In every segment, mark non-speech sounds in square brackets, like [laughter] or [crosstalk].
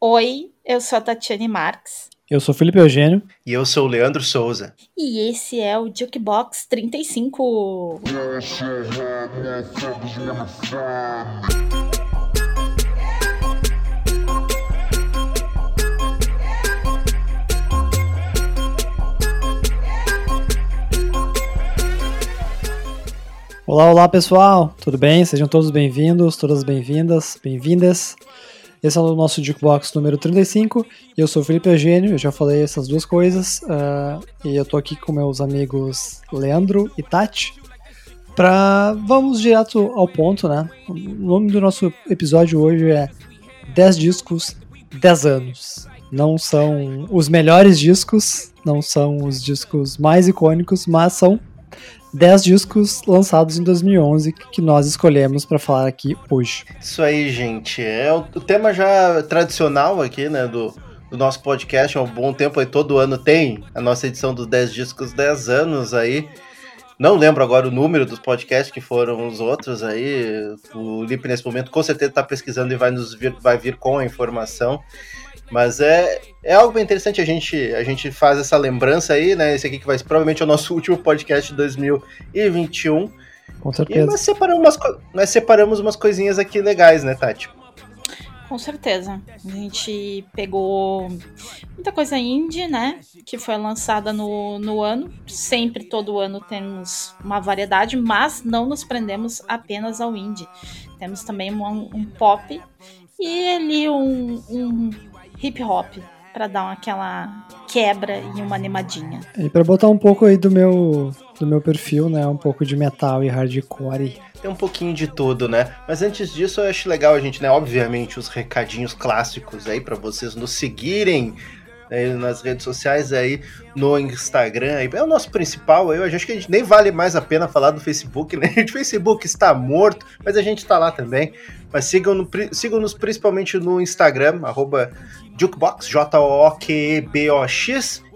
Oi, eu sou a Tatiane Marques. Eu sou Felipe Eugênio. E eu sou o Leandro Souza. E esse é o Jukebox 35. Olá, olá pessoal, tudo bem? Sejam todos bem-vindos, todas bem-vindas, bem-vindas. Esse é o nosso Jukebox número 35 e eu sou o Felipe Eugênio, eu já falei essas duas coisas uh, e eu tô aqui com meus amigos Leandro e Tati para vamos direto ao ponto, né? O nome do nosso episódio hoje é 10 discos, 10 anos. Não são os melhores discos, não são os discos mais icônicos, mas são 10 discos lançados em 2011 que nós escolhemos para falar aqui hoje. Isso aí, gente. É o, tema já tradicional aqui, né, do, do nosso podcast há um bom tempo aí, todo ano tem a nossa edição dos 10 discos 10 anos aí. Não lembro agora o número dos podcasts que foram os outros aí. O Lipe nesse momento com certeza está pesquisando e vai nos vir, vai vir com a informação. Mas é, é algo bem interessante, a gente, a gente faz essa lembrança aí, né? Esse aqui que vai provavelmente é o nosso [laughs] último podcast de 2021. Com certeza. E nós separamos, umas, nós separamos umas coisinhas aqui legais, né, Tati? Com certeza. A gente pegou muita coisa indie, né? Que foi lançada no, no ano. Sempre, todo ano, temos uma variedade, mas não nos prendemos apenas ao indie. Temos também um, um pop e ali um, um hip hop para dar aquela quebra e uma animadinha. E para botar um pouco aí do meu do meu perfil, né, um pouco de metal e hardcore. Tem um pouquinho de tudo, né? Mas antes disso, eu acho legal a gente, né, obviamente os recadinhos clássicos aí para vocês nos seguirem né, nas redes sociais aí, no Instagram. Aí, é o nosso principal. Eu acho que a gente nem vale mais a pena falar do Facebook, né? [laughs] O Facebook está morto, mas a gente está lá também. Mas sigam-nos sigam principalmente no Instagram, arroba Jukebox, J-O-Q-B-O-X,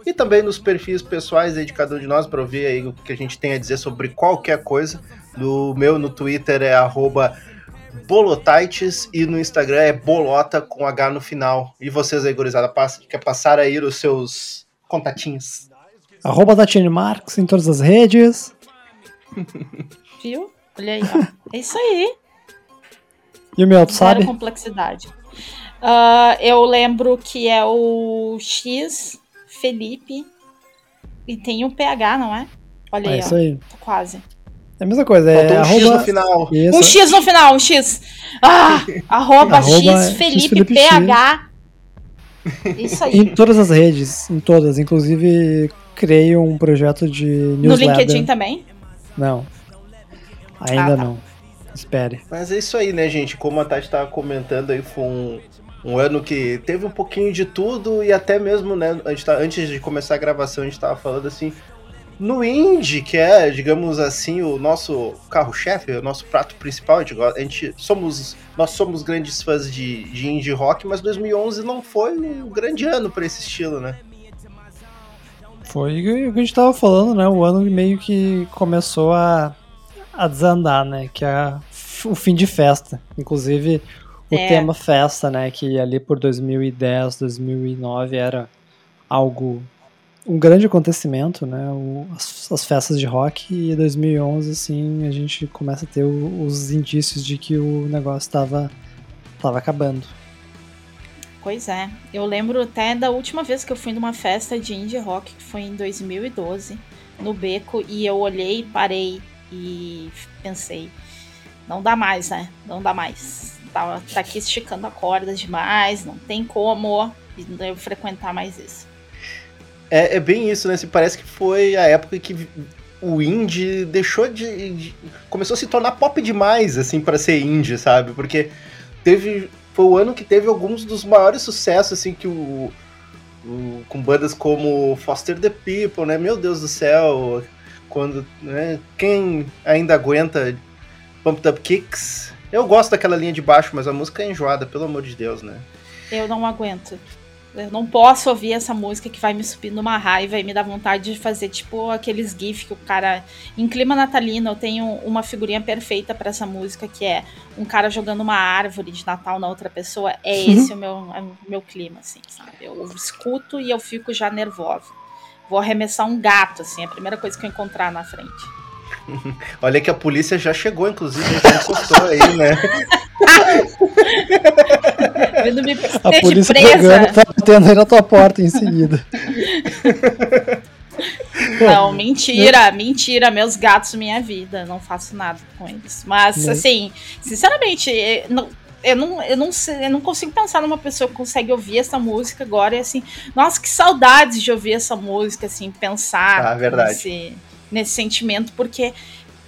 e também nos perfis pessoais aí de cada um de nós para ouvir aí o que a gente tem a dizer sobre qualquer coisa. No meu no Twitter é arroba Bolotites e no Instagram é Bolota com H no final. E vocês aí, gurizada, quer passar aí os seus contatinhos? Arroba Tatiane Marques em todas as redes. [laughs] Viu? Olha aí, ó. É isso aí. E o meu, tu sabe? complexidade. Uh, eu lembro que é o X Felipe e tem um PH, não é? Olha é aí, isso ó. aí. Quase. É a mesma coisa, é um arroba... X no final. Isso. Um X no final, um X. Ah, [laughs] arroba, arroba X Felipe, X Felipe PH. Isso aí. Em todas as redes, em todas. Inclusive, criei um projeto de newsletter. No LinkedIn também? Não. Ainda ah, tá. não. Espere. Mas é isso aí, né, gente? Como a Tati estava comentando aí, foi um, um ano que teve um pouquinho de tudo e até mesmo, né, a gente tá, antes de começar a gravação, a gente estava falando assim, no indie, que é, digamos assim, o nosso carro-chefe, o nosso prato principal, a gente, a gente, somos, nós somos grandes fãs de, de indie rock, mas 2011 não foi um grande ano para esse estilo, né? Foi o que a gente tava falando, né? O ano meio que começou a, a desandar, né? Que é o fim de festa. Inclusive, o é. tema festa, né? Que ali por 2010, 2009 era algo um grande acontecimento, né? O, as, as, festas de rock e em 2011, assim, a gente começa a ter o, os indícios de que o negócio estava tava acabando. Pois é, eu lembro até da última vez que eu fui numa festa de indie rock, que foi em 2012, no Beco, e eu olhei, parei e pensei, não dá mais, né? Não dá mais. Tá, tá aqui esticando a corda demais, não tem como eu frequentar mais isso. É, é bem isso, né? Se parece que foi a época que o indie deixou de, de, começou a se tornar pop demais assim para ser indie, sabe? Porque teve foi o ano que teve alguns dos maiores sucessos assim que o, o, com bandas como Foster the People, né? Meu Deus do céu, quando, né? Quem ainda aguenta Pumped Up Kicks? Eu gosto daquela linha de baixo, mas a música é enjoada, pelo amor de Deus, né? Eu não aguento. Eu não posso ouvir essa música que vai me subir numa raiva e me dar vontade de fazer, tipo, aqueles GIF que o cara. Em clima natalino, eu tenho uma figurinha perfeita para essa música, que é um cara jogando uma árvore de Natal na outra pessoa. É uhum. esse o meu, é o meu clima, assim, sabe? Eu escuto e eu fico já nervosa. Vou arremessar um gato, assim, é a primeira coisa que eu encontrar na frente. [laughs] Olha que a polícia já chegou, inclusive, já encostou aí, né? [laughs] a polícia pegando, tá batendo aí na tua porta em seguida. [laughs] Não, mentira, mentira. Meus gatos, minha vida. Não faço nada com eles. Mas, assim, sinceramente, não, eu não, eu, não, eu não consigo pensar numa pessoa que consegue ouvir essa música agora e assim, nossa, que saudades de ouvir essa música, assim, pensar ah, verdade. Nesse, nesse sentimento, porque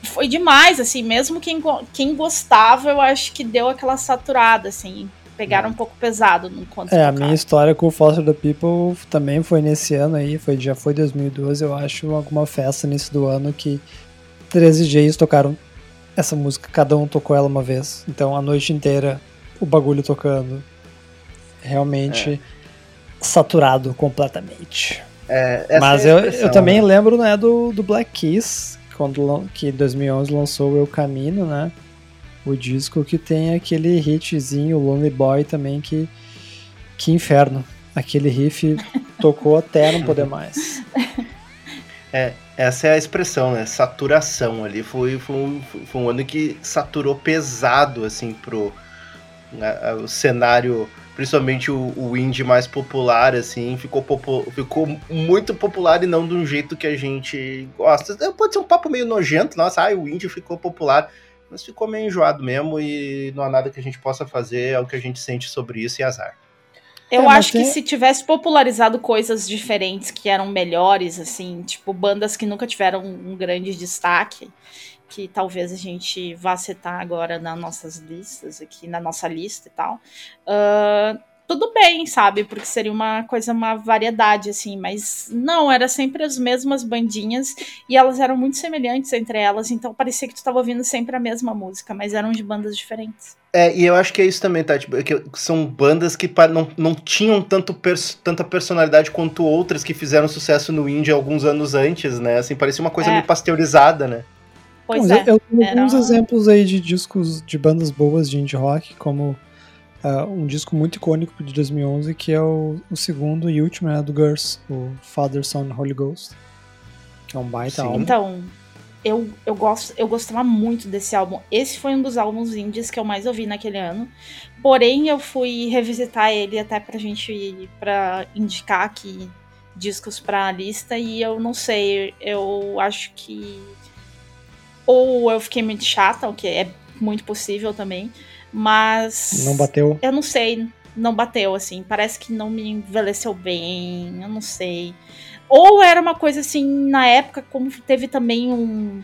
foi demais, assim, mesmo quem, quem gostava, eu acho que deu aquela saturada, assim, pegaram é. um pouco pesado no encontro. É, a minha história com o Foster the People também foi nesse ano aí, foi, já foi 2012, eu acho, alguma festa nesse do ano que 13 DJs tocaram essa música, cada um tocou ela uma vez. Então a noite inteira o bagulho tocando. Realmente é. saturado completamente. É, Mas é eu, eu também né? lembro né, do, do Black Keys, quando que 2011 lançou o Eu Camino, né? O disco que tem aquele hitzinho, Lonely Boy também, que, que inferno. Aquele riff [laughs] tocou até não poder mais. É, essa é a expressão, né? Saturação ali. Foi, foi, um, foi um ano que saturou pesado, assim, pro né, o cenário principalmente o, o indie mais popular, assim, ficou, popu ficou muito popular e não de um jeito que a gente gosta. É, pode ser um papo meio nojento, nossa, ai, o indie ficou popular, mas ficou meio enjoado mesmo e não há nada que a gente possa fazer, é o que a gente sente sobre isso e azar. Eu é, acho que se tivesse popularizado coisas diferentes que eram melhores, assim, tipo bandas que nunca tiveram um grande destaque, que talvez a gente vá citar agora nas nossas listas, aqui na nossa lista e tal. Uh, tudo bem, sabe? Porque seria uma coisa, uma variedade, assim, mas não, era sempre as mesmas bandinhas e elas eram muito semelhantes entre elas, então parecia que tu estava ouvindo sempre a mesma música, mas eram de bandas diferentes. É, e eu acho que é isso também, tá? Tipo, que são bandas que não, não tinham tanto pers tanta personalidade quanto outras que fizeram sucesso no indie alguns anos antes, né? Assim, parecia uma coisa é. meio pasteurizada, né? Pois é. Eu tenho Era... alguns exemplos aí de discos de bandas boas de indie rock, como uh, um disco muito icônico de 2011, que é o, o segundo e último, né, do Girls, o Father, Son, Holy Ghost, que é um baita Sim. álbum. Então, eu, eu, gosto, eu gostava muito desse álbum. Esse foi um dos álbuns indies que eu mais ouvi naquele ano. Porém, eu fui revisitar ele até pra gente para indicar aqui discos pra lista e eu não sei, eu acho que ou eu fiquei muito chata, o que é muito possível também. Mas. Não bateu? Eu não sei. Não bateu, assim. Parece que não me envelheceu bem. Eu não sei. Ou era uma coisa assim, na época, como teve também um.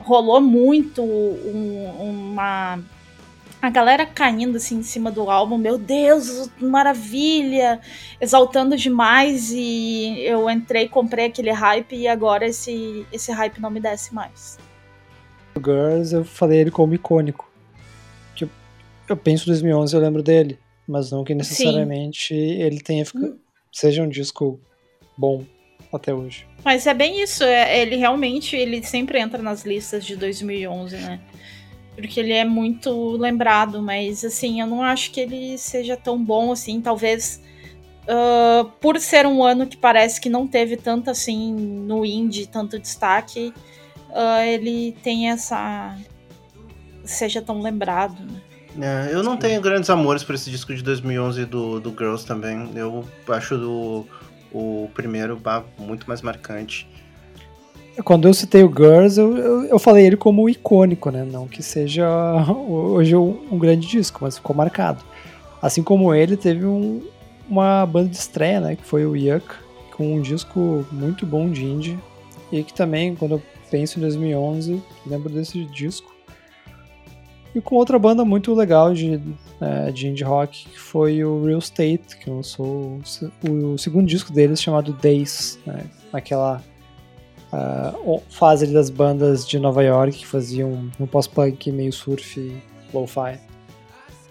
Rolou muito um, uma. A galera caindo assim em cima do álbum, meu Deus, maravilha, exaltando demais e eu entrei, comprei aquele hype e agora esse esse hype não me desce mais. Girls, eu falei ele como icônico. Que eu, penso 2011, eu lembro dele, mas não que necessariamente Sim. ele tenha hum. seja um disco bom até hoje. Mas é bem isso, é, ele realmente ele sempre entra nas listas de 2011, né? Porque ele é muito lembrado, mas assim, eu não acho que ele seja tão bom assim, talvez uh, por ser um ano que parece que não teve tanto assim no indie, tanto destaque, uh, ele tem essa. seja tão lembrado, né? É, eu não tenho grandes amores por esse disco de 2011 do, do Girls também. Eu acho do, o primeiro muito mais marcante. Quando eu citei o Girls, eu, eu, eu, falei ele como icônico, né? Não que seja [laughs] hoje um, um, grande disco, mas ficou marcado. Assim como ele, teve um, uma banda de estreia, né? Que foi o Yuck, com um disco muito bom de indie. E que também, quando eu penso em 2011, lembro desse disco. E com outra banda muito legal de, é, de indie rock, que foi o Real State, que lançou o, o segundo disco deles chamado Days, né, naquela uh, fase das bandas de Nova York que faziam um pós-punk meio surf lo-fi.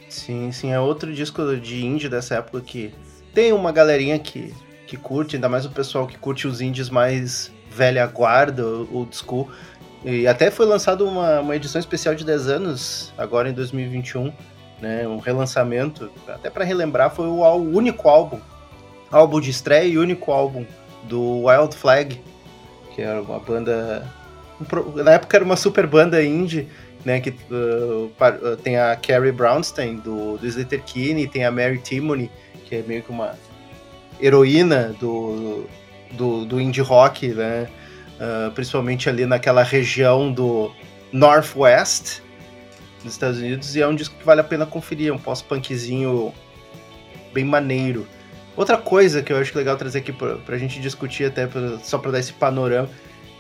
Sim, sim, é outro disco de indie dessa época que Tem uma galerinha que, que curte, ainda mais o pessoal que curte os indies mais velha guarda, old school. E até foi lançado uma, uma edição especial de 10 anos, agora em 2021, né? Um relançamento. Até para relembrar, foi o, o único álbum, álbum de estreia e único álbum do Wild Flag, que era uma banda. Na época era uma super banda indie, né? Que uh, tem a Carrie Brownstein do, do Slater Kinney, tem a Mary Timony, que é meio que uma heroína do, do, do indie rock, né? Uh, principalmente ali naquela região do Northwest dos Estados Unidos, e é um disco que vale a pena conferir, é um pós-punkzinho bem maneiro. Outra coisa que eu acho legal trazer aqui pra, pra gente discutir, até pra, só pra dar esse panorama,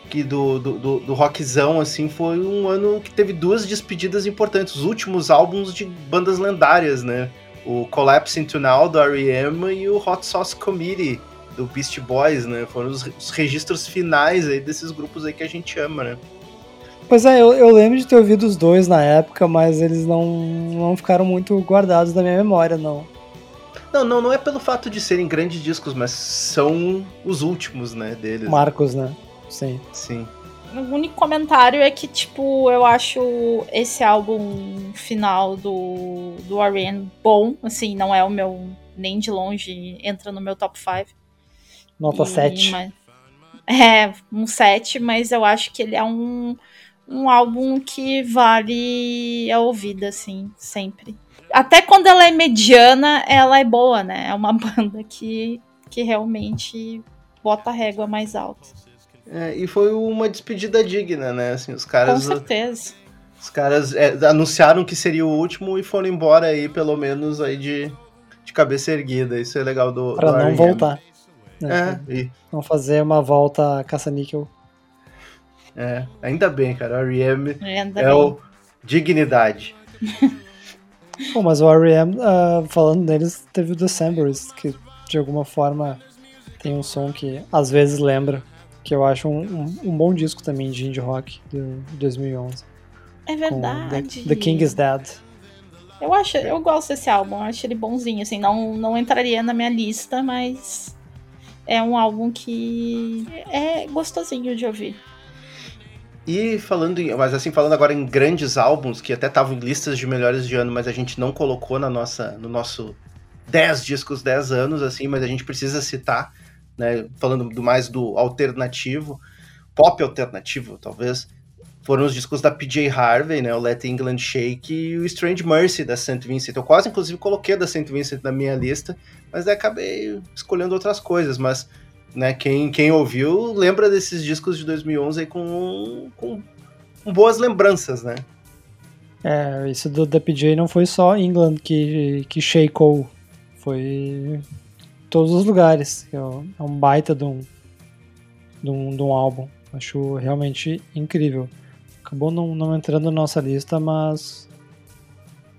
que do, do, do, do, rockzão, assim, foi um ano que teve duas despedidas importantes, os últimos álbuns de bandas lendárias, né? O Collapse Into Now, do R.E.M. e o Hot Sauce Committee, do Beast Boys, né? Foram os, os, registros finais aí desses grupos aí que a gente ama, né? Pois é, eu, eu lembro de ter ouvido os dois na época, mas eles não, não ficaram muito guardados na minha memória, não. Não, não, não é pelo fato de serem grandes discos, mas são os últimos, né, deles. Marcos, né? Sim. Sim. O único comentário é que, tipo, eu acho esse álbum final do, do R.E.M. bom. Assim, não é o meu, nem de longe, entra no meu top 5. Nota 7. Mas, é, um 7, mas eu acho que ele é um, um álbum que vale a ouvida, assim, sempre até quando ela é mediana, ela é boa, né? É uma [laughs] banda que, que realmente bota a régua mais alta. É, e foi uma despedida digna, né? Assim, os caras. Com certeza. Os caras é, anunciaram que seria o último e foram embora aí, pelo menos, aí de, de cabeça erguida. Isso é legal do. Pra do não voltar. Né? É, e... Não fazer uma volta caça-níquel. É, ainda bem, cara. O R.E.M. é bem. o dignidade. [laughs] Bom, mas o R.E.M., uh, falando deles, teve o December's, que de alguma forma tem um som que às vezes lembra, que eu acho um, um, um bom disco também de indie rock de 2011. É verdade. The, The, King is Dead. Eu acho, eu gosto desse álbum, acho ele bonzinho, assim, não, não entraria na minha lista, mas é um álbum que é gostosinho de ouvir. E falando, em, mas assim, falando agora em grandes álbuns, que até estavam em listas de melhores de ano, mas a gente não colocou na nossa, no nosso 10 discos 10 anos, assim, mas a gente precisa citar, né, falando do mais do alternativo, pop alternativo, talvez, foram os discos da PJ Harvey, né, o Let England Shake e o Strange Mercy da St. Vincent. Eu quase, inclusive, coloquei a da St. Vincent na minha lista, mas acabei escolhendo outras coisas, mas né? Quem, quem ouviu lembra desses discos de 2011 aí com, com, com boas lembranças, né? É, isso do da PJ não foi só England que, que shakeou, foi todos os lugares. É, é um baita de um, de um, de um álbum. Acho realmente incrível. Acabou não, não entrando na nossa lista, mas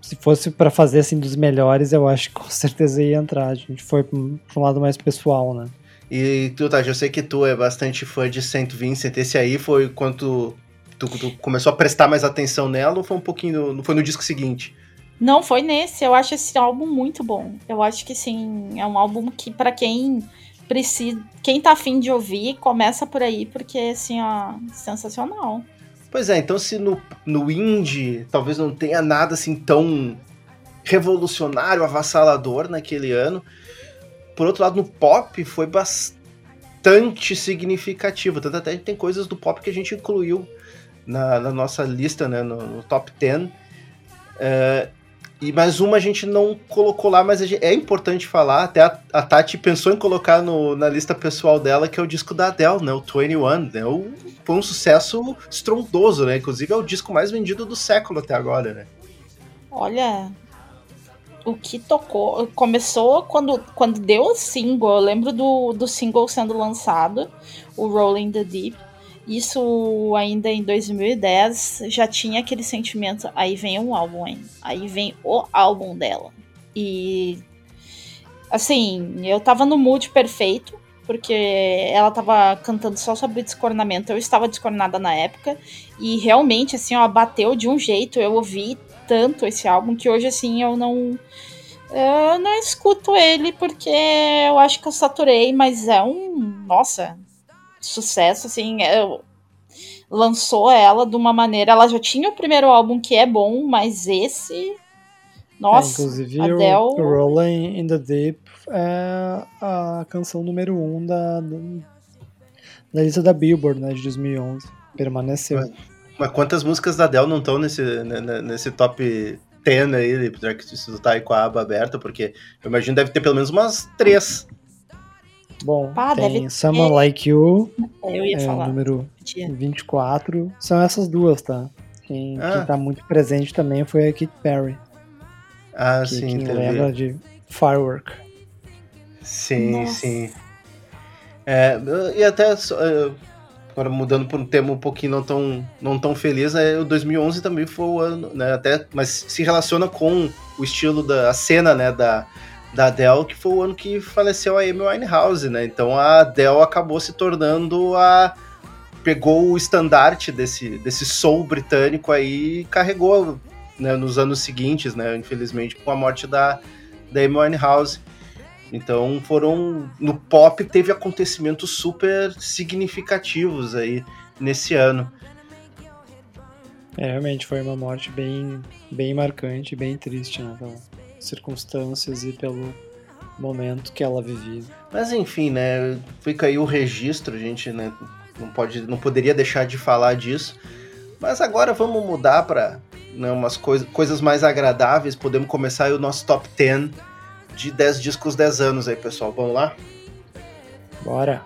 se fosse para fazer assim dos melhores, eu acho que com [laughs] certeza ia entrar. A gente foi para um lado mais pessoal, né? E tu, tá, eu sei que tu é bastante fã de Saint Vincent. Esse aí foi quando tu, tu, tu começou a prestar mais atenção nela ou foi um pouquinho. Não foi no disco seguinte? Não, foi nesse. Eu acho esse álbum muito bom. Eu acho que sim, é um álbum que para quem precisa, quem tá afim de ouvir, começa por aí, porque assim, ó, sensacional. Pois é, então se no, no indie talvez não tenha nada assim tão revolucionário, avassalador naquele ano, por outro lado, no pop foi bastante significativo. Tanto até tem coisas do pop que a gente incluiu na, na nossa lista, né, no, no top 10. É, e mais uma a gente não colocou lá, mas é importante falar. Até a, a, Tati pensou em colocar no, na lista pessoal dela, que é o disco da Adele, né? O 21. Né? O, foi um sucesso estrondoso, né? Inclusive é o disco mais vendido do século até agora, né? Olha, o que tocou. Começou quando, quando deu o single. Eu lembro do, do single sendo lançado, o Rolling the Deep. Isso ainda em 2010 já tinha aquele sentimento. Aí vem um álbum, hein? Aí vem o álbum dela. E assim, eu tava no mood perfeito, porque ela tava cantando só sobre descornamento. Eu estava descornada na época. E realmente, assim, ó, bateu de um jeito. Eu ouvi tanto esse álbum que hoje, assim, eu não. Eu não escuto ele porque eu acho que eu saturei, mas é um. Nossa, sucesso, assim. Eu, lançou ela de uma maneira. Ela já tinha o primeiro álbum que é bom, mas esse. Nossa, é, inclusive Adele... o Rolling in the Deep é a canção número 1 um da, da lista da Billboard, né, de 2011. Permaneceu. Mas, mas quantas músicas da Adele não estão nesse, nesse top 10 aí, já que isso tá aí com a aba aberta, porque eu imagino deve ter pelo menos umas três. Bom, Pá, tem Someone Like You, eu ia é, falar. número 24. São essas duas, tá? Quem, ah. quem tá muito presente também foi a Katy Perry. Ah, que, sim, quem lembra de Firework. Sim, Nossa. sim. É, e até, é, agora mudando para um tema um pouquinho não tão, não tão feliz, né, o 2011 também foi o ano, né, até, mas se relaciona com o estilo da a cena, né, da, da Adele, que foi o ano que faleceu a Amy Winehouse, né, então a Adele acabou se tornando a pegou o estandarte desse, desse soul britânico aí e carregou né, nos anos seguintes, né, infelizmente com a morte da, da Amy Winehouse. Então foram no pop teve acontecimentos super significativos aí nesse ano. É, realmente foi uma morte bem bem marcante, bem triste, né, pelas circunstâncias e pelo momento que ela vivia. Mas enfim, né, fica aí o registro, a gente, né, não pode não poderia deixar de falar disso. Mas agora vamos mudar para né, umas coisa, coisas mais agradáveis. Podemos começar aí o nosso top 10 de 10 discos 10 anos aí, pessoal. Vamos lá? Bora!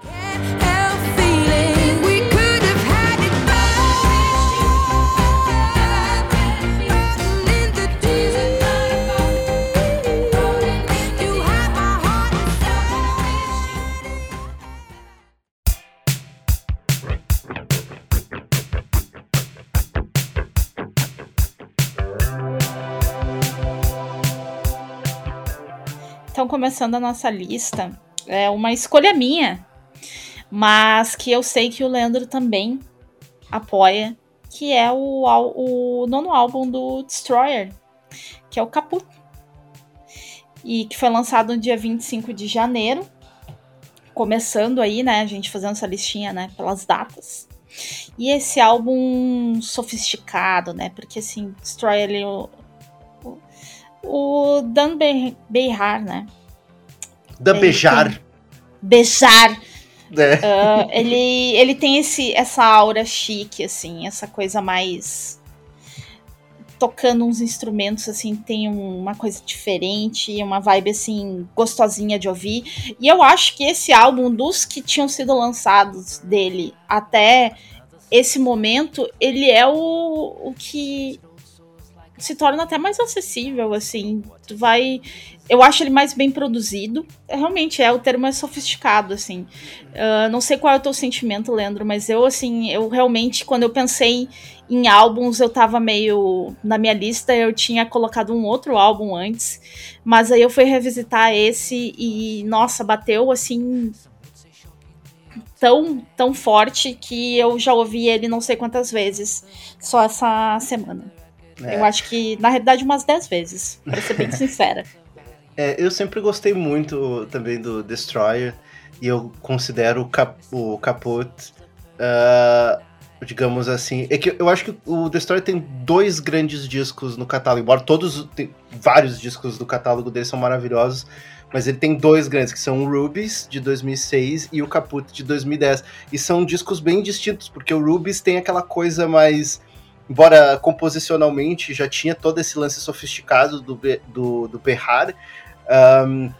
Começando a nossa lista, é uma escolha minha, mas que eu sei que o Leandro também apoia, que é o, o nono álbum do Destroyer, que é o Caput. E que foi lançado no dia 25 de janeiro. Começando aí, né? A gente fazendo essa listinha, né? Pelas datas. E esse álbum sofisticado, né? Porque assim, Destroyer ele, o Dan Be Behar, né? Dan Bejar. Bejar. É. Uh, ele, ele tem esse, essa aura chique, assim, essa coisa mais. Tocando uns instrumentos, assim, tem uma coisa diferente, uma vibe, assim, gostosinha de ouvir. E eu acho que esse álbum, dos que tinham sido lançados dele até esse momento, ele é o, o que se torna até mais acessível, assim. Tu vai. Eu acho ele mais bem produzido. É, realmente, é o termo mais sofisticado, assim. Uh, não sei qual é o teu sentimento, Leandro, mas eu, assim, eu realmente, quando eu pensei em álbuns, eu tava meio. Na minha lista, eu tinha colocado um outro álbum antes. Mas aí eu fui revisitar esse e, nossa, bateu, assim. Tão, tão forte que eu já ouvi ele não sei quantas vezes só essa semana. É. Eu acho que, na realidade, umas 10 vezes, pra ser bem [laughs] sincera. É, eu sempre gostei muito também do Destroyer, e eu considero o, cap o Caput, uh, digamos assim. É que eu acho que o Destroyer tem dois grandes discos no catálogo, embora todos. Tem vários discos do catálogo dele são maravilhosos. Mas ele tem dois grandes, que são o Rubies, de 2006, e o Caput, de 2010. E são discos bem distintos, porque o Rubies tem aquela coisa mais embora composicionalmente já tinha todo esse lance sofisticado do, do, do Behar, um,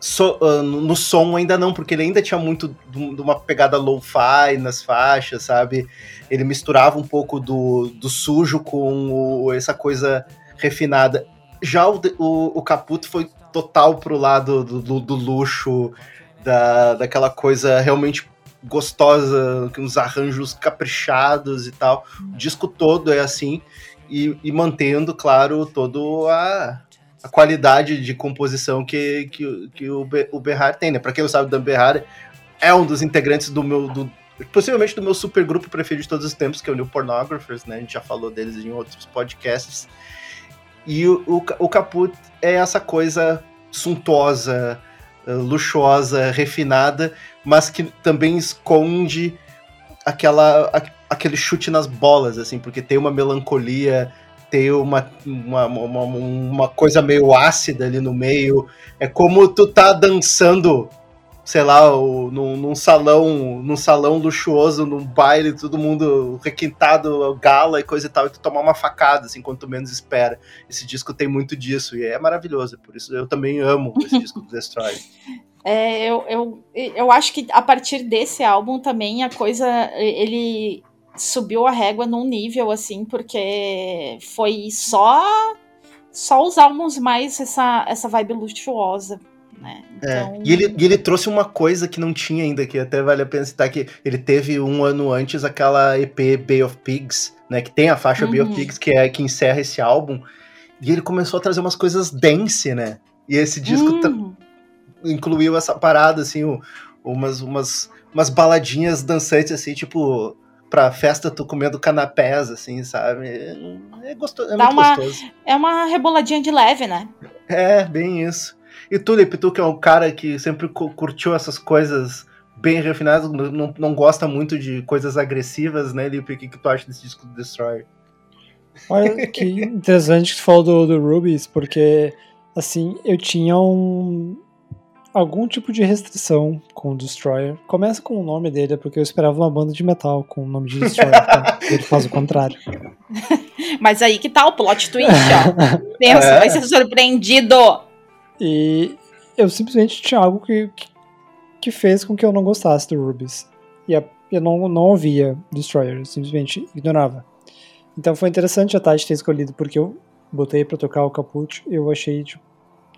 so, uh, no som ainda não, porque ele ainda tinha muito de uma pegada lo-fi nas faixas, sabe? Ele misturava um pouco do, do sujo com o, essa coisa refinada. Já o, o, o Caputo foi total pro lado do, do, do luxo, da, daquela coisa realmente gostosa, uns arranjos caprichados e tal. O disco todo é assim, e, e mantendo, claro, todo a, a qualidade de composição que, que, que o, o Behar tem, né? Pra quem não sabe, o Dan Behar é um dos integrantes do meu. Do, possivelmente do meu super grupo preferido de todos os tempos, que é o New Pornographers, né? A gente já falou deles em outros podcasts. E o, o, o Caput é essa coisa suntuosa, eh, luxuosa, refinada, mas que também esconde aquela, aquele chute nas bolas, assim, porque tem uma melancolia, tem uma, uma, uma, uma coisa meio ácida ali no meio. É como tu tá dançando sei lá, o, num, num, salão, num salão luxuoso, num baile, todo mundo requintado, gala e coisa e tal, e tu tomar uma facada, assim, quanto menos espera. Esse disco tem muito disso, e é maravilhoso, por isso eu também amo esse disco do Destroy. [laughs] É, eu, eu, eu acho que a partir desse álbum também a coisa, ele subiu a régua num nível, assim, porque foi só só os álbuns mais essa, essa vibe luxuosa né? Então... É. E, ele, e ele trouxe uma coisa que não tinha ainda, que até vale a pena citar, que ele teve um ano antes aquela EP Bay of Pigs, né? Que tem a faixa uhum. Bay of uhum. Pigs, que é que encerra esse álbum. E ele começou a trazer umas coisas dance, né? E esse disco uhum. incluiu essa parada, assim, umas, umas, umas baladinhas dançantes, assim, tipo pra festa tu comendo canapés, assim, sabe? É, gostoso, é Dá muito uma, gostoso. É uma reboladinha de leve, né? É, bem isso. E tu, Lipe, tu que é um cara que sempre curtiu essas coisas bem refinadas, não, não gosta muito de coisas agressivas, né, Lipe? O que, que tu acha desse disco do Destroyer? Olha, que [laughs] interessante que tu falou do, do Rubies, porque, assim, eu tinha um, algum tipo de restrição com o Destroyer. Começa com o nome dele, porque eu esperava uma banda de metal com o nome de Destroyer. então [laughs] ele faz o contrário. [laughs] Mas aí que tá o plot twist, ó. [laughs] Pensa, é. vai ser surpreendido. E eu simplesmente tinha algo que, que fez com que eu não gostasse do Rubies. E eu não, não ouvia Destroyer, eu simplesmente ignorava. Então foi interessante a Tati ter escolhido, porque eu botei pra tocar o Caput eu achei tipo,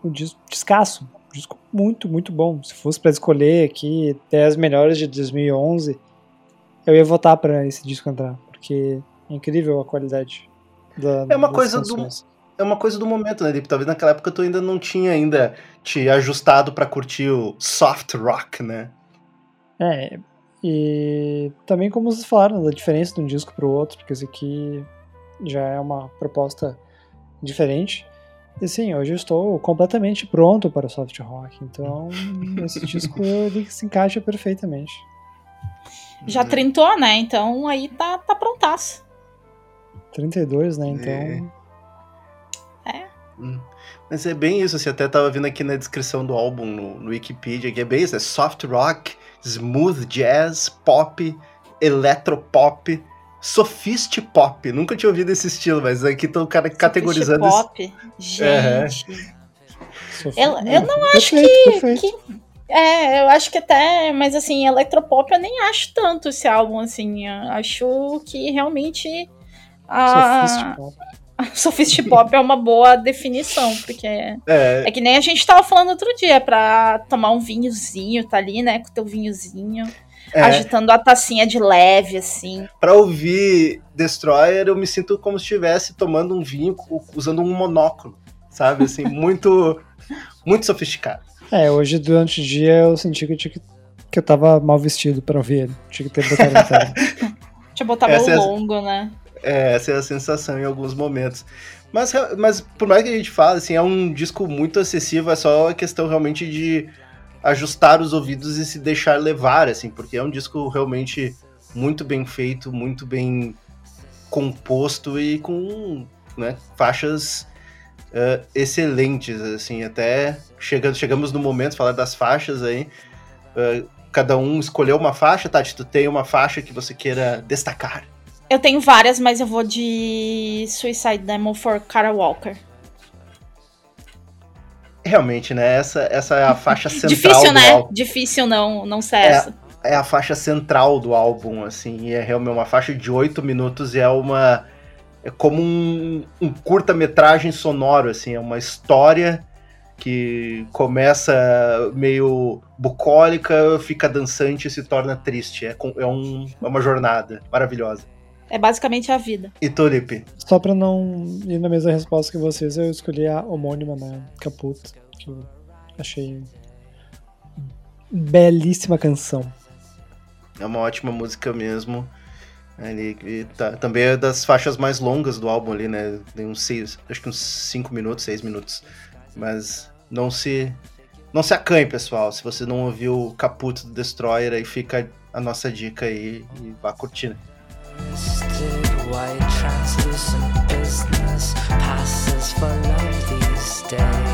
um disco descasso. Disco muito, muito bom. Se fosse para escolher aqui 10 melhores de 2011, eu ia votar para esse disco entrar, porque é incrível a qualidade da, É uma coisa canções. do é uma coisa do momento, né, Deep? Talvez naquela época tu ainda não tinha ainda te ajustado para curtir o soft rock, né? É, e também como vocês falaram, da diferença de um disco pro outro, porque esse aqui já é uma proposta diferente. E sim, hoje eu estou completamente pronto para o soft rock, então [laughs] esse disco ele se encaixa perfeitamente. Já uhum. trintou, né? Então aí tá, tá prontaço. 32, né? Então. É. Hum. Mas é bem isso, você assim, até tava vendo aqui na descrição do álbum no, no Wikipedia, que é bem isso, é soft rock, smooth jazz, pop, electropop, sophist pop. Nunca tinha ouvido esse estilo, mas aqui estão categorizando pop, esse... gente. Uhum. Eu, eu não acho que, que, É, eu acho que até, mas assim, electropop eu nem acho tanto esse álbum, assim. Acho que realmente. A, Sophist [laughs] pop é uma boa definição, porque é. é que nem a gente tava falando outro dia, pra tomar um vinhozinho, tá ali, né, com teu vinhozinho, é. agitando a tacinha de leve, assim. Pra ouvir Destroyer, eu me sinto como se estivesse tomando um vinho usando um monóculo, sabe, assim, [laughs] muito, muito sofisticado. É, hoje durante o dia eu senti que eu, tinha que, que eu tava mal vestido pra ouvir ele, tinha que ter botado na tela. [laughs] Tinha botar meu é longo, né? É, essa é a sensação em alguns momentos. Mas, mas por mais que a gente fale, assim, é um disco muito acessível, é só a questão realmente de ajustar os ouvidos e se deixar levar, assim, porque é um disco realmente muito bem feito, muito bem composto e com né, faixas uh, excelentes, assim, até chegando, chegamos no momento falar das faixas aí, uh, cada um escolheu uma faixa, Tati, tu tem uma faixa que você queira destacar? Eu tenho várias, mas eu vou de Suicide Demo for Cara Walker. Realmente, né? Essa, essa é a faixa [laughs] central Difícil, né? Álbum. Difícil não, não ser é, essa. É a faixa central do álbum, assim. E é realmente uma faixa de oito minutos e é uma... É como um, um curta-metragem sonoro, assim. É uma história que começa meio bucólica, fica dançante e se torna triste. É, é, um, é uma jornada maravilhosa. É basicamente a vida. E Tulipe? Só pra não ir na mesma resposta que vocês, eu escolhi a homônima, né? Caput, que eu achei belíssima canção. É uma ótima música mesmo. Ele, tá, também é das faixas mais longas do álbum ali, né? Tem uns seis, acho que uns 5 minutos, 6 minutos. Mas não se não se acanhe, pessoal. Se você não ouviu o Caput do Destroyer, aí fica a nossa dica aí e vá curtindo. White translucent business passes for love these days.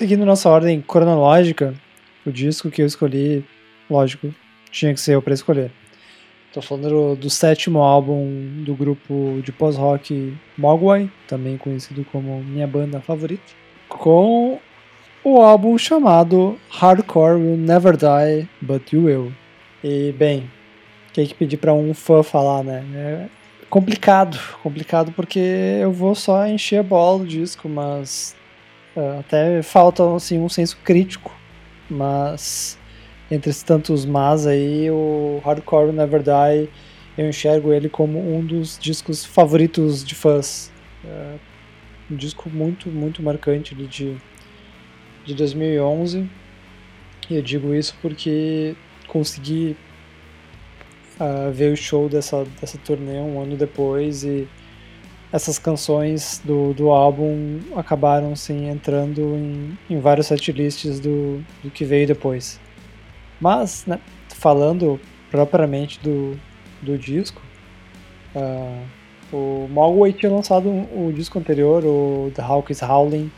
Seguindo nossa ordem cronológica, o disco que eu escolhi, lógico, tinha que ser eu para escolher. Tô falando do, do, sétimo álbum do grupo de pós-rock Mogwai, também conhecido como minha banda favorita, com o álbum chamado Hardcore Will Never Die, But You Will. E, bem, tem que pedir para um fã falar, né? É complicado, complicado porque eu vou só encher a bola do disco, mas é, até falta assim, um senso crítico, mas entre tantos mas aí, o Hardcore Never Die, eu enxergo ele como um dos discos favoritos de fãs. É um disco muito, muito marcante de, de 2011. E eu digo isso porque consegui uh, ver o show dessa, dessa turnê um ano depois e essas canções do, do álbum acabaram sim entrando em, em vários setlists do, do que veio depois. Mas, né, falando propriamente do, do disco, uh, o Mogwai tinha lançado o disco anterior, o The Hawk is Howling,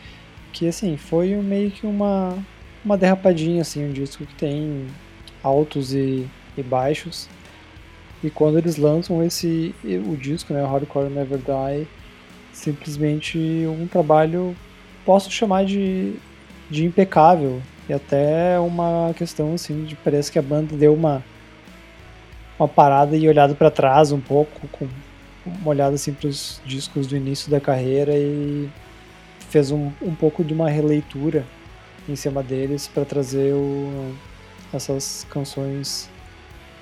que assim, foi meio que uma, uma derrapadinha, assim, um disco que tem altos e, e baixos. E quando eles lançam esse o disco, né, Hardcore Never Die, simplesmente um trabalho posso chamar de, de impecável. E até uma questão assim de parece que a banda deu uma uma parada e olhado para trás um pouco com uma olhada assim para os discos do início da carreira e fez um, um pouco de uma releitura em cima deles para trazer o, essas canções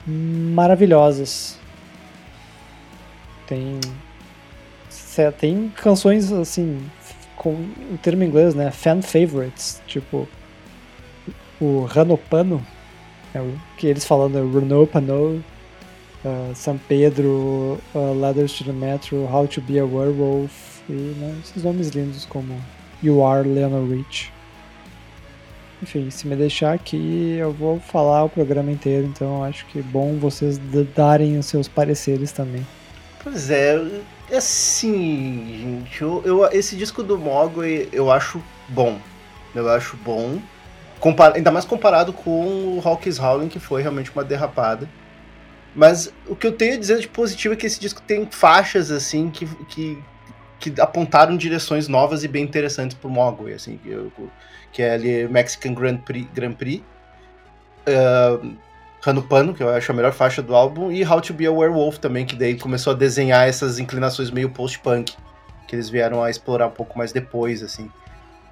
maravilhosas. Tem tem canções assim com o termo inglês, né, fan favorites, tipo o Ranopano, é o que eles falando é Ranopano, uh, San Pedro, uh, to the Metro, How to Be a Werewolf e né, esses nomes lindos como You Are Leonard Rich. Enfim, se me deixar aqui, eu vou falar o programa inteiro, então acho que é bom vocês darem os seus pareceres também. Pois é, é assim, gente, eu, eu, esse disco do Mogwai eu acho bom. Eu acho bom. Compar, ainda mais comparado com o Hawk's Howling, que foi realmente uma derrapada. Mas o que eu tenho a dizer de positivo é que esse disco tem faixas, assim, que, que, que apontaram direções novas e bem interessantes pro Mogwai, assim, que, eu, que é ali Mexican Grand Prix, Grand Prix uh, Pano, que eu acho a melhor faixa do álbum, e How to Be a Werewolf também, que daí começou a desenhar essas inclinações meio post-punk, que eles vieram a explorar um pouco mais depois, assim.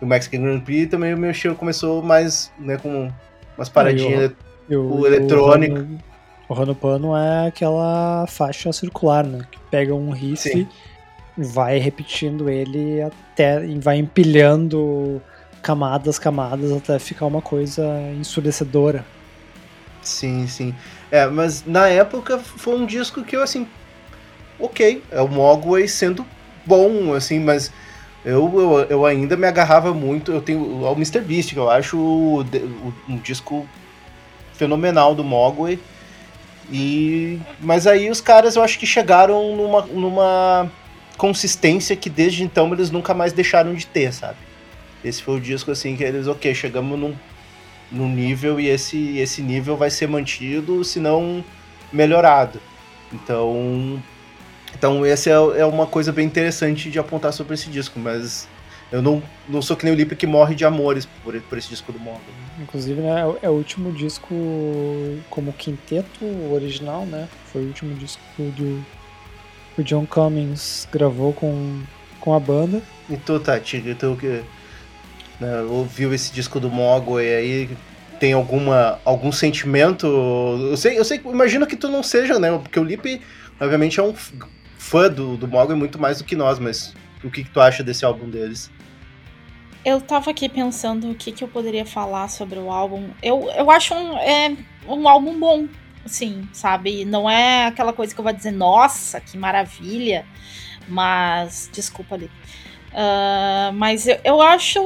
E o Mexican Grand Prix também o meu estilo começou mais, né, com umas paradinhas é, o, eletrônico. O Pano é aquela faixa circular, né, que pega um riff Sim. vai repetindo ele até, vai empilhando camadas, camadas, até ficar uma coisa ensurdecedora. Sim, sim. É, mas na época foi um disco que eu, assim, ok, é o Mogwai sendo bom, assim, mas eu, eu, eu, ainda me agarrava muito. Eu tenho ao Mr. Beast, que eu acho o, o, um disco fenomenal do Mogwai. E, mas aí os caras eu acho que chegaram numa, numa consistência que desde então eles nunca mais deixaram de ter, sabe? Esse foi o disco assim que eles, ok, chegamos num no nível e esse, esse nível vai ser mantido, se não melhorado. Então, então essa é, é uma coisa bem interessante de apontar sobre esse disco, mas Eu não, não sou que nem o Lipe que morre de amores por, por esse disco do Mogwai. Inclusive, né, é o último disco como quinteto original, né? Foi o último disco do o John Cummings gravou com, com a banda. E tu, Tati, tu que né, ouviu esse disco do Mogwai aí, tem alguma algum sentimento? Eu sei, eu sei, imagino que tu não seja, né? Porque o Lipe, obviamente, é um fã do, do Mogwai muito mais do que nós, mas o que, que tu acha desse álbum deles? Eu tava aqui pensando o que, que eu poderia falar sobre o álbum. Eu, eu acho um, é, um álbum bom, assim, sabe? Não é aquela coisa que eu vou dizer, nossa, que maravilha. Mas, desculpa ali. Uh, mas eu, eu acho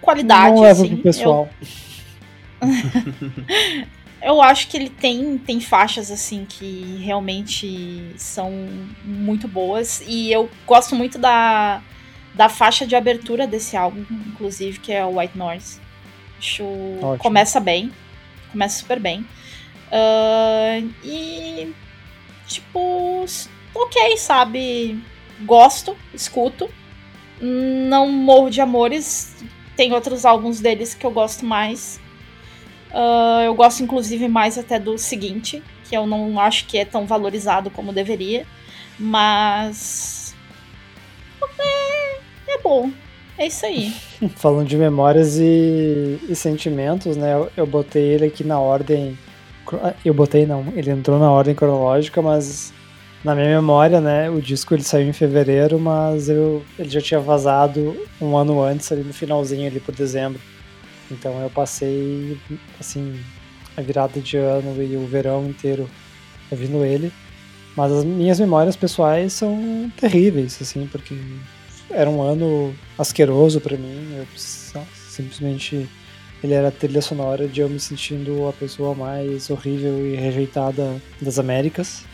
qualidade. Não leva assim, pro pessoal. Eu... [laughs] eu acho que ele tem, tem faixas assim que realmente são muito boas. E eu gosto muito da, da faixa de abertura desse álbum, inclusive, que é o White Noise. Acho. Ótimo. Começa bem. Começa super bem. Uh, e. Tipo. Ok, sabe? Gosto, escuto. Não morro de amores. Tem outros álbuns deles que eu gosto mais. Uh, eu gosto, inclusive, mais até do seguinte, que eu não acho que é tão valorizado como deveria. Mas. É, é bom. É isso aí. [laughs] Falando de memórias e, e sentimentos, né? Eu, eu, botei ele aqui na ordem. Eu botei, não, ele entrou na ordem cronológica, mas na minha memória, né? O disco ele saiu em fevereiro, mas eu, ele já tinha vazado um ano antes, ali no finalzinho, ali por dezembro. Então eu passei, assim, a virada de ano e o verão inteiro ouvindo ele. Mas as minhas memórias pessoais são terríveis, assim, porque era um ano asqueroso para mim. Eu simplesmente ele era a trilha sonora de eu me sentindo a pessoa mais horrível e rejeitada das Américas.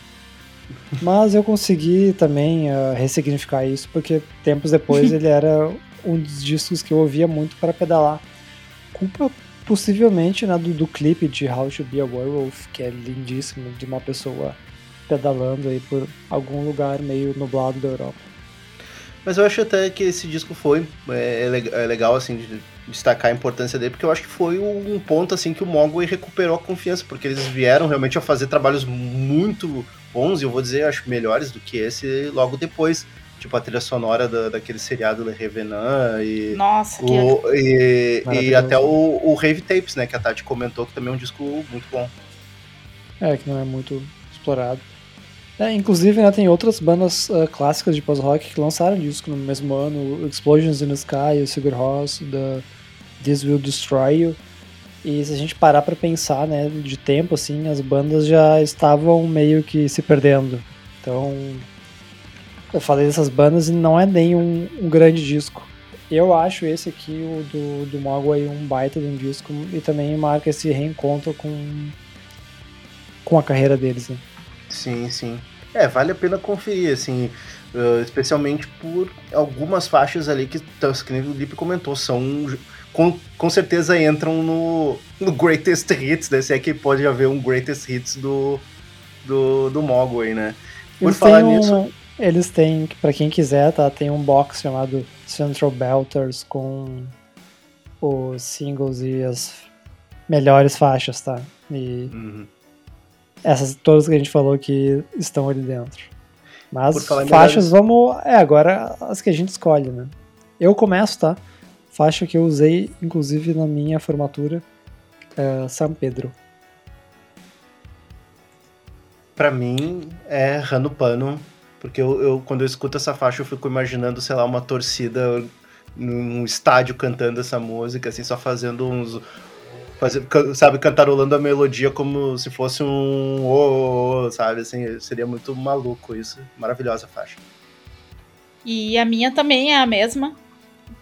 Mas eu consegui também uh, ressignificar isso, porque tempos depois [laughs] ele era um dos discos que eu ouvia muito para pedalar culpa possivelmente né, do, do clipe de How to Be a Werewolf, que é lindíssimo, de uma pessoa pedalando aí por algum lugar meio nublado da Europa. Mas eu acho até que esse disco foi é, é, é legal assim de destacar a importância dele, porque eu acho que foi um ponto assim que o Mogwai recuperou a confiança, porque eles vieram realmente a fazer trabalhos muito bons, e eu vou dizer, acho melhores do que esse logo depois tipo a trilha sonora da, daquele seriado Le Revenant e Nossa, o, que... e, e até o, o Rave Tapes, né, que a Tati comentou que também é um disco muito bom. É, que não é muito explorado. É, inclusive, né, tem outras bandas uh, clássicas de post-rock que lançaram disco no mesmo ano, Explosions in the Sky, o Sigur Rós, da This Will Destroy You. E se a gente parar para pensar, né, de tempo assim, as bandas já estavam meio que se perdendo. Então, eu falei dessas bandas e não é nem um, um grande disco. Eu acho esse aqui, o do, do Mogwai, um baita de um disco e também marca esse reencontro com, com a carreira deles. Né? Sim, sim. É, vale a pena conferir, assim, especialmente por algumas faixas ali que, que o Lip comentou, são com, com certeza entram no, no Greatest Hits, né? Se é que pode haver um Greatest Hits do, do, do Mogwai, né? Por Eles falar nisso. Um eles têm, para quem quiser, tá? Tem um box chamado Central Belters com os singles e as melhores faixas, tá? E uhum. essas todas que a gente falou que estão ali dentro. Mas faixas, melhores... vamos. É, agora as que a gente escolhe, né? Eu começo, tá? Faixa que eu usei, inclusive, na minha formatura, é São Pedro. Pra mim, é Rano Pano porque eu, eu, quando eu escuto essa faixa, eu fico imaginando, sei lá, uma torcida num estádio cantando essa música, assim, só fazendo uns. sabe, cantarolando a melodia como se fosse um. Oh, oh, oh, sabe, assim, seria muito maluco isso. Maravilhosa faixa. E a minha também é a mesma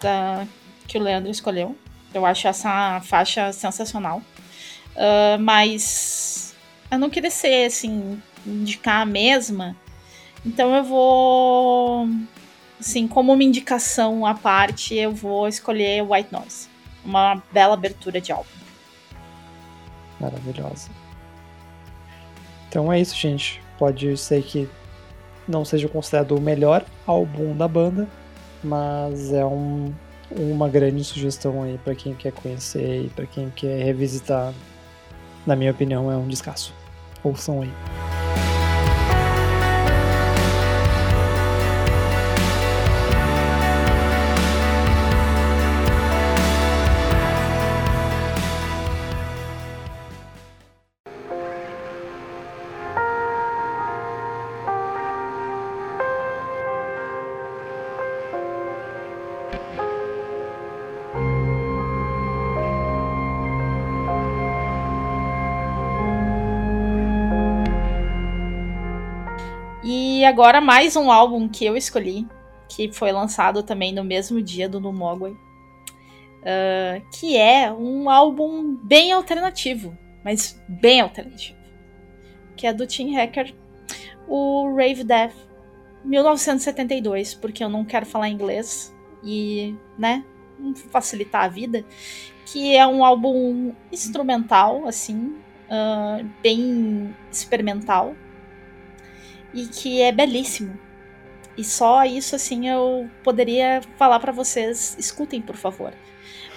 da que o Leandro escolheu. Eu acho essa faixa sensacional. Uh, mas eu não queria ser, assim, indicar a mesma então eu vou. Assim, como uma indicação à parte, eu vou escolher White Noise. Uma bela abertura de álbum. Maravilhosa. Então é isso, gente. Pode ser que não seja considerado o melhor álbum da banda, mas é um, uma grande sugestão aí para quem quer conhecer e para quem quer revisitar. Na minha opinião, é um descasso. Ouçam aí. Agora mais um álbum que eu escolhi, que foi lançado também no mesmo dia do No uh, que é um álbum bem alternativo, mas bem alternativo, que é do Tim Hacker, o Rave Death, 1972, porque eu não quero falar inglês e, né, facilitar a vida, que é um álbum instrumental, assim, uh, bem experimental, e que é belíssimo. E só isso, assim, eu poderia falar para vocês: escutem, por favor.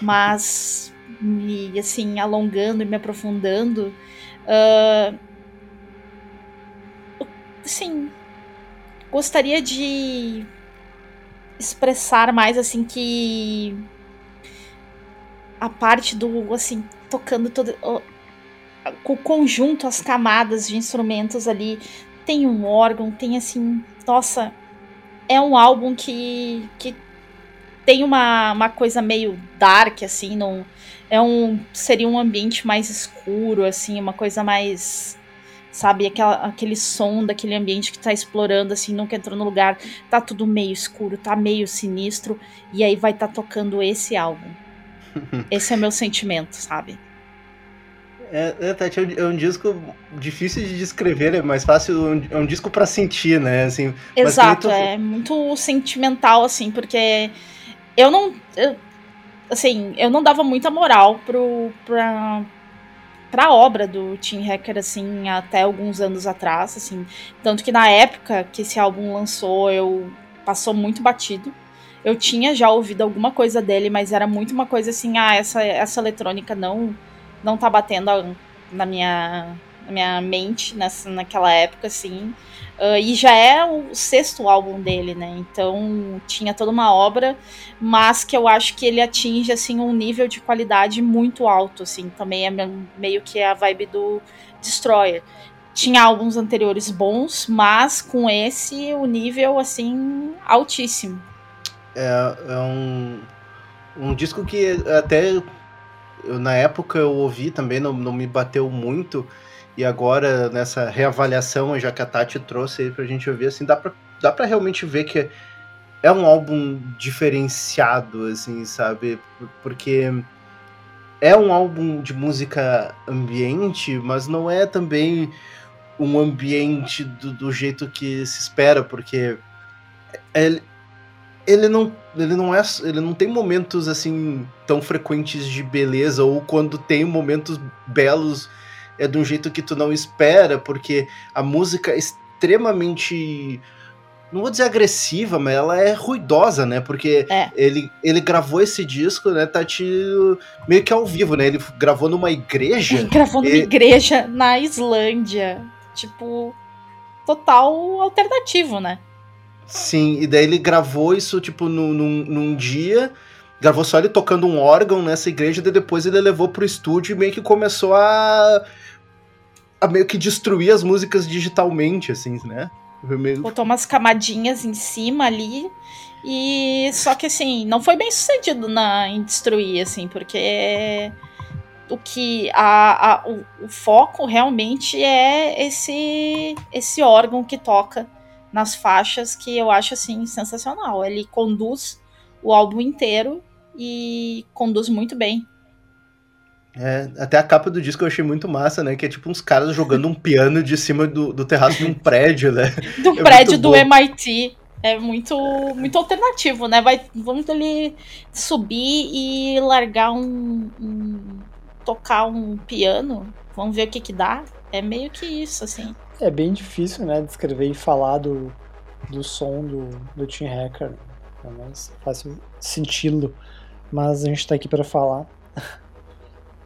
Mas, me, assim, alongando e me aprofundando, uh, sim, gostaria de expressar mais, assim, que a parte do, assim, tocando todo. O conjunto, as camadas de instrumentos ali tem um órgão, tem assim, nossa, é um álbum que, que tem uma, uma coisa meio dark, assim, não, é um, seria um ambiente mais escuro, assim, uma coisa mais, sabe, aquela, aquele som daquele ambiente que tá explorando, assim, nunca entrou no lugar, tá tudo meio escuro, tá meio sinistro, e aí vai tá tocando esse álbum. [laughs] Esse é meu sentimento, sabe? É, é, Tati, é um disco difícil de descrever, é mais fácil, é um disco para sentir, né? Assim, Exato, tu... é muito sentimental, assim, porque eu não. Eu, assim, eu não dava muita moral pro, pra, pra obra do Tim Hacker, assim, até alguns anos atrás, assim. Tanto que na época que esse álbum lançou, eu passou muito batido. Eu tinha já ouvido alguma coisa dele, mas era muito uma coisa assim, ah, essa, essa eletrônica não não tá batendo na minha, na minha mente nessa, naquela época, assim. Uh, e já é o sexto álbum dele, né? Então tinha toda uma obra, mas que eu acho que ele atinge assim um nível de qualidade muito alto, assim. Também é meio que a vibe do Destroyer. Tinha álbuns anteriores bons, mas com esse o nível assim altíssimo. É, é um, um disco que até eu, na época eu ouvi também, não, não me bateu muito. E agora, nessa reavaliação, já que a Tati trouxe aí pra gente ouvir, assim, dá pra, dá pra realmente ver que é um álbum diferenciado, assim, sabe? Porque é um álbum de música ambiente, mas não é também um ambiente do, do jeito que se espera, porque ele, ele não, ele não é, ele não tem momentos assim tão frequentes de beleza ou quando tem momentos belos é de um jeito que tu não espera, porque a música é extremamente não vou dizer agressiva, mas ela é ruidosa, né? Porque é. ele, ele gravou esse disco, né, Tati, meio que ao vivo, né? Ele gravou numa igreja. Ele gravou numa e... igreja na Islândia. Tipo, total alternativo, né? Sim, e daí ele gravou isso, tipo, num, num, num dia, gravou só ele tocando um órgão nessa igreja, e depois ele levou pro estúdio e meio que começou a. a meio que destruir as músicas digitalmente, assim, né? Meio... Botou umas camadinhas em cima ali. E só que assim, não foi bem sucedido na, em destruir, assim, porque o que a, a o, o, foco realmente é esse esse órgão que toca nas faixas que eu acho assim sensacional. Ele conduz o álbum inteiro e conduz muito bem. É, até a capa do disco eu achei muito massa, né? Que é tipo uns caras jogando um piano de cima do, do terraço de um prédio, né? [laughs] Do é prédio do MIT. É muito, muito alternativo, né? Vai, vamos ali subir e largar um, um, tocar um piano. Vamos ver o que que dá. É meio que isso, assim é bem difícil, né, descrever e falar do, do som do, do Tim Hacker é mais fácil senti-lo. Mas a gente está aqui para falar.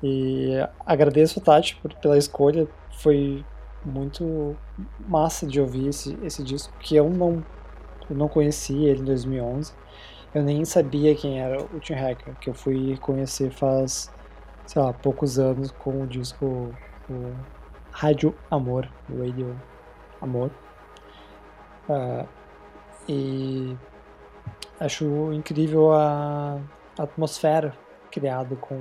E agradeço Tati por, pela escolha. Foi muito massa de ouvir esse, esse disco, que eu não, eu não conheci ele em 2011. Eu nem sabia quem era o Tim Hacker, que eu fui conhecer faz, sei lá, poucos anos com o disco Rádio Amor, Radio Amor. Uh, e acho incrível a atmosfera criada com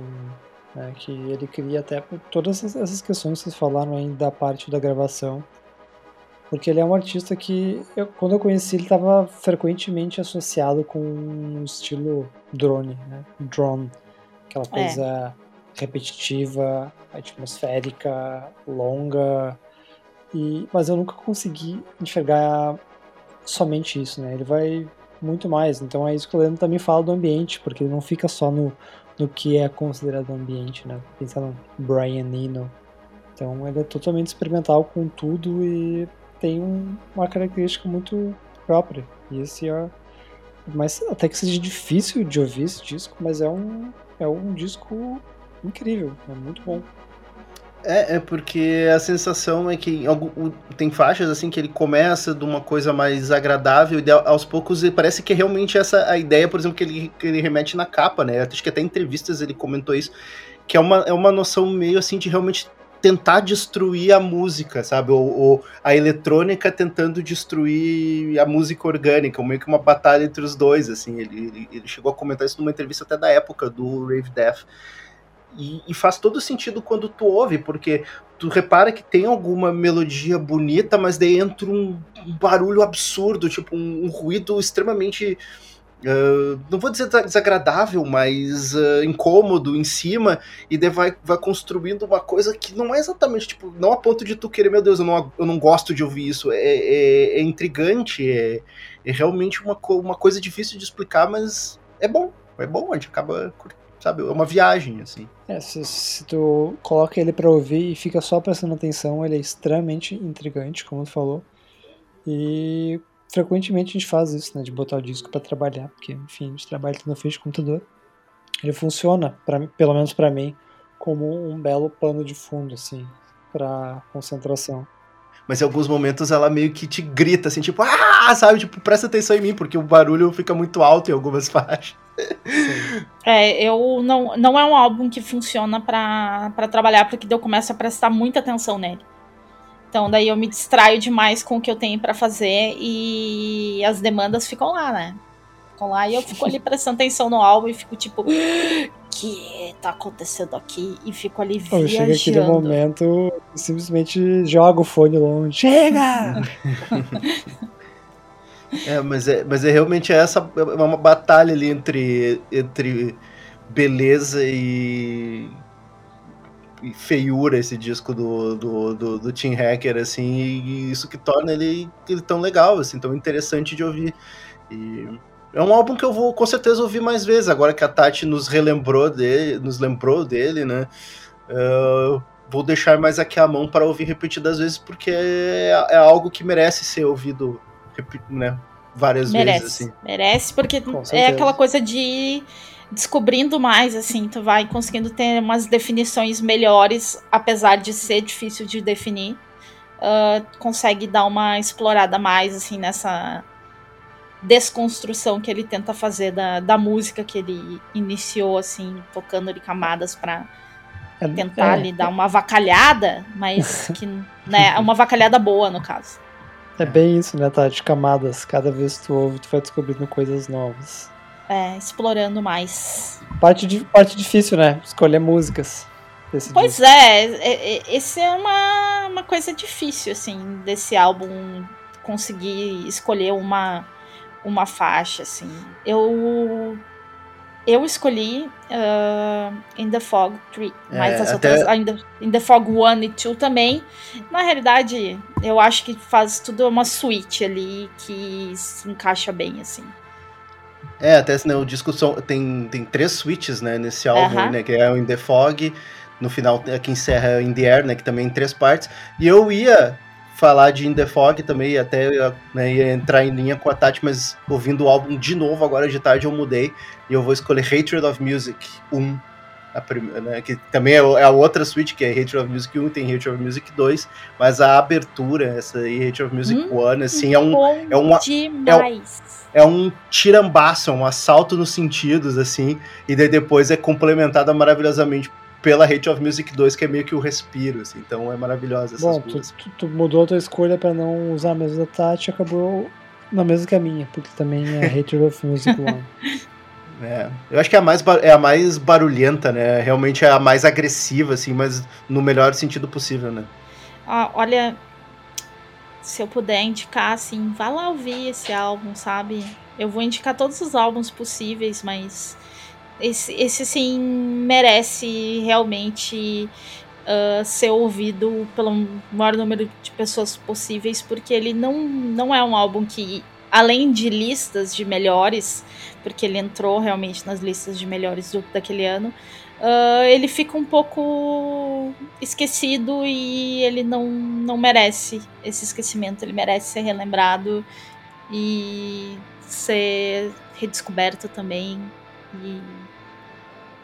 né, que ele cria até todas essas questões que vocês falaram aí da parte da gravação porque ele é um artista que eu, quando eu conheci ele estava frequentemente associado com um estilo drone, né? drone, aquela é. coisa. Repetitiva, atmosférica, longa, e mas eu nunca consegui enxergar somente isso, né? Ele vai muito mais. Então é isso que o Leandro também fala do ambiente, porque ele não fica só no, no que é considerado ambiente, né? Pensando no Brian Eno. Então ele é totalmente experimental com tudo e tem um, uma característica muito própria. E esse é. Mas até que seja difícil de ouvir esse disco, mas é um, é um disco incrível, é muito bom. É, é porque a sensação é que tem faixas assim que ele começa de uma coisa mais agradável e aos poucos parece que é realmente essa a ideia, por exemplo, que ele, que ele remete na capa, né? Acho que até em entrevistas ele comentou isso, que é uma, é uma noção meio assim de realmente tentar destruir a música, sabe? Ou, ou, a eletrônica tentando destruir a música orgânica, meio que uma batalha entre os dois, assim. Ele, ele, ele chegou a comentar isso numa entrevista até da época do Rave Death. E, e, faz todo sentido quando tu ouve, porque tu repara que tem alguma melodia bonita, mas daí entra um, barulho absurdo, tipo um, um ruído extremamente. Uh, não vou dizer desagradável, mas uh, incômodo em cima, e daí vai, vai construindo uma coisa que não é exatamente, tipo, não a ponto de tu querer, meu Deus, eu não, eu não gosto de ouvir isso. É, é, é intrigante, é, é realmente uma, uma coisa difícil de explicar, mas é bom, é bom, a gente acaba curtindo sabe? É uma viagem, assim. É, se, se tu coloca ele para ouvir e fica só prestando atenção, ele é extremamente intrigante, como tu falou. E frequentemente a gente faz isso, né? De botar o disco para trabalhar, porque, enfim, a gente trabalha na frente de computador. Ele funciona, pra, pelo menos para mim, como um belo pano de fundo, assim, para concentração mas em alguns momentos ela meio que te grita, assim, tipo, ah, sabe? Tipo, presta atenção em mim, porque o barulho fica muito alto em algumas [laughs] faixas. É, eu não, não é um álbum que funciona para trabalhar, porque eu começo a prestar muita atenção nele. Então daí eu me distraio demais com o que eu tenho para fazer e as demandas ficam lá, né? Ficam lá e eu fico ali prestando atenção no álbum e fico tipo, que tá acontecendo aqui? E fico ali viajando. Chega aquele momento, simplesmente joga o fone longe. Chega! [laughs] é, mas é, mas é realmente essa é uma batalha ali entre, entre beleza e, e feiura esse disco do, do, do, do Tim Hacker, assim, e isso que torna ele, ele tão legal, assim, tão interessante de ouvir. E é um álbum que eu vou com certeza ouvir mais vezes, agora que a Tati nos relembrou dele, nos lembrou dele, né? Uh, vou deixar mais aqui a mão para ouvir repetidas vezes, porque é, é algo que merece ser ouvido né, várias merece, vezes. Assim. Merece, porque é aquela coisa de descobrindo mais, assim, tu vai conseguindo ter umas definições melhores, apesar de ser difícil de definir. Uh, consegue dar uma explorada mais, assim, nessa desconstrução que ele tenta fazer da, da música que ele iniciou, assim, tocando de camadas para é, tentar é, ali dar uma vacalhada, mas [laughs] que, né, uma vacalhada boa, no caso. É bem isso, né, tá? De camadas. Cada vez que tu ouve, tu vai descobrindo coisas novas. É, explorando mais. Parte, de, parte difícil, né? Escolher músicas. Pois é, é, é, esse é uma, uma coisa difícil, assim, desse álbum conseguir escolher uma uma faixa, assim. Eu eu escolhi uh, In the Fog 3, é, mas as até... outras, in the, in the Fog 1 e 2 também. Na realidade, eu acho que faz tudo uma suíte ali que se encaixa bem, assim. É, até né, o disco são, tem, tem três suítes, né, nesse álbum, uh -huh. né, que é o In the Fog, no final, que encerra In the Air, né, que também em três partes. E eu ia falar de In The Fog também, até né, ia entrar em linha com a Tati, mas ouvindo o álbum de novo agora de tarde eu mudei e eu vou escolher Hatred of Music 1, a primeira, né, que também é, é a outra suite, que é Hatred of Music 1, tem Hatred of Music 2, mas a abertura, essa aí, Hatred of Music hum, 1, assim, é um... É uma, demais. É, é um tirambaço, é um assalto nos sentidos, assim, e daí depois é complementada maravilhosamente pela Hate of Music 2, que é meio que o respiro, assim, então é maravilhosa essas Bom, tu, tu, tu, mudou a tua escolha para não usar a mesma da Tati e acabou na mesma que a minha, porque também é [laughs] Hate of Music 1. [laughs] É, eu acho que é a, mais, é a mais barulhenta, né? Realmente é a mais agressiva, assim, mas no melhor sentido possível, né? Ah, olha, se eu puder indicar, assim, vá lá ouvir esse álbum, sabe? Eu vou indicar todos os álbuns possíveis, mas esse, esse sim merece realmente uh, ser ouvido pelo maior número de pessoas possíveis, porque ele não, não é um álbum que, além de listas de melhores, porque ele entrou realmente nas listas de melhores do, daquele ano, uh, ele fica um pouco esquecido e ele não, não merece esse esquecimento, ele merece ser relembrado e ser redescoberto também.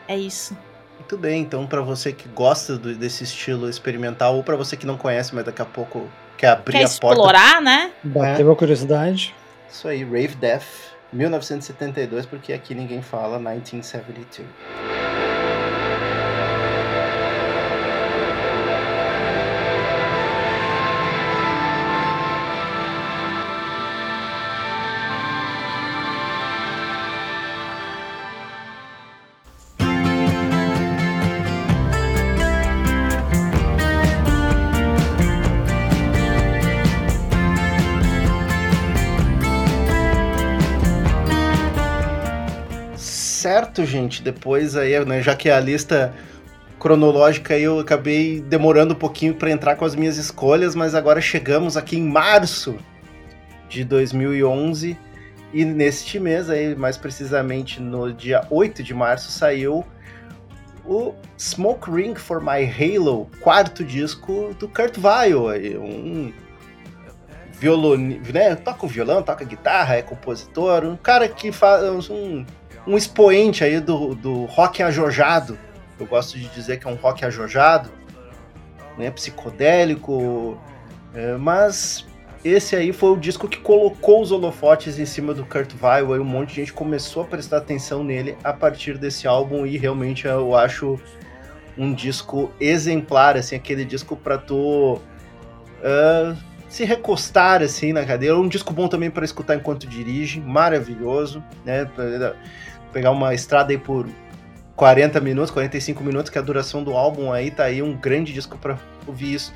É isso. Muito bem, então para você que gosta do, desse estilo experimental ou para você que não conhece, mas daqui a pouco quer abrir quer a explorar, porta. explorar, né? Bateu é. a curiosidade. Isso aí, Rave Death, 1972, porque aqui ninguém fala 1972. Gente. Depois aí, né, já que a lista cronológica eu acabei demorando um pouquinho para entrar com as minhas escolhas, mas agora chegamos aqui em março de 2011 e neste mês aí, mais precisamente no dia 8 de março, saiu o Smoke Ring for My Halo, quarto disco do Kurt Weill, um violonista, né, toca o violão, toca guitarra, é compositor, um cara que faz um um expoente aí do, do rock ajojado. Eu gosto de dizer que é um rock ajojado, né, psicodélico, é, mas esse aí foi o disco que colocou os holofotes em cima do Kurt Weill, e um monte de gente começou a prestar atenção nele a partir desse álbum e realmente eu acho um disco exemplar, assim, aquele disco para tu uh, se recostar assim na cadeira, um disco bom também para escutar enquanto dirige, maravilhoso, né? Pegar uma estrada aí por 40 minutos, 45 minutos, que é a duração do álbum aí, tá aí um grande disco para ouvir isso.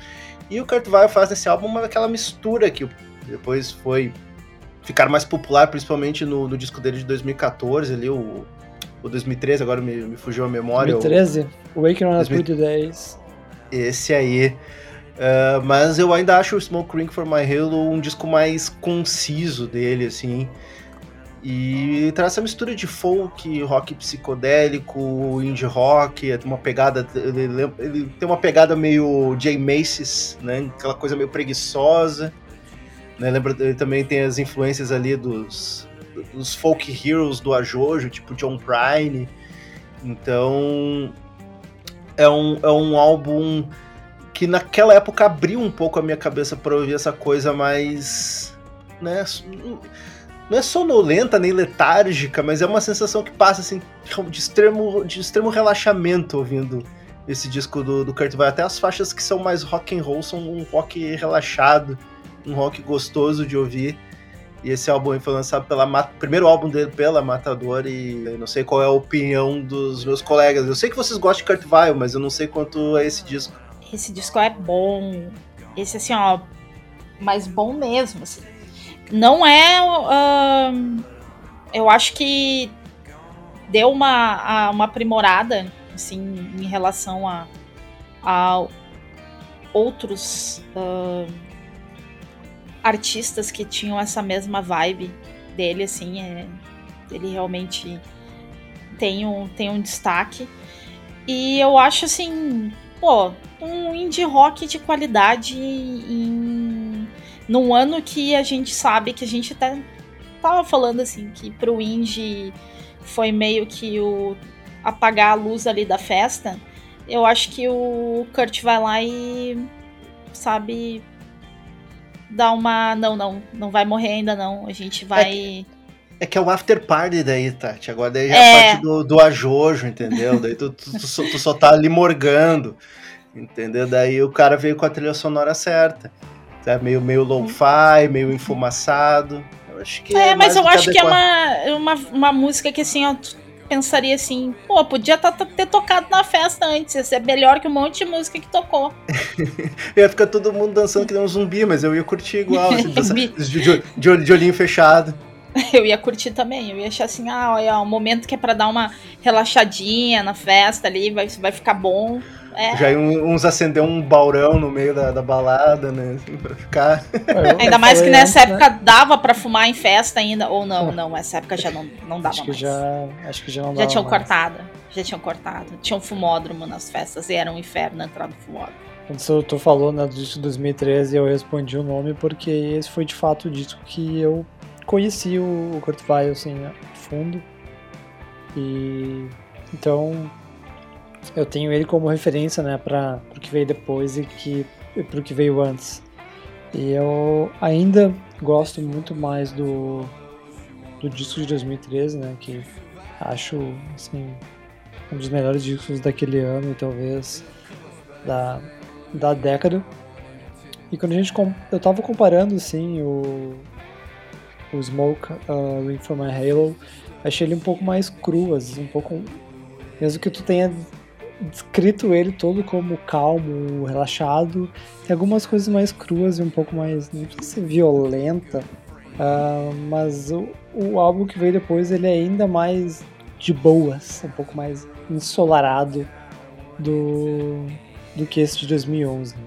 E o Kurt Weill faz nesse álbum aquela mistura que depois foi ficar mais popular, principalmente no, no disco dele de 2014, ali, o, o 2013, agora me, me fugiu a memória. 2013? O Waking on a Pretty Days. Esse aí. Uh, mas eu ainda acho o Smoke Ring for My Halo um disco mais conciso dele, assim. E traz essa mistura de folk, rock psicodélico, indie rock, é uma pegada. Ele, ele tem uma pegada meio Jay Macy's, né? Aquela coisa meio preguiçosa. Né? Lembra, ele também tem as influências ali dos, dos folk heroes do Ajojo, tipo John Prine. Então é um, é um álbum que naquela época abriu um pouco a minha cabeça para ouvir essa coisa mais. Né? Não é sonolenta nem letárgica, mas é uma sensação que passa assim de extremo, de extremo relaxamento ouvindo esse disco do, do Kurt Weill. Até as faixas que são mais rock and roll são um rock relaxado, um rock gostoso de ouvir. E esse álbum foi lançado pela primeiro álbum dele pela Matador e eu não sei qual é a opinião dos meus colegas. Eu sei que vocês gostam de Kurt Weill, mas eu não sei quanto é esse disco. Esse disco é bom. Esse assim, ó, mas bom mesmo, assim não é. Uh, eu acho que deu uma, uma aprimorada assim, em relação a, a outros uh, artistas que tinham essa mesma vibe dele, assim, é, ele realmente tem um, tem um destaque. E eu acho assim, pô, um indie rock de qualidade em num ano que a gente sabe que a gente até tava falando assim, que pro indie foi meio que o apagar a luz ali da festa, eu acho que o Kurt vai lá e sabe dar uma não, não, não vai morrer ainda não. A gente vai é que é o after party daí, Tati. Agora daí é, é a parte do, do ajojo, entendeu? Daí tu, tu, tu, só, tu, só, tá ali morgando, entendeu? Daí o cara veio com a trilha sonora certa. É meio, meio low-fi, meio enfumaçado. Eu acho que é, é mas eu acho que, que é uma, uma, uma música que assim, ó, pensaria assim, pô, podia tá, tá, ter tocado na festa antes, ia ser melhor que um monte de música que tocou. [laughs] ia ficar todo mundo dançando que nem um zumbi, mas eu ia curtir igual, assim, [laughs] de, de, de, de olhinho fechado. [laughs] Eu ia curtir também, eu ia achar assim, ah, olha, um momento que é pra dar uma relaxadinha na festa ali, vai, vai ficar bom. É. Já uns acender um baurão no meio da, da balada, né? Assim, pra ficar. ainda mais que nessa antes, época né? dava pra fumar em festa ainda. Ou não, [laughs] não, essa época já não, não dava acho mais. Que já, acho que já não já dava. Já tinham mais. cortado. Já tinham cortado. Tinha um fumódromo nas festas e era um inferno entrar no fumódromo. Quando tu falou né, do disco de 2013, eu respondi o nome porque esse foi de fato o disco que eu conheci o Kurt Weill assim, a fundo. E então eu tenho ele como referência, né, para o que veio depois e que para o que veio antes. E eu ainda gosto muito mais do do disco de 2013, né, que acho assim um dos melhores discos daquele ano e talvez da da década. E quando a gente eu tava comparando assim o o Smoke uh, Ring from My Halo, achei ele um pouco mais cru, às vezes um pouco. Mesmo que tu tenha descrito ele todo como calmo, relaxado, tem algumas coisas mais cruas e um pouco mais, não precisa ser violenta, uh, mas o, o álbum que veio depois ele é ainda mais de boas, um pouco mais ensolarado do, do que esse de 2011. Né?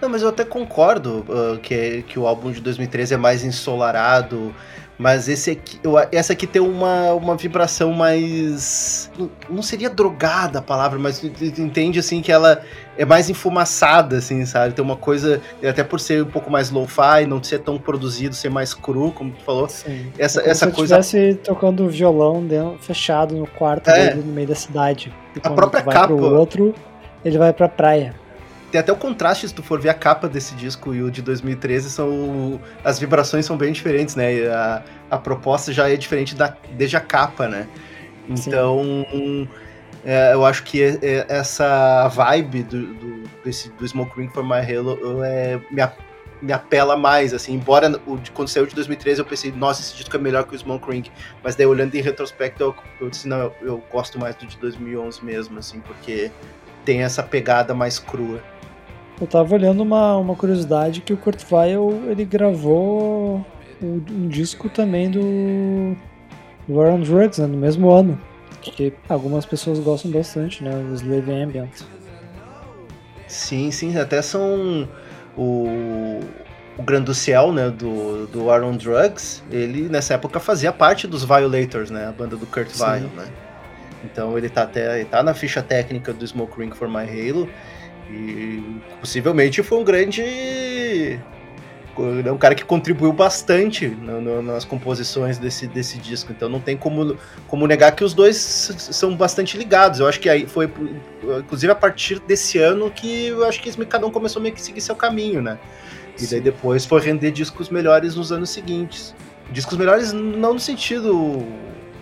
Não, mas eu até concordo uh, que, que o álbum de 2013 é mais ensolarado, mas esse aqui, essa aqui tem uma, uma vibração mais. Não seria drogada a palavra, mas entende assim que ela é mais enfumaçada, assim, sabe? Tem uma coisa, até por ser um pouco mais lo-fi, não ser tão produzido, ser mais cru, como tu falou. Sim. Essa, é essa se coisa. Se estivesse tocando violão dentro, fechado no quarto é. dele, no meio da cidade. E a própria capa. O outro, ele vai pra praia. Tem até o contraste, se tu for ver a capa desse disco e o de 2013, são. As vibrações são bem diferentes, né? A, a proposta já é diferente da, desde a capa, né? Então. É, eu acho que é, é, essa vibe do, do, desse, do Smoke Ring for My Halo é, me, me apela mais, assim, embora o, quando saiu de 2013 eu pensei, nossa, esse disco é melhor que o Smoke Ring, mas daí olhando em retrospecto eu, eu disse, não, eu, eu gosto mais do de 2011 mesmo, assim, porque tem essa pegada mais crua. Eu tava olhando uma, uma curiosidade que o Kurt Weill, ele gravou um, um disco também do War on Drugs, né, no mesmo ano. Que algumas pessoas gostam bastante, né? O Slave Ambient. Sim, sim, até são o, o Grand do Ciel, né, do, do War on Drugs, ele nessa época fazia parte dos Violators, né, a banda do Kurt Weill, né. Então ele tá até ele tá na ficha técnica do Smoke Ring for My Halo e possivelmente foi um grande. É um cara que contribuiu bastante no, no, nas composições desse, desse disco, então não tem como, como negar que os dois são bastante ligados. Eu acho que aí foi, inclusive, a partir desse ano que eu acho que cada um começou meio que seguir seu caminho, né? E daí depois foi render discos melhores nos anos seguintes. Discos melhores não no sentido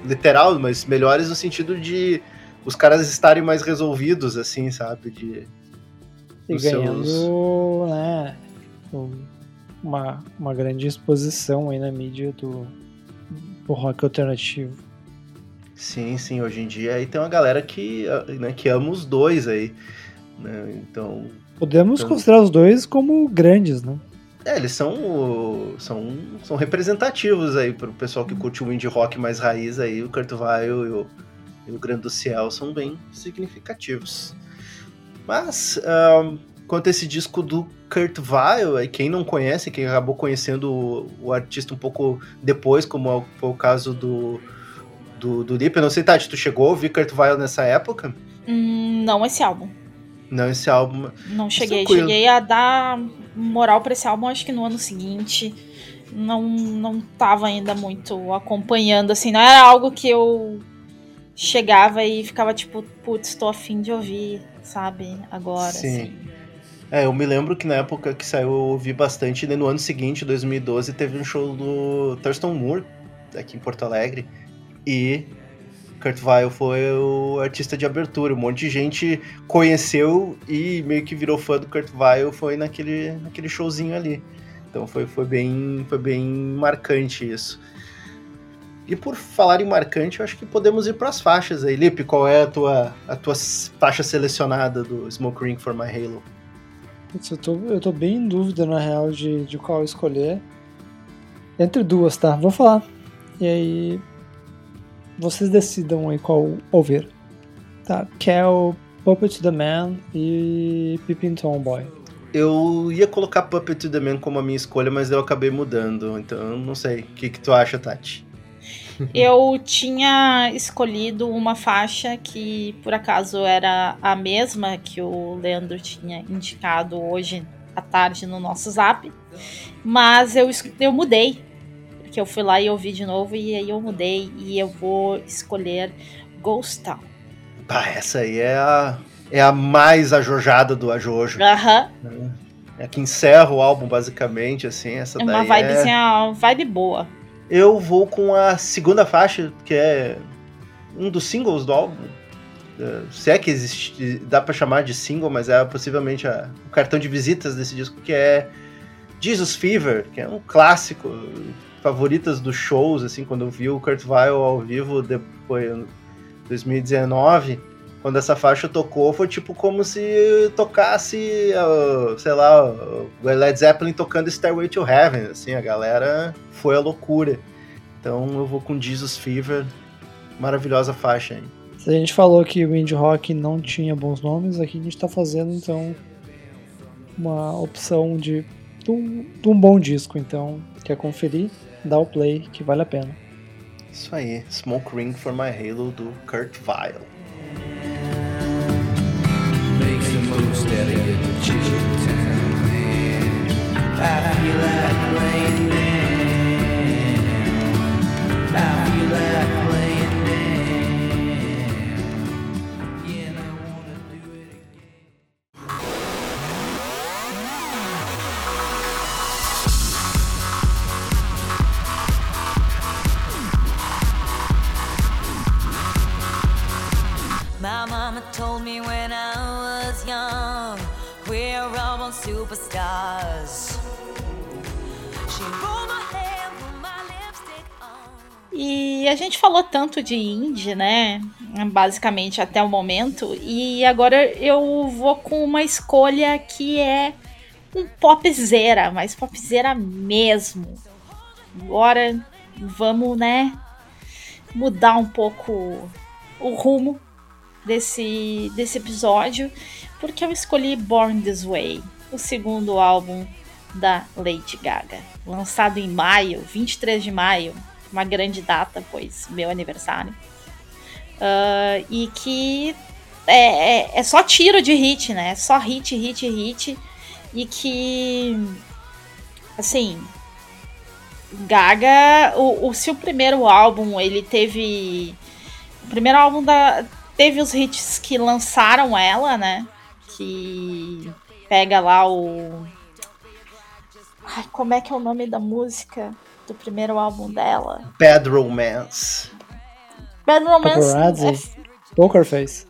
literal, mas melhores no sentido de os caras estarem mais resolvidos, assim, sabe? De, e ganhando, seus... né, uma, uma grande exposição aí na mídia do, do rock alternativo. Sim, sim, hoje em dia aí tem uma galera que, né, que ama os dois aí, né, então... Podemos então... considerar os dois como grandes, né? É, eles são, são, são representativos aí pro pessoal que curte o indie rock mais raiz aí, o Kurt Weill e o, e o Grande do Ciel são bem significativos. Mas, um, quanto a esse disco do Kurt Weill, quem não conhece, quem acabou conhecendo o, o artista um pouco depois, como foi o caso do, do, do Lip, eu não sei, Tati, tu chegou a ouvir Kurt Weill nessa época? Hum, não, esse álbum. Não, esse álbum. Não cheguei. Tranquilo. Cheguei a dar moral pra esse álbum, acho que no ano seguinte. Não, não tava ainda muito acompanhando, assim. Não era algo que eu chegava e ficava tipo, putz, tô afim de ouvir, sabe? Agora. Sim. Assim. É, eu me lembro que na época que saiu eu ouvi bastante, e no ano seguinte, 2012, teve um show do Thurston Moore, aqui em Porto Alegre, e Kurt Weill foi o artista de abertura. Um monte de gente conheceu e meio que virou fã do Kurt Weill foi naquele, naquele showzinho ali. Então foi, foi, bem, foi bem marcante isso. E por falar em marcante, eu acho que podemos ir para as faixas aí. Lipe, qual é a tua, a tua faixa selecionada do Smoke Ring for My Halo? Eu tô, eu tô bem em dúvida, na real, de, de qual escolher. Entre duas, tá? Vou falar. E aí, vocês decidam aí qual ouvir. Tá, Kel, Puppet to the Man e Pippin Tomboy. Eu ia colocar Puppet to the Man como a minha escolha, mas eu acabei mudando, então não sei. O que, que tu acha, Tati? [laughs] Eu tinha escolhido uma faixa que, por acaso, era a mesma que o Leandro tinha indicado hoje à tarde no nosso zap, mas eu, eu mudei que eu fui lá e ouvi de novo e aí eu mudei e eu vou escolher Ghost Town. Pá, essa aí é a, é a mais ajojada do Ajojo. Aham. Uhum. É a que encerra o álbum, basicamente, assim, essa é daí uma vibezinha, é... uma vibe boa. Eu vou com a segunda faixa, que é um dos singles do álbum. É, se é que existe, dá para chamar de single, mas é possivelmente a, o cartão de visitas desse disco, que é Jesus Fever, que é um clássico favoritas dos shows, assim, quando eu vi o Kurt Weill ao vivo depois, em 2019, quando essa faixa tocou, foi tipo como se tocasse, sei lá, o Led Zeppelin tocando Stairway to Heaven, assim, a galera foi a loucura. Então eu vou com Jesus Fever, maravilhosa faixa aí. Se a gente falou que o indie rock não tinha bons nomes, aqui a gente tá fazendo então uma opção de, de, um, de um bom disco, então quer conferir? dá o play que vale a pena. Isso aí, Smoke Ring for My Halo do Kurt Vile. I feel like playing I feel like E a gente falou tanto de indie, né? Basicamente até o momento. E agora eu vou com uma escolha que é um popzera, mas popzera mesmo. Agora vamos, né? Mudar um pouco o rumo desse, desse episódio, porque eu escolhi Born This Way, o segundo álbum da Lady Gaga, lançado em maio, 23 de maio, uma grande data, pois meu aniversário, uh, e que é, é, é, só tiro de hit, né? Só hit, hit, hit, e que, assim, Gaga, o, o seu primeiro álbum, ele teve o primeiro álbum da, Teve os hits que lançaram ela, né? Que pega lá o. Ai, como é que é o nome da música do primeiro álbum dela? Bad Romance. Bad Romance. É... Poker Face.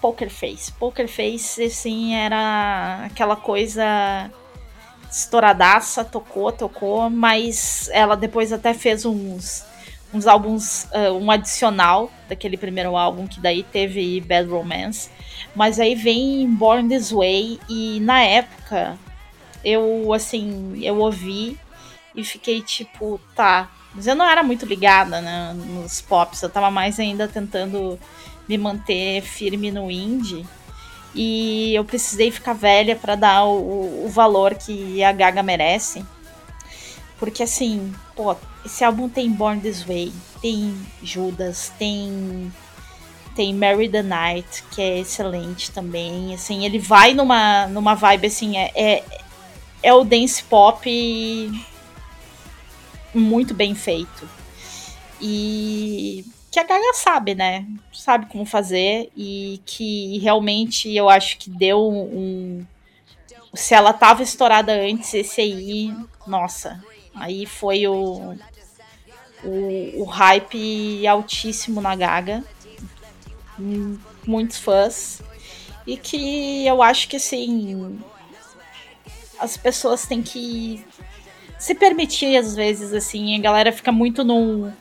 Poker Face. Poker Face, assim, era aquela coisa estouradaça, tocou, tocou, mas ela depois até fez uns uns álbuns, uh, um adicional daquele primeiro álbum, que daí teve Bad Romance. Mas aí vem Born This Way, e na época eu, assim, eu ouvi e fiquei tipo, tá. Mas eu não era muito ligada né, nos pops, eu tava mais ainda tentando me manter firme no indie. E eu precisei ficar velha para dar o, o valor que a Gaga merece. Porque assim, pô, esse álbum tem Born This Way, tem Judas, tem tem Mary the Night, que é excelente também. Assim, ele vai numa, numa vibe assim, é, é, é o dance pop muito bem feito. E que a Gaga sabe, né? Sabe como fazer e que realmente eu acho que deu um. Se ela tava estourada antes, esse aí, nossa, aí foi o, o, o hype altíssimo na Gaga. Muitos fãs. E que eu acho que assim. As pessoas têm que se permitir, às vezes, assim. A galera fica muito num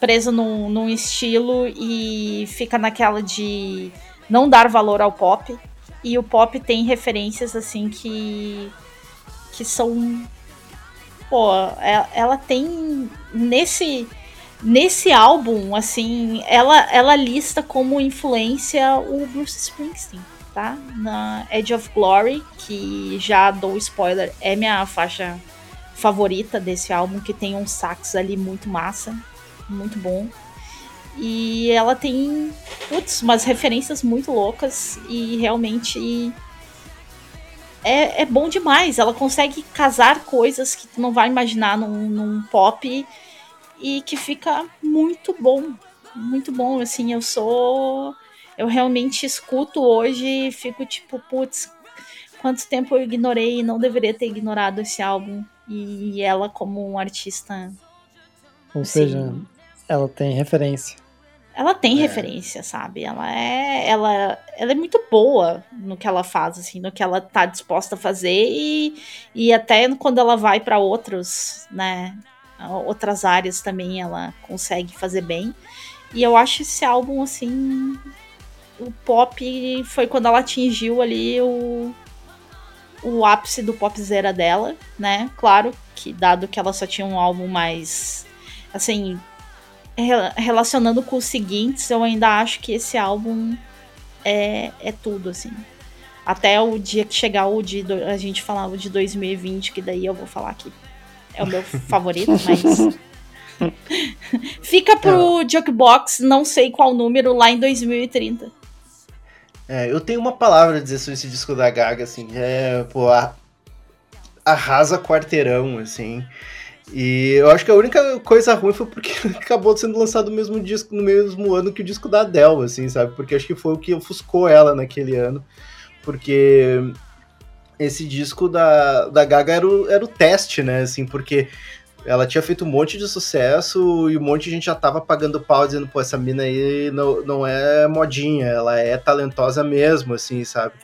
preso num, num estilo e fica naquela de não dar valor ao pop. E o pop tem referências assim que que são pô, ela, é, ela tem nesse nesse álbum assim, ela ela lista como influência o Bruce Springsteen, tá? Na Edge of Glory, que já dou spoiler, é minha faixa favorita desse álbum, que tem um sax ali muito massa muito bom. E ela tem, putz, umas referências muito loucas e realmente é, é bom demais. Ela consegue casar coisas que tu não vai imaginar num, num pop e que fica muito bom. Muito bom, assim, eu sou. Eu realmente escuto hoje e fico tipo, putz, quanto tempo eu ignorei e não deveria ter ignorado esse álbum. E ela, como um artista. Ou assim, seja, ela tem referência. Ela tem é. referência, sabe? Ela é, ela, ela é muito boa no que ela faz, assim, no que ela tá disposta a fazer e, e até quando ela vai para outros, né, outras áreas também ela consegue fazer bem. E eu acho esse álbum assim, o pop foi quando ela atingiu ali o o ápice do popzera dela, né? Claro que dado que ela só tinha um álbum mais assim, relacionando com os seguintes, eu ainda acho que esse álbum é, é tudo, assim. Até o dia que chegar o de. A gente falar o de 2020, que daí eu vou falar que é o meu [laughs] favorito, mas. [laughs] Fica pro é. Jukebox, não sei qual número, lá em 2030. É, eu tenho uma palavra a dizer sobre esse disco da Gaga, assim, é, pô, arrasa quarteirão, assim. E eu acho que a única coisa ruim foi porque [laughs] acabou sendo lançado o mesmo disco no mesmo ano que o disco da Adele, assim, sabe? Porque acho que foi o que ofuscou ela naquele ano. Porque esse disco da, da Gaga era o, era o teste, né? Assim, porque ela tinha feito um monte de sucesso e um monte de gente já tava pagando pau dizendo, pô, essa mina aí não, não é modinha, ela é talentosa mesmo, assim, sabe?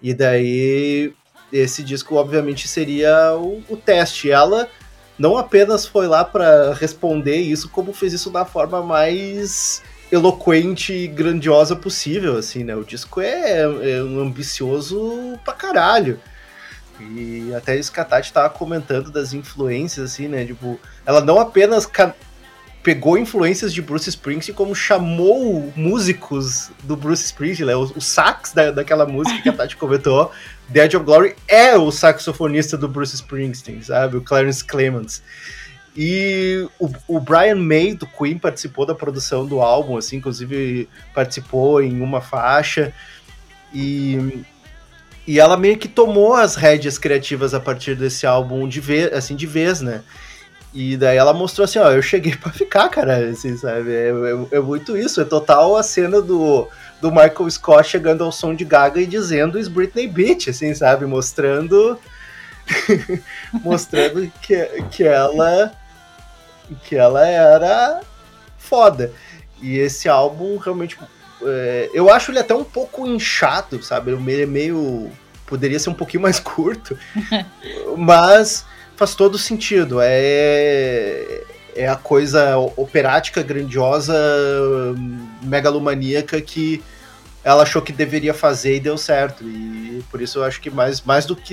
E daí esse disco, obviamente, seria o, o teste. Ela não apenas foi lá para responder isso, como fez isso da forma mais eloquente e grandiosa possível, assim, né? O disco é, é um ambicioso pra caralho. E até isso que a Tati tava comentando das influências, assim, né? Tipo, ela não apenas pegou influências de Bruce Springsteen, como chamou músicos do Bruce Springsteen, né? O, o sax da, daquela música que a Tati comentou, Edge of Glory, é o saxofonista do Bruce Springsteen, sabe? O Clarence Clements. E o, o, Brian May, do Queen, participou da produção do álbum, assim, inclusive participou em uma faixa. E, e ela meio que tomou as rédeas criativas a partir desse álbum de vez, assim, de vez, né? E daí ela mostrou assim, ó, eu cheguei [laughs] para ficar, cara, assim, sabe? É, é, é, muito isso, é total a cena do, do Michael Scott chegando ao som de Gaga e dizendo is Britney Beach, assim, sabe? Mostrando [laughs] mostrando que, que ela que ela era foda. E esse álbum realmente é, eu acho ele até um pouco inchado, sabe? Ele é meio poderia ser um pouquinho mais [laughs] curto, mas faz todo sentido. É, é a coisa operática, grandiosa, megalomaníaca que ela achou que deveria fazer e deu certo. E por isso eu acho que mais, mais do que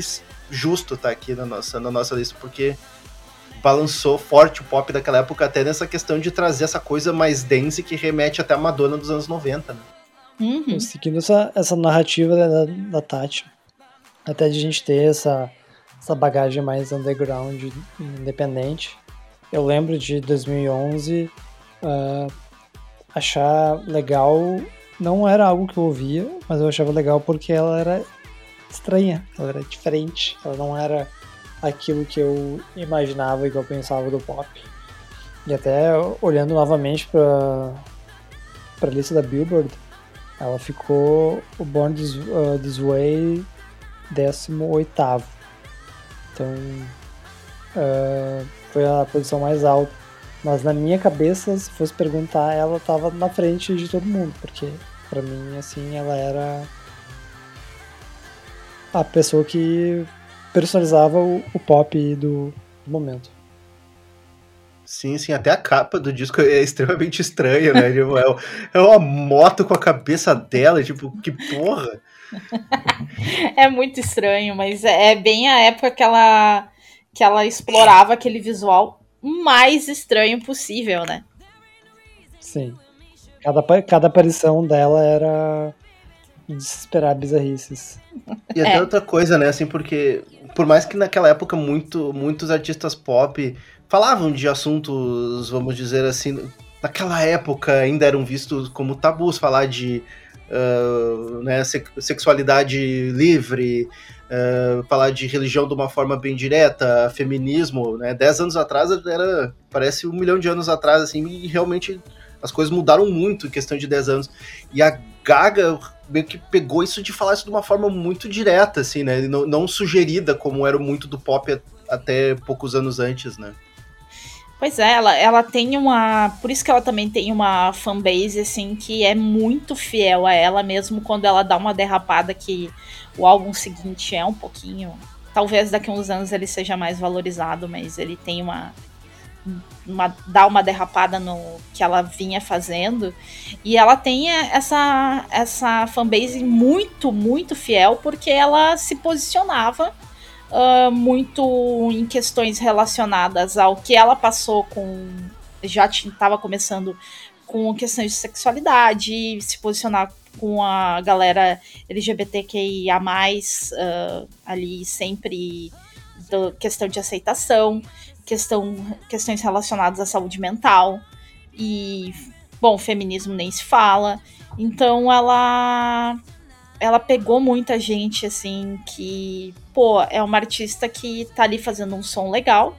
justo tá aqui na nossa, na nossa lista, porque balançou forte o pop daquela época, até nessa questão de trazer essa coisa mais dense que remete até a Madonna dos anos 90, né? Uhum. Seguindo essa, essa narrativa da, da Tati, até de a gente ter essa essa bagagem mais underground, independente. Eu lembro de 2011 uh, ah, achar legal não era algo que eu ouvia, mas eu achava legal porque ela era estranha, ela era diferente, ela não era aquilo que eu imaginava e que eu pensava do pop. E até olhando novamente para para a lista da Billboard, ela ficou o Born This, uh, This Way 18 Então uh, foi a posição mais alta. Mas na minha cabeça, se fosse perguntar, ela estava na frente de todo mundo, porque para mim assim ela era a pessoa que personalizava o, o pop do, do momento. Sim, sim, até a capa do disco é extremamente estranha, né? [laughs] Tipo, é, é uma moto com a cabeça dela, tipo, que porra! É muito estranho, mas é, é bem a época que ela, que ela explorava aquele visual mais estranho possível, né? Sim. Cada, cada aparição dela era desesperar bizarrices. E até é. outra coisa, né, assim, porque por mais que naquela época muito, muitos artistas pop falavam de assuntos, vamos dizer assim, naquela época ainda eram vistos como tabus falar de uh, né, sexualidade livre, uh, falar de religião de uma forma bem direta, feminismo, né? Dez anos atrás era, parece um milhão de anos atrás, assim, e realmente as coisas mudaram muito em questão de 10 anos. E a Gaga meio que pegou isso de falar isso de uma forma muito direta, assim, né? Não, não sugerida como era muito do pop até poucos anos antes, né? Pois é, ela, ela tem uma. Por isso que ela também tem uma fanbase, assim, que é muito fiel a ela, mesmo quando ela dá uma derrapada que o álbum seguinte é um pouquinho. Talvez daqui a uns anos ele seja mais valorizado, mas ele tem uma uma, dar uma derrapada no que ela vinha fazendo. E ela tem essa, essa fanbase muito, muito fiel, porque ela se posicionava uh, muito em questões relacionadas ao que ela passou com. Já estava começando com questões de sexualidade, se posicionar com a galera LGBTQIA, uh, ali sempre do, questão de aceitação questão, questões relacionadas à saúde mental. E, bom, feminismo nem se fala. Então ela ela pegou muita gente assim que, pô, é uma artista que tá ali fazendo um som legal,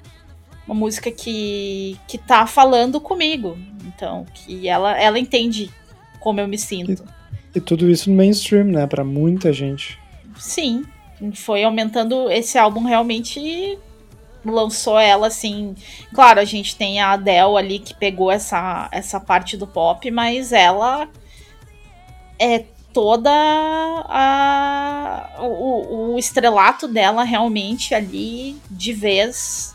uma música que que tá falando comigo. Então, que ela ela entende como eu me sinto. E, e tudo isso no mainstream, né, para muita gente. Sim, foi aumentando esse álbum realmente lançou ela assim. Claro, a gente tem a Adele ali que pegou essa, essa parte do pop, mas ela é toda a, o, o estrelato dela realmente ali de vez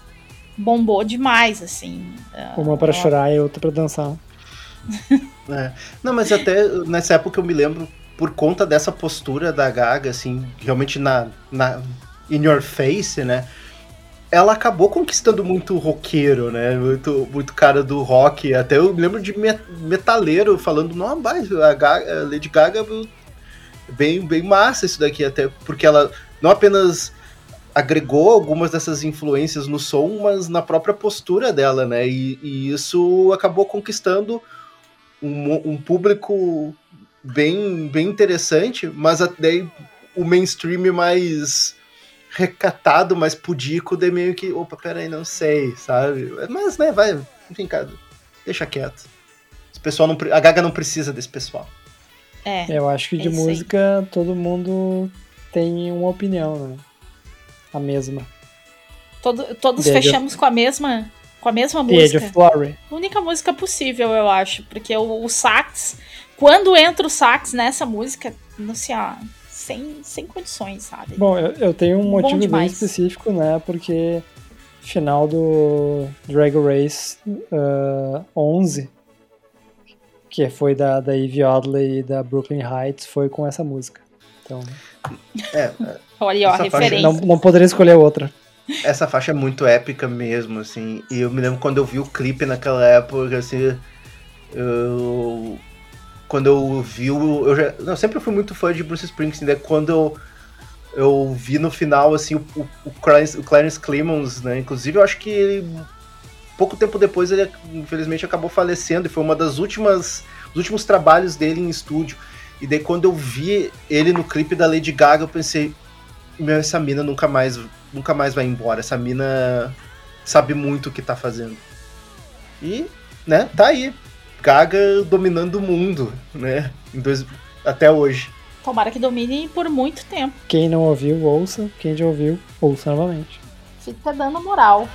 bombou demais, assim. Uma para ela... chorar e outra para dançar. [laughs] é. Não, mas até nessa época eu me lembro por conta dessa postura da Gaga, assim, realmente na, na in your face, né? Ela acabou conquistando muito roqueiro, né? Muito, muito cara do rock. Até eu lembro de metaleiro falando, não, mas a, Gaga, a Lady Gaga bem, bem massa isso daqui, até porque ela não apenas agregou algumas dessas influências no som, mas na própria postura dela, né? E, e isso acabou conquistando um, um, público bem, bem interessante, mas até o mainstream mais recatado, mas pudico, de meio que, opa, peraí, não sei, sabe? Mas, né, vai, enfim, cara, deixa quieto. Esse pessoal não, a Gaga não precisa desse pessoal. É. Eu acho que de é música aí. todo mundo tem uma opinião, né? A mesma. Todo, todos fechamos com a mesma com a mesma música. The Flory. A única música possível, eu acho, porque o, o sax, quando entra o sax nessa música, não sei, ó, sem, sem condições, sabe? Bom, eu, eu tenho um motivo bem específico, né? Porque final do Drag Race uh, 11, que foi da, da Eve Oddly e da Brooklyn Heights, foi com essa música. Então. É, [laughs] Olha, ó, a referência. Não, não poderia escolher outra. Essa faixa é muito épica mesmo, assim. E eu me lembro quando eu vi o clipe naquela época, assim. Eu quando eu vi o. Eu, já, eu sempre fui muito fã de Bruce Springsteen, né? Quando eu, eu vi no final, assim, o, o, o, Clarence, o Clarence Clemons, né? Inclusive, eu acho que ele pouco tempo depois ele infelizmente acabou falecendo e foi uma das últimas os últimos trabalhos dele em estúdio. E daí quando eu vi ele no clipe da Lady Gaga, eu pensei, meu, essa mina nunca mais, nunca mais vai embora. Essa mina sabe muito o que tá fazendo. E, né, tá aí. Gaga dominando o mundo, né? Dois, até hoje. Tomara que domine por muito tempo. Quem não ouviu, ouça. Quem já ouviu, ouça novamente. Fica dando moral.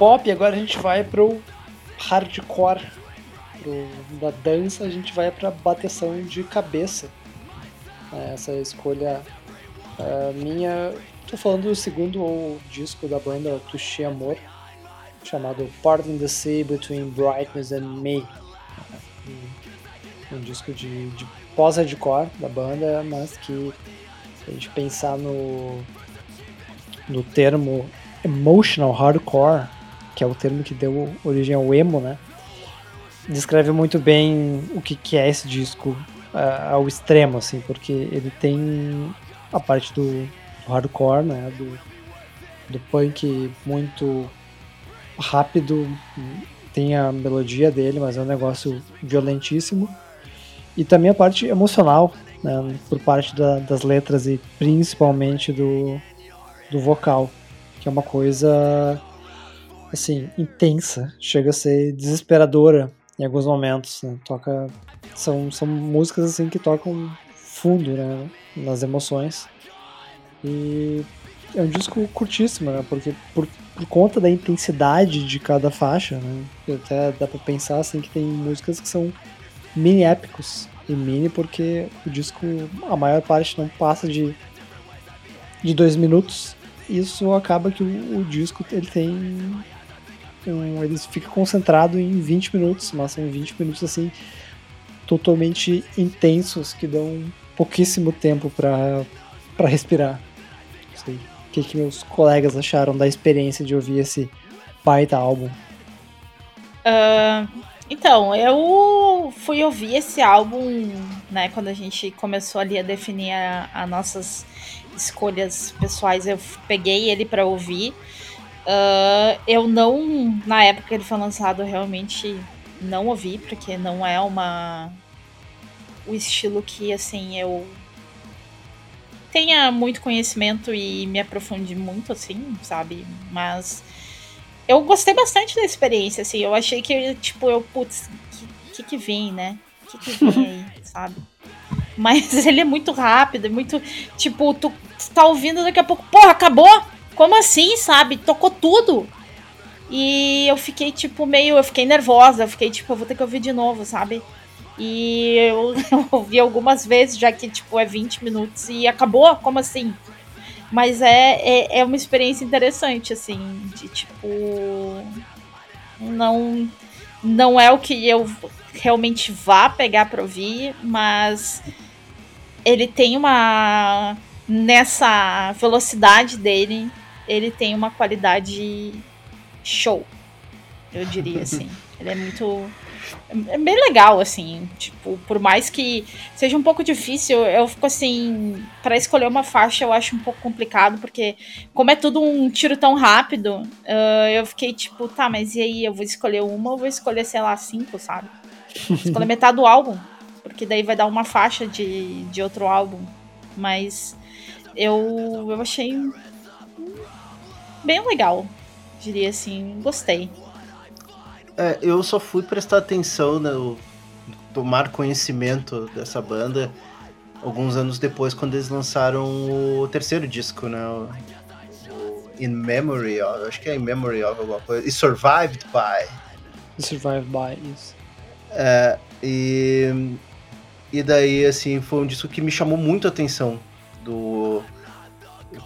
Pop, agora a gente vai pro hardcore. Pro, da dança, a gente vai pra bateção de cabeça. É, essa escolha uh, minha. Tô falando do segundo disco da banda Tuxi Amor, chamado Part in the Sea Between Brightness and Me. Um, um disco de, de pós-hardcore da banda, mas que se a gente pensar no, no termo emotional hardcore, que é o termo que deu origem ao emo, né? Descreve muito bem o que, que é esse disco uh, ao extremo, assim, porque ele tem a parte do, do hardcore, né? Do, do punk muito rápido, tem a melodia dele, mas é um negócio violentíssimo. E também a parte emocional, né, por parte da, das letras e principalmente do, do vocal, que é uma coisa assim, intensa, chega a ser desesperadora em alguns momentos, né? Toca são, são músicas assim que tocam fundo, né, nas emoções. E é um disco curtíssimo, né? Porque por, por conta da intensidade de cada faixa, né? Até dá para pensar assim que tem músicas que são mini épicos e mini porque o disco a maior parte não passa de de dois minutos. Isso acaba que o, o disco ele tem um, eles ficam concentrados em 20 minutos, mas são 20 minutos assim totalmente intensos que dão pouquíssimo tempo para respirar. Não sei o que, que meus colegas acharam da experiência de ouvir esse baita álbum. Uh, então, eu fui ouvir esse álbum, né, quando a gente começou ali a definir as nossas escolhas pessoais, eu peguei ele para ouvir. Uh, eu não, na época que ele foi lançado, realmente não ouvi, porque não é uma. o estilo que, assim, eu tenha muito conhecimento e me aprofunde muito, assim, sabe? Mas eu gostei bastante da experiência, assim. Eu achei que, tipo, eu, putz, que que, que vem, né? O que, que vem aí, [laughs] sabe? Mas [laughs] ele é muito rápido, é muito. Tipo, tu, tu tá ouvindo daqui a pouco, porra, acabou! Como assim, sabe? Tocou tudo. E eu fiquei, tipo, meio. Eu fiquei nervosa. Eu fiquei, tipo, eu vou ter que ouvir de novo, sabe? E eu, [laughs] eu ouvi algumas vezes, já que, tipo, é 20 minutos e acabou? Como assim? Mas é, é, é uma experiência interessante, assim, de tipo. Não, não é o que eu realmente vá pegar pra ouvir, mas ele tem uma. Nessa velocidade dele, ele tem uma qualidade show, eu diria assim. [laughs] ele é muito. É bem legal, assim. Tipo, por mais que seja um pouco difícil, eu fico assim. para escolher uma faixa eu acho um pouco complicado, porque, como é tudo um tiro tão rápido, uh, eu fiquei tipo, tá, mas e aí? Eu vou escolher uma ou vou escolher, sei lá, cinco, sabe? escolher [laughs] metade do álbum, porque daí vai dar uma faixa de, de outro álbum. Mas eu, eu achei bem legal, diria assim, gostei. É, eu só fui prestar atenção, né, tomar conhecimento dessa banda alguns anos depois, quando eles lançaram o terceiro disco, né? In Memory of, acho que é In Memory of alguma coisa. E Survived By. Survived By, isso. É, e, e daí, assim, foi um disco que me chamou muito a atenção do,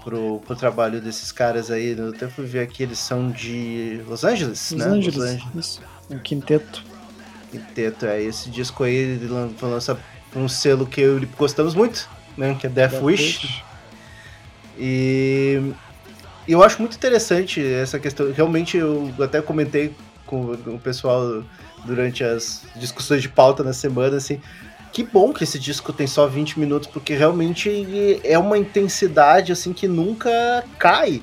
pro, pro trabalho desses caras aí. Eu até fui ver aqui, eles são de Los Angeles, Los né? Angeles, Los Angeles. isso. Um quinteto. Quinteto, é. Esse disco aí foi lançado por um selo que eu gostamos muito, né? Que é Death, Death Wish. E e eu acho muito interessante essa questão. Realmente, eu até comentei com o pessoal durante as discussões de pauta na semana, assim. Que bom que esse disco tem só 20 minutos, porque realmente é uma intensidade assim que nunca cai.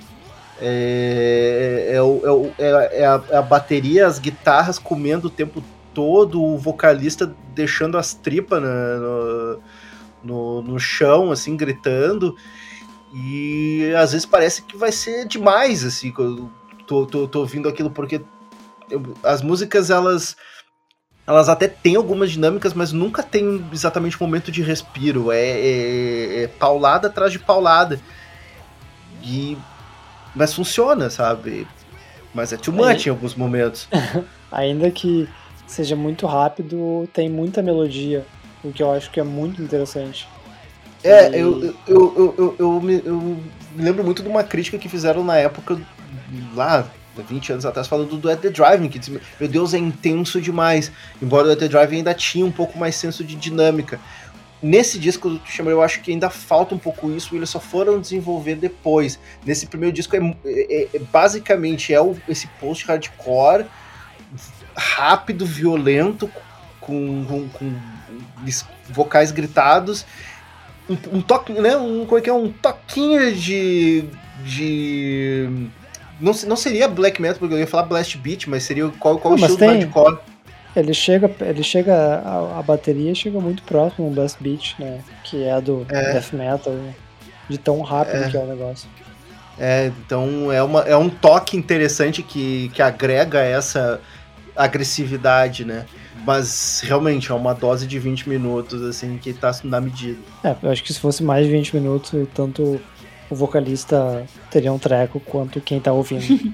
É, é, é é- é a, é a bateria, as guitarras comendo o tempo todo, o vocalista deixando as tripas no, no, no chão, assim, gritando. E às vezes parece que vai ser demais, assim, quando tô, tô, tô ouvindo aquilo, porque eu- as músicas, elas elas até têm algumas dinâmicas, mas nunca tem exatamente um momento de respiro. É, é- é paulada atrás de paulada. E, mas funciona, sabe? Mas é too much É. em alguns momentos. [laughs] Ainda que seja muito rápido, tem muita melodia, o que eu acho que é muito interessante. É, E- eu, eu, eu, eu, eu, eu me, eu me lembro muito de uma crítica que fizeram na época, lá, 20 anos atrás, falando do At The Driving, que disse, meu Deus, é intenso demais. Embora o At The Driving ainda tinha um pouco mais senso de dinâmica. Nesse disco do Chamber, eu acho que ainda falta um pouco isso, eles só foram desenvolver depois. Nesse primeiro disco, é, é- é- basicamente, é o, esse post-hardcore, rápido, violento, com, com, com vocais gritados, um, um toque, né? Um, como é que é? Um toquinho de. de. Não, não seria black metal, porque eu ia falar blast beat, mas seria qual, qual Não, estilo do tem. hardcore. Ele chega, ele chega a, a bateria chega muito próximo ao Blast Beat, né? Que é do É. death metal, de tão rápido É. que é o negócio. É, então é, uma, é um toque interessante que, que agrega essa agressividade, né? Mas realmente é uma dose de 20 minutos, assim, que tá na medida. É, eu acho que se fosse mais de 20 minutos, tanto o vocalista teria um treco quanto quem tá ouvindo. [laughs]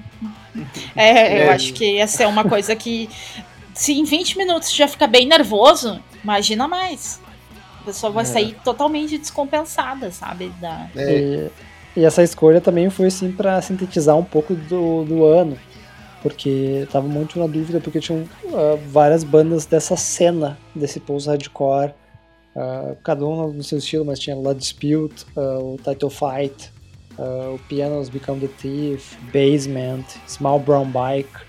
É, eu É. acho que ia ser uma coisa que. Se em 20 minutos já fica bem nervoso, imagina mais. A pessoa vai É. sair totalmente descompensada, sabe? Da... É, E, e essa escolha também foi assim pra sintetizar um pouco do, do ano. Porque tava muito na dúvida, porque tinham ah, várias bandas dessa cena, desse post-hardcore, ah, cada um no seu estilo, mas tinha Blood Dispute, ah, o Title Fight, ah, o Pianos Become the Thief, Basement, Small Brown Bike,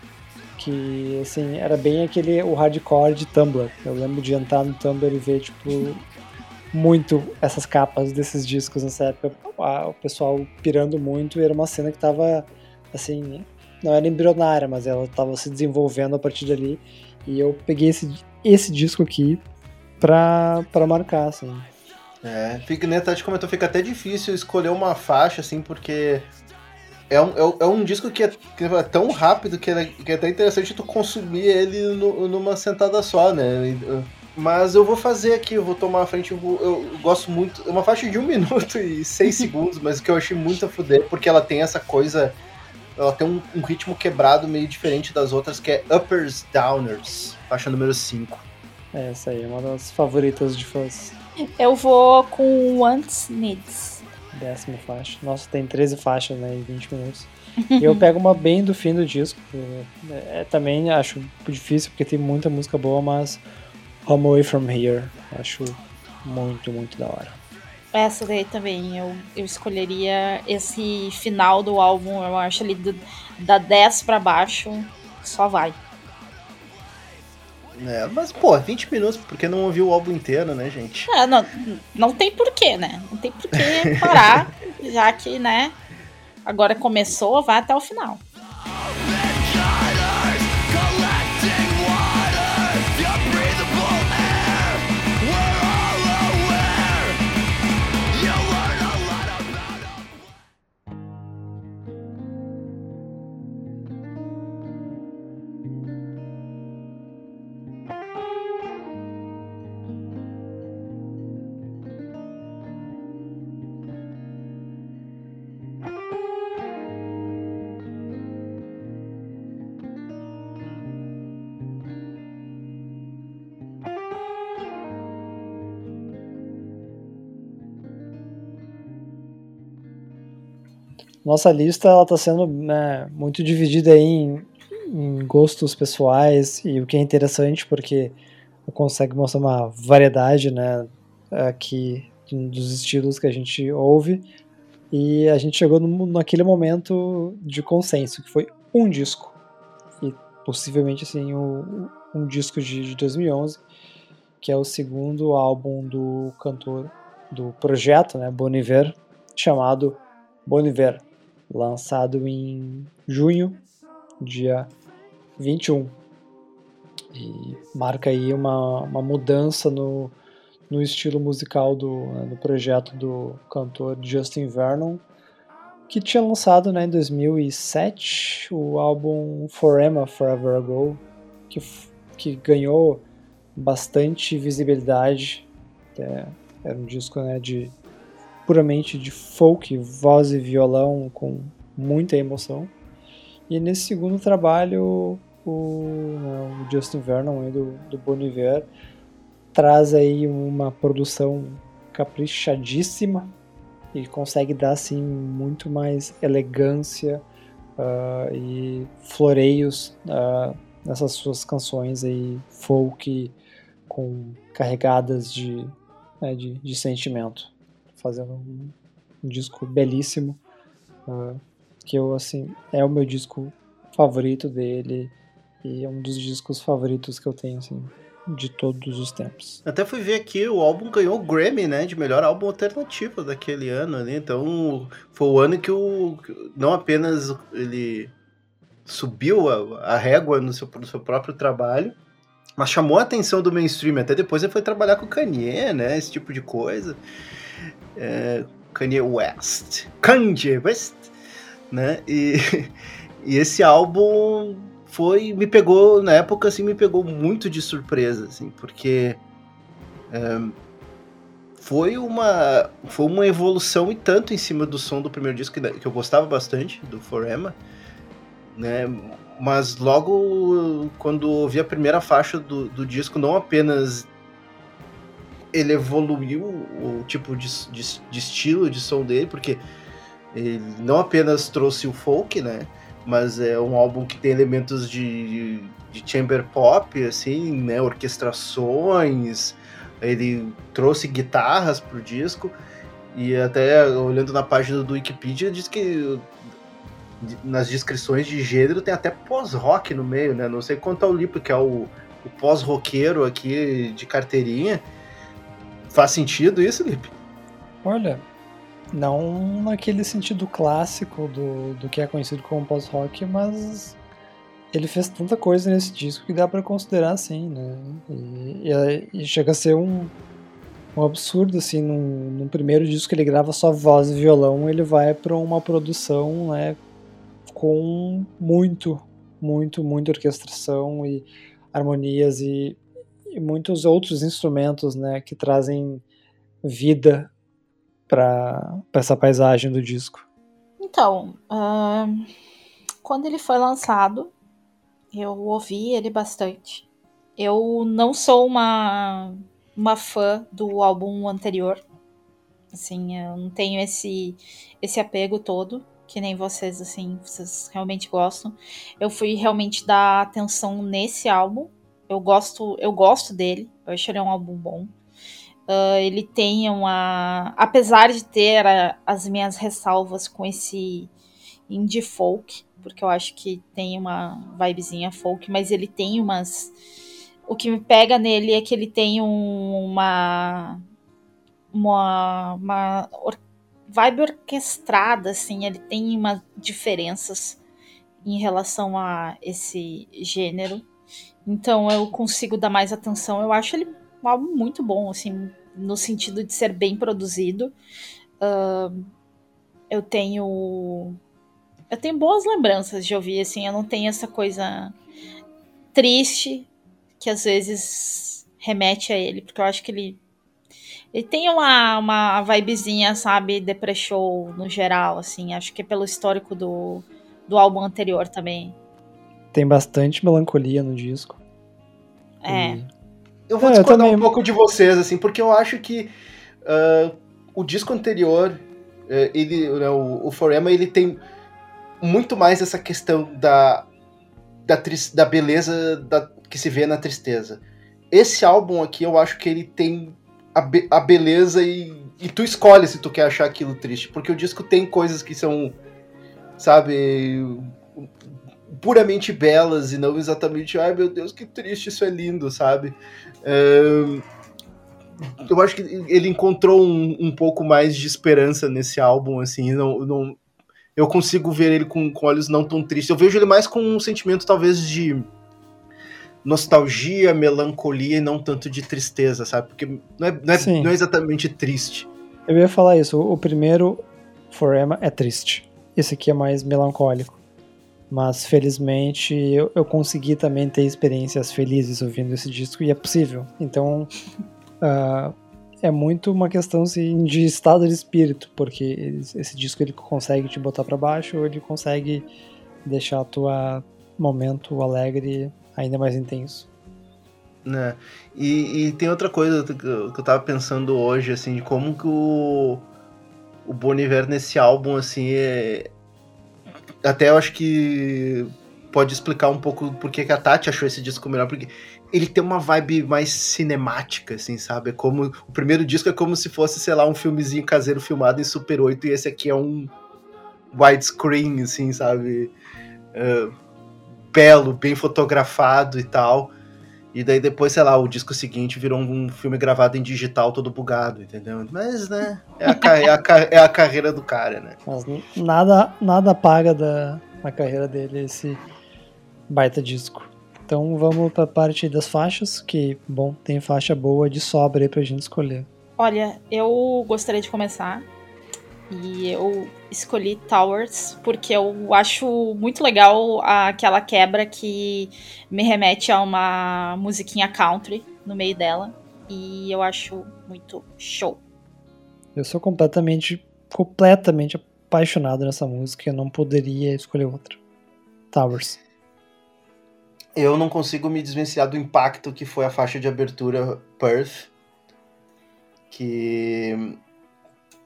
que assim, era bem aquele o hardcore de Tumblr. Eu lembro de entrar no Tumblr e ver, tipo, muito essas capas desses discos nessa época. O pessoal pirando muito e era uma cena que tava, assim, não era embrionária, mas ela tava se desenvolvendo a partir dali. E eu peguei esse, esse disco aqui pra, pra marcar, assim. É, fica, né, Tati comentou, fica até difícil escolher uma faixa, assim, porque é um, é um, é um disco que é, que é tão rápido que é, que é até interessante tu consumir ele no- numa sentada só, né? Mas eu vou fazer aqui, eu vou tomar a frente, eu, vou- eu gosto muito. É uma faixa de um [laughs] minuto e seis segundos, mas que eu achei muito a fuder, porque ela tem essa coisa. Ela tem um, um ritmo quebrado meio diferente das outras, que é Uppers Downers, faixa número 5. É, essa aí é uma das favoritas de fãs. Eu vou com Wants Needs. Décima faixa. Nossa, tem 13 faixas, né, em 20 minutos. E eu pego uma bem do fim do disco. É, também acho difícil, porque tem muita música boa, mas Home Away From Here, acho muito, muito da hora. Essa daí também, eu, eu escolheria esse final do álbum, eu acho ali do, da 10 pra baixo, só vai. É, mas, pô, 20 minutos, porque não ouviu o álbum inteiro, né, gente? É, não, não tem porquê, né? Não tem porquê parar, [laughs] já que, né? Agora começou, vai até o final. Nossa lista ela tá sendo né, muito dividida em, em gostos pessoais e o que é interessante porque consegue mostrar uma variedade, né, aqui dos estilos que a gente ouve. E a gente chegou no, naquele momento de consenso que foi um disco. E possivelmente assim o, um disco de, de 2011 que é o segundo álbum do cantor do projeto, né, Boniver, chamado Boniver, lançado em junho, dia 21. E marca aí uma, uma mudança no, no estilo musical do, né, do projeto do cantor Justin Vernon, que tinha lançado né, em 2007 o álbum Forever Forever Ago, que, que ganhou bastante visibilidade. É, era um disco né, de puramente de folk, voz e violão com muita emoção. E nesse segundo trabalho, o, o Justin Vernon do, do Bon Iver traz aí uma produção caprichadíssima e consegue dar assim muito mais elegância uh, e floreios uh, nessas suas canções aí folk com carregadas de, né, de, de, sentimento, fazendo um, disco belíssimo uh, que eu assim é o meu disco favorito dele e é um dos discos favoritos que eu tenho assim de todos os tempos. Até fui ver aqui, o álbum ganhou o Grammy, né, de melhor álbum alternativo daquele ano. Então, foi o ano que o não apenas ele subiu a, a régua no seu, no seu próprio trabalho, mas chamou a atenção do mainstream. Até depois ele foi trabalhar com o Kanye, né? Esse tipo de coisa. É, Kanye West. Kanye West. Né? E, [laughs] e esse álbum foi me pegou na época assim me pegou muito de surpresa assim porque é, foi uma foi uma evolução e tanto em cima do som do primeiro disco que, que eu gostava bastante do Forema né mas logo quando ouvi a primeira faixa do, do disco, não apenas ele evoluiu o tipo de, de, de, estilo de som dele, porque ele não apenas trouxe o folk, né? Mas é um álbum que tem elementos de, de chamber pop, assim, né? Orquestrações, ele trouxe guitarras pro disco. E até olhando na página do Wikipedia, diz que nas descrições de gênero tem até pós-rock no meio, né? Não sei quanto ao Lipo, que é o, o pós-roqueiro aqui de carteirinha. Faz sentido isso, Lipe? Olha, não naquele sentido clássico do, do que é conhecido como pós-rock, mas ele fez tanta coisa nesse disco que dá para considerar assim, né? E, e, e, chega a ser um, um absurdo, assim, num, num primeiro disco que ele grava só voz e violão, ele vai para uma produção, né, com muito, muito, muita orquestração e harmonias e, e muitos outros instrumentos, né, que trazem vida para essa paisagem do disco. Então, uh, quando ele foi lançado, eu ouvi ele bastante. Eu não sou uma, uma fã do álbum anterior. Assim, eu não tenho esse, esse apego todo que nem vocês, assim, vocês realmente gostam. Eu fui realmente dar atenção nesse álbum. Eu gosto, eu gosto dele. Eu acho ele um álbum bom. Uh, ele tem uma. Apesar de ter a, as minhas ressalvas com esse indie folk, porque eu acho que tem uma vibezinha folk, mas ele tem umas. O que me pega nele é que ele tem um, uma. Uma, uma vibe orquestrada, assim, ele tem umas diferenças em relação a esse gênero. Então eu consigo dar mais atenção. Eu acho ele um álbum muito bom, assim, no sentido de ser bem produzido. Uh, eu tenho. Eu tenho boas lembranças de ouvir, assim, eu não tenho essa coisa triste que às vezes remete a ele, porque eu acho que ele ele tem uma, uma vibezinha, sabe, depresshow no geral, assim. Acho que é pelo histórico do, do álbum anterior também. Tem bastante melancolia no disco. É. E... Eu vou é, discordar eu também... um pouco de vocês, assim, porque eu acho que uh, o disco anterior É, ele, né, o, o Forema, ele tem muito mais essa questão da, da, da beleza da, que se vê na tristeza. Esse álbum aqui, eu acho que ele tem a, be a beleza e, e tu escolhe se tu quer achar aquilo triste, porque o disco tem coisas que são, sabe, puramente belas e não exatamente, ai meu Deus, que triste, isso é lindo, sabe? eu acho que ele encontrou um, um pouco mais de esperança nesse álbum, assim, não, não, eu consigo ver ele com, com olhos não tão tristes. Eu vejo ele mais com um sentimento, talvez, de nostalgia, melancolia e não tanto de tristeza, sabe? Porque não é, não é, não é exatamente triste. Eu ia falar isso. O primeiro, For Emma, é triste. Esse aqui é mais melancólico. Mas felizmente eu, eu consegui também ter experiências felizes ouvindo esse disco e é possível. Então uh, é muito uma questão assim, de estado de espírito, porque esse disco ele consegue te botar para baixo ou ele consegue deixar tua momento alegre ainda mais intenso. Né? E, e, tem outra coisa que eu, tava pensando hoje, assim, de como que o, o Boniver nesse álbum, assim, é, até eu acho que pode explicar um pouco por que a Tati achou esse disco melhor, porque ele tem uma vibe mais cinemática, assim, sabe? É como o primeiro disco é como se fosse, sei lá, um filmezinho caseiro filmado em Super 8 e esse aqui é um widescreen, assim, sabe? Uh, belo, bem fotografado e tal. E daí depois, sei lá, o disco seguinte virou um filme gravado em digital todo bugado, entendeu? Mas, né, é a, é a, é a carreira do cara, né? Mas nada, nada paga da, da carreira dele esse baita disco. Então vamos para a parte das faixas, que, bom, tem faixa boa de sobra aí pra gente escolher. Olha, eu gostaria de começar e eu escolhi Towers porque eu acho muito legal aquela quebra que me remete a uma musiquinha country no meio dela. E eu acho muito show. Eu sou completamente, completamente apaixonado nessa música. Eu não poderia escolher outra. Towers. Eu não consigo me desvencilhar do impacto que foi a faixa de abertura Perth. Que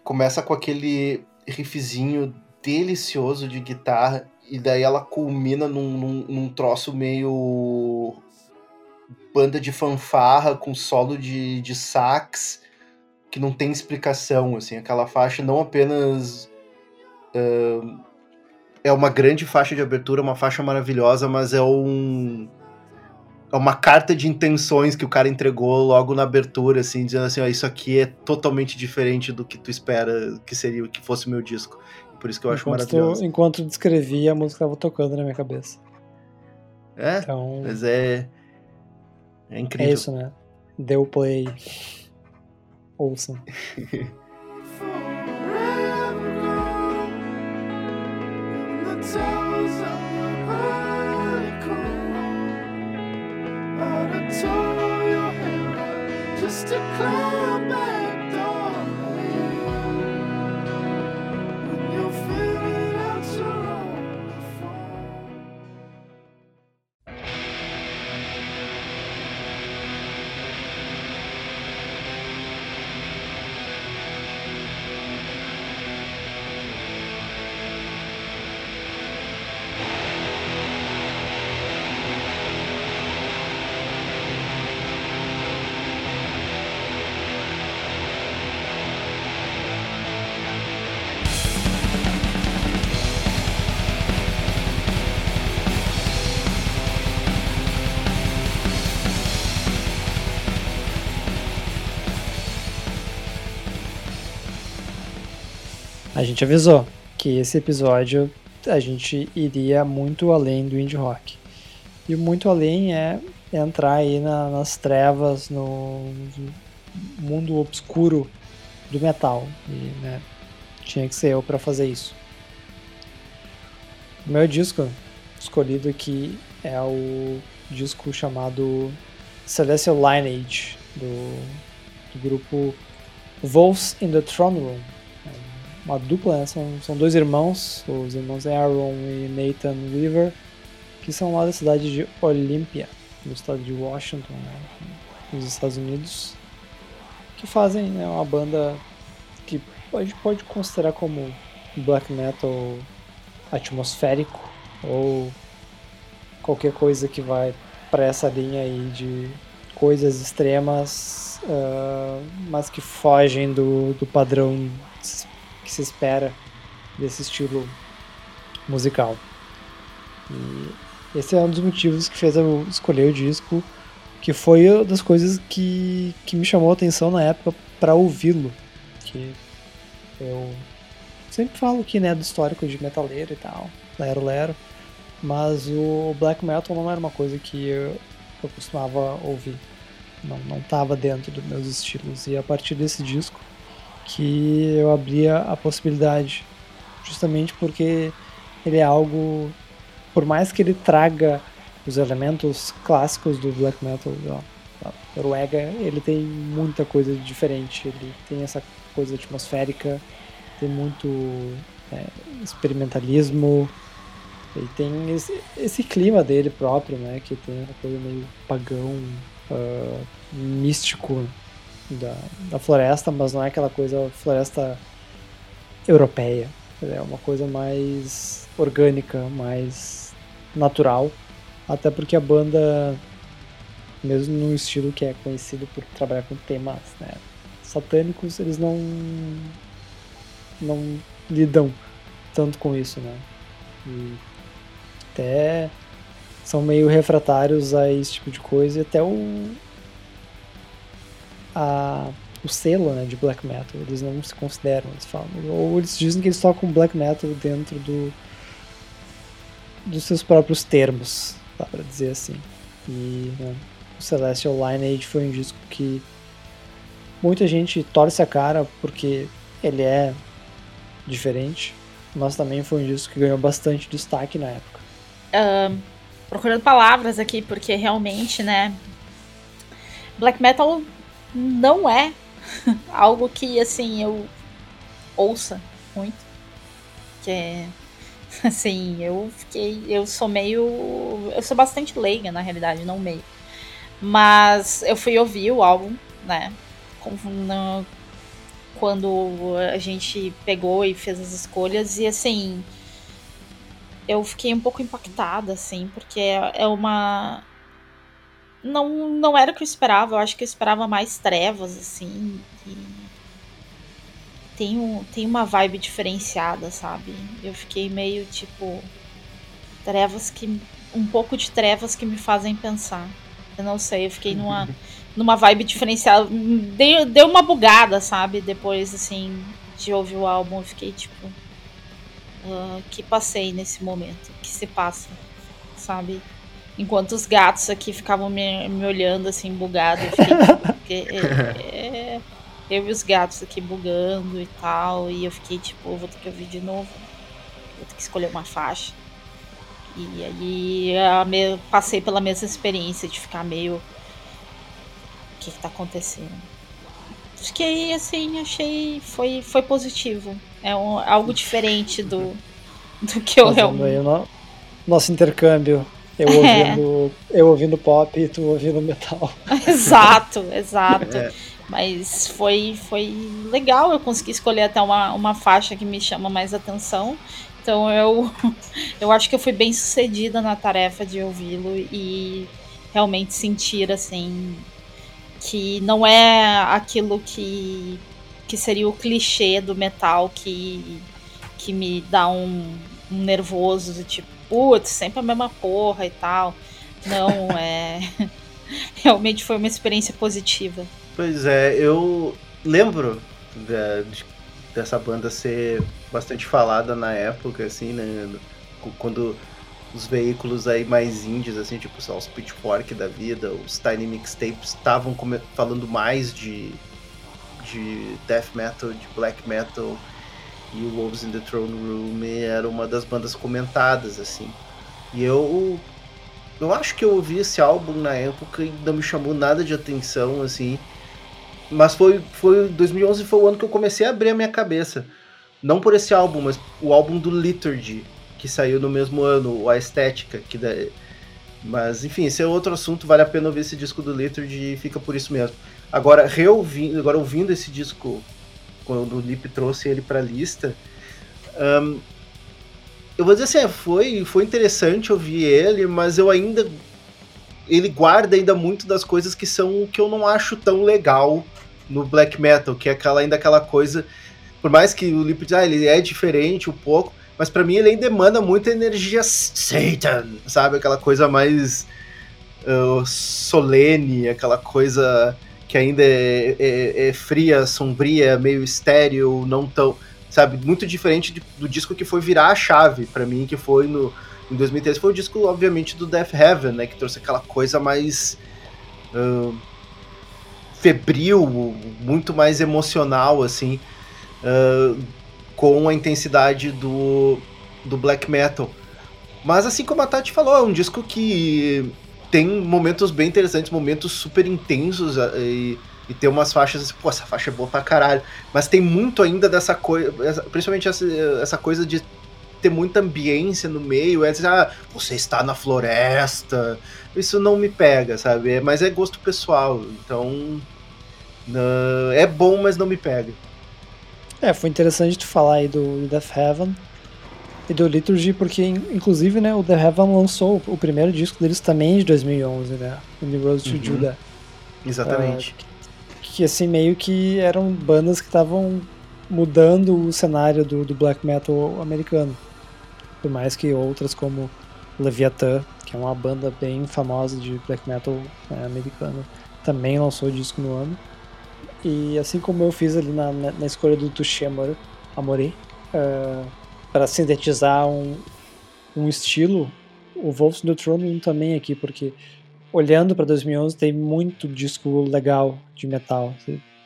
começa com aquele riffzinho delicioso de guitarra e daí ela culmina num, num, num, troço meio banda de fanfarra com solo de, de sax que não tem explicação, assim, aquela faixa não apenas uh, é uma grande faixa de abertura, uma faixa maravilhosa, mas é um uma carta de intenções que o cara entregou logo na abertura, assim, dizendo assim, ó, isso aqui é totalmente diferente do que tu espera que seria, que fosse o meu disco. Por isso que eu acho enquanto maravilhoso. Tu, enquanto descrevia, a música estava tocando na minha cabeça. É, então, mas é... É incrível. É isso, né? Deu play. Ouçam. [laughs] to climb back. A gente avisou que esse episódio a gente iria muito além do indie rock. E muito além é entrar aí na, nas trevas, no mundo obscuro do metal. E, né, tinha que ser eu para fazer isso. O meu disco escolhido aqui é o disco chamado Celestial Lineage, do, do grupo Wolves in the Throne Room uma dupla, né? são, são dois irmãos, os irmãos Aaron e Nathan Weaver, que são lá da cidade de Olympia, no estado de Washington, né? nos Estados Unidos, que fazem né, uma banda que a gente pode considerar como black metal atmosférico ou qualquer coisa que vai para essa linha aí de coisas extremas, uh, mas que fogem do, do padrão que se espera desse estilo musical. E esse é um dos motivos que fez eu escolher o disco, que foi uma das coisas que, que me chamou a atenção na época para ouvi-lo. Que eu sempre falo aqui, né, do histórico de metaleiro e tal, Lero Lero, mas o black metal não era uma coisa que eu, eu costumava ouvir. Não, não dentro dos meus estilos. E a partir desse disco que eu abria a possibilidade, justamente porque ele é algo, por mais que ele traga os elementos clássicos do black metal, da Noruega, ele tem muita coisa diferente. Ele tem essa coisa atmosférica, tem muito é, experimentalismo, e tem esse, esse, clima dele próprio, né? Que tem uma coisa meio pagão, uh, místico da, da floresta, mas não é aquela coisa floresta europeia. É uma coisa mais orgânica, mais natural. Até porque a banda, mesmo num estilo que é conhecido por trabalhar com temas né, satânicos, eles não, não lidam tanto com isso, né? E até são meio refratários a esse tipo de coisa e até o a, o selo né, de black metal. Eles não se consideram eles falam. Ou eles dizem que eles tocam black metal dentro do dos seus próprios termos dá para dizer assim. E né, o Celestial Lineage foi um disco que muita gente torce a cara porque ele é diferente. Mas também foi um disco que ganhou bastante destaque na época. Procurando palavras aqui, porque realmente, né? Black metal não é algo que, assim, eu ouça muito. Que é. [laughs] Assim, eu fiquei. Eu sou meio. Eu sou bastante leiga, na realidade, não meio. Mas eu fui ouvir o álbum, né? Quando a gente pegou e fez as escolhas, e assim eu fiquei um pouco impactada, assim, porque é, é uma. Não, não era o que eu esperava, eu acho que eu esperava mais trevas, assim. E... Tem, um, tem uma vibe diferenciada, sabe? Eu fiquei meio tipo. Trevas que. Um pouco de trevas que me fazem pensar. Eu não sei, eu fiquei numa, [laughs] numa vibe diferenciada. Deu, deu uma bugada, sabe? Depois, assim, de ouvir o álbum, eu fiquei tipo uh, que passei nesse momento, que se passa, sabe? Enquanto os gatos aqui ficavam me, me olhando assim, bugado, eu fiquei, [laughs] porque, é, é, eu e os gatos aqui bugando e tal, e eu fiquei tipo, vou ter que ouvir de novo, vou ter que escolher uma faixa. E aí me, passei pela mesma experiência de ficar meio. O que, que tá acontecendo? Fiquei assim, achei. Foi, foi positivo. É um, algo diferente do, do que eu realmente. No, nosso intercâmbio. Eu é. ouvindo, eu ouvindo pop e tu ouvindo metal. [laughs] exato, exato. É. Mas foi, foi legal, eu consegui escolher até uma, uma faixa que me chama mais atenção. Então eu, [laughs] eu acho que eu fui bem sucedida na tarefa de ouvi-lo e realmente sentir assim que não é aquilo que que seria o clichê do metal que, que me dá um nervoso, do tipo, putz, sempre a mesma porra e tal. Não, [laughs] é. [laughs] Realmente foi uma experiência positiva. Pois é, eu lembro de, de, dessa banda ser bastante falada na época, assim, né? Quando os veículos aí mais indies, assim, tipo só os Pitchfork da vida, os Tiny Mixtapes, estavam falando mais de de death metal, de black metal e o Wolves in the Throne Room era uma das bandas comentadas assim. E eu eu acho que eu ouvi esse álbum na época e não me chamou nada de atenção assim. Mas foi foi 2011 foi o ano que eu comecei a abrir a minha cabeça. Não por esse álbum, mas o álbum do Liturgy, que saiu no mesmo ano, a Estética, que da... mas enfim, esse é outro assunto, vale a pena ouvir esse disco do Liturgy e fica por isso mesmo. Agora, reouvindo, agora ouvindo esse disco quando o Lip trouxe ele pra lista. Um, eu vou dizer assim, é, foi, foi interessante ouvir ele, mas eu ainda. Ele guarda ainda muito das coisas que são que eu não acho tão legal no black metal, que é aquela, ainda aquela coisa. Por mais que o Lip ah, ele é diferente um pouco, mas para mim ele ainda emana muita energia Satan, sabe? Aquela coisa mais uh, solene, aquela coisa que ainda é, é, é, fria, sombria, meio estéreo, não tão. Sabe? Muito diferente de, do disco que foi virar a chave para mim, que foi no. Em 2013 foi o disco, obviamente, do Death Heaven, né? Que trouxe aquela coisa mais. Uh, febril, muito mais emocional, assim. Uh, com a intensidade do, do black metal. Mas assim como a Tati falou, é um disco que tem momentos bem interessantes, momentos super intensos eh, e, e tem umas faixas assim, pô, essa faixa é boa pra caralho. Mas tem muito ainda dessa coisa, principalmente essa, essa coisa de ter muita ambiência no meio, é dizer, ah, você está na floresta. Isso não me pega, sabe? É, mas é gosto pessoal, então. Uh, é bom, mas não me pega. É, foi interessante tu falar aí do Death Heaven e do Liturgy, porque inclusive né, o The Heaven lançou o primeiro disco deles também de 2011, né? O The Road to uhum. Judah. Exatamente. Uh, que, que, assim, meio que eram bandas que estavam mudando o cenário do, do black metal americano. Por mais que outras como Leviathan, que é uma banda bem famosa de black metal né, americano, também lançou disco no ano. E assim como eu fiz ali na, na, na escolha do Tushemor Amore, uh, para sintetizar um, um estilo, o Wolves do Throne também aqui, porque olhando para 2011 tem muito disco legal de metal.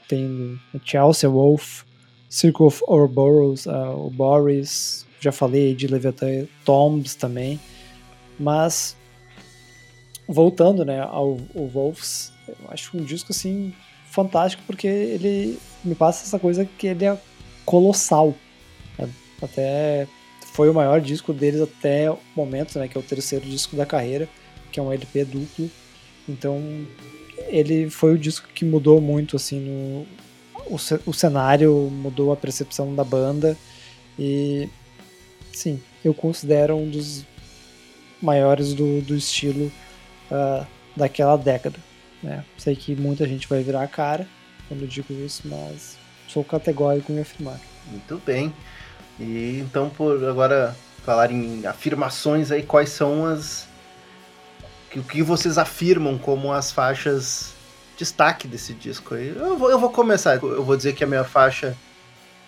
Tem Chelsea Wolf, Circle of Ouroboros, uh, o Boris, já falei de Leviathan, Tombs também. Mas voltando, né, ao, ao Wolves, acho um disco assim fantástico porque ele me passa essa coisa que ele é colossal. Até foi o maior disco deles até o momento, né? Que é o terceiro disco da carreira, que é um LP duplo. Então ele foi o disco que mudou muito assim no o, cenário, mudou a percepção da banda e sim, eu considero um dos maiores do, do estilo uh, daquela década. Né? Sei que muita gente vai virar a cara quando digo isso, mas sou categórico em afirmar. Muito bem. E então, por agora falar em afirmações aí, quais são as. O que vocês afirmam como as faixas destaque desse disco aí? Eu vou, eu vou começar. Eu vou dizer que a minha faixa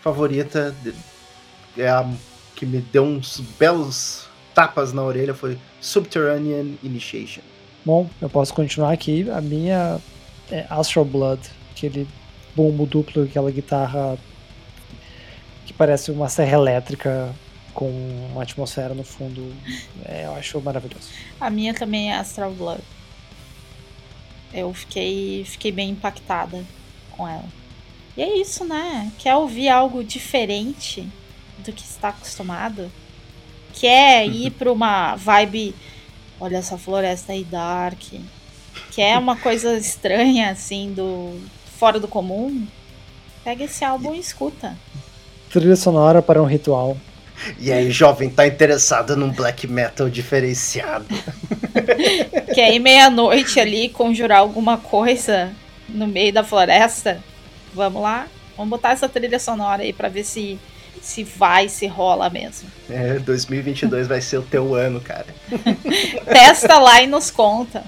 favorita é a que me deu uns belos tapas na orelha foi Subterranean Initiation. Bom, eu posso continuar aqui. A minha é Astral Blood, aquele bombo duplo, aquela guitarra que parece uma serra elétrica com uma atmosfera no fundo. É, eu acho maravilhoso. A minha também é Astral Blood. Eu fiquei, fiquei bem impactada com ela. E é isso, né? Quer ouvir algo diferente do que está acostumado? Quer [laughs] ir para uma vibe. Olha essa floresta aí dark. Quer uma coisa estranha, assim, do fora do comum? Pega esse álbum e escuta. Trilha sonora para um ritual. E aí, jovem, tá interessado num black metal diferenciado? [laughs] Quer ir meia-noite ali conjurar alguma coisa no meio da floresta? Vamos lá? Vamos botar essa trilha sonora aí pra ver se, se vai, se rola mesmo. É, 2022 vai ser o teu ano, cara. [laughs] Testa lá e nos conta.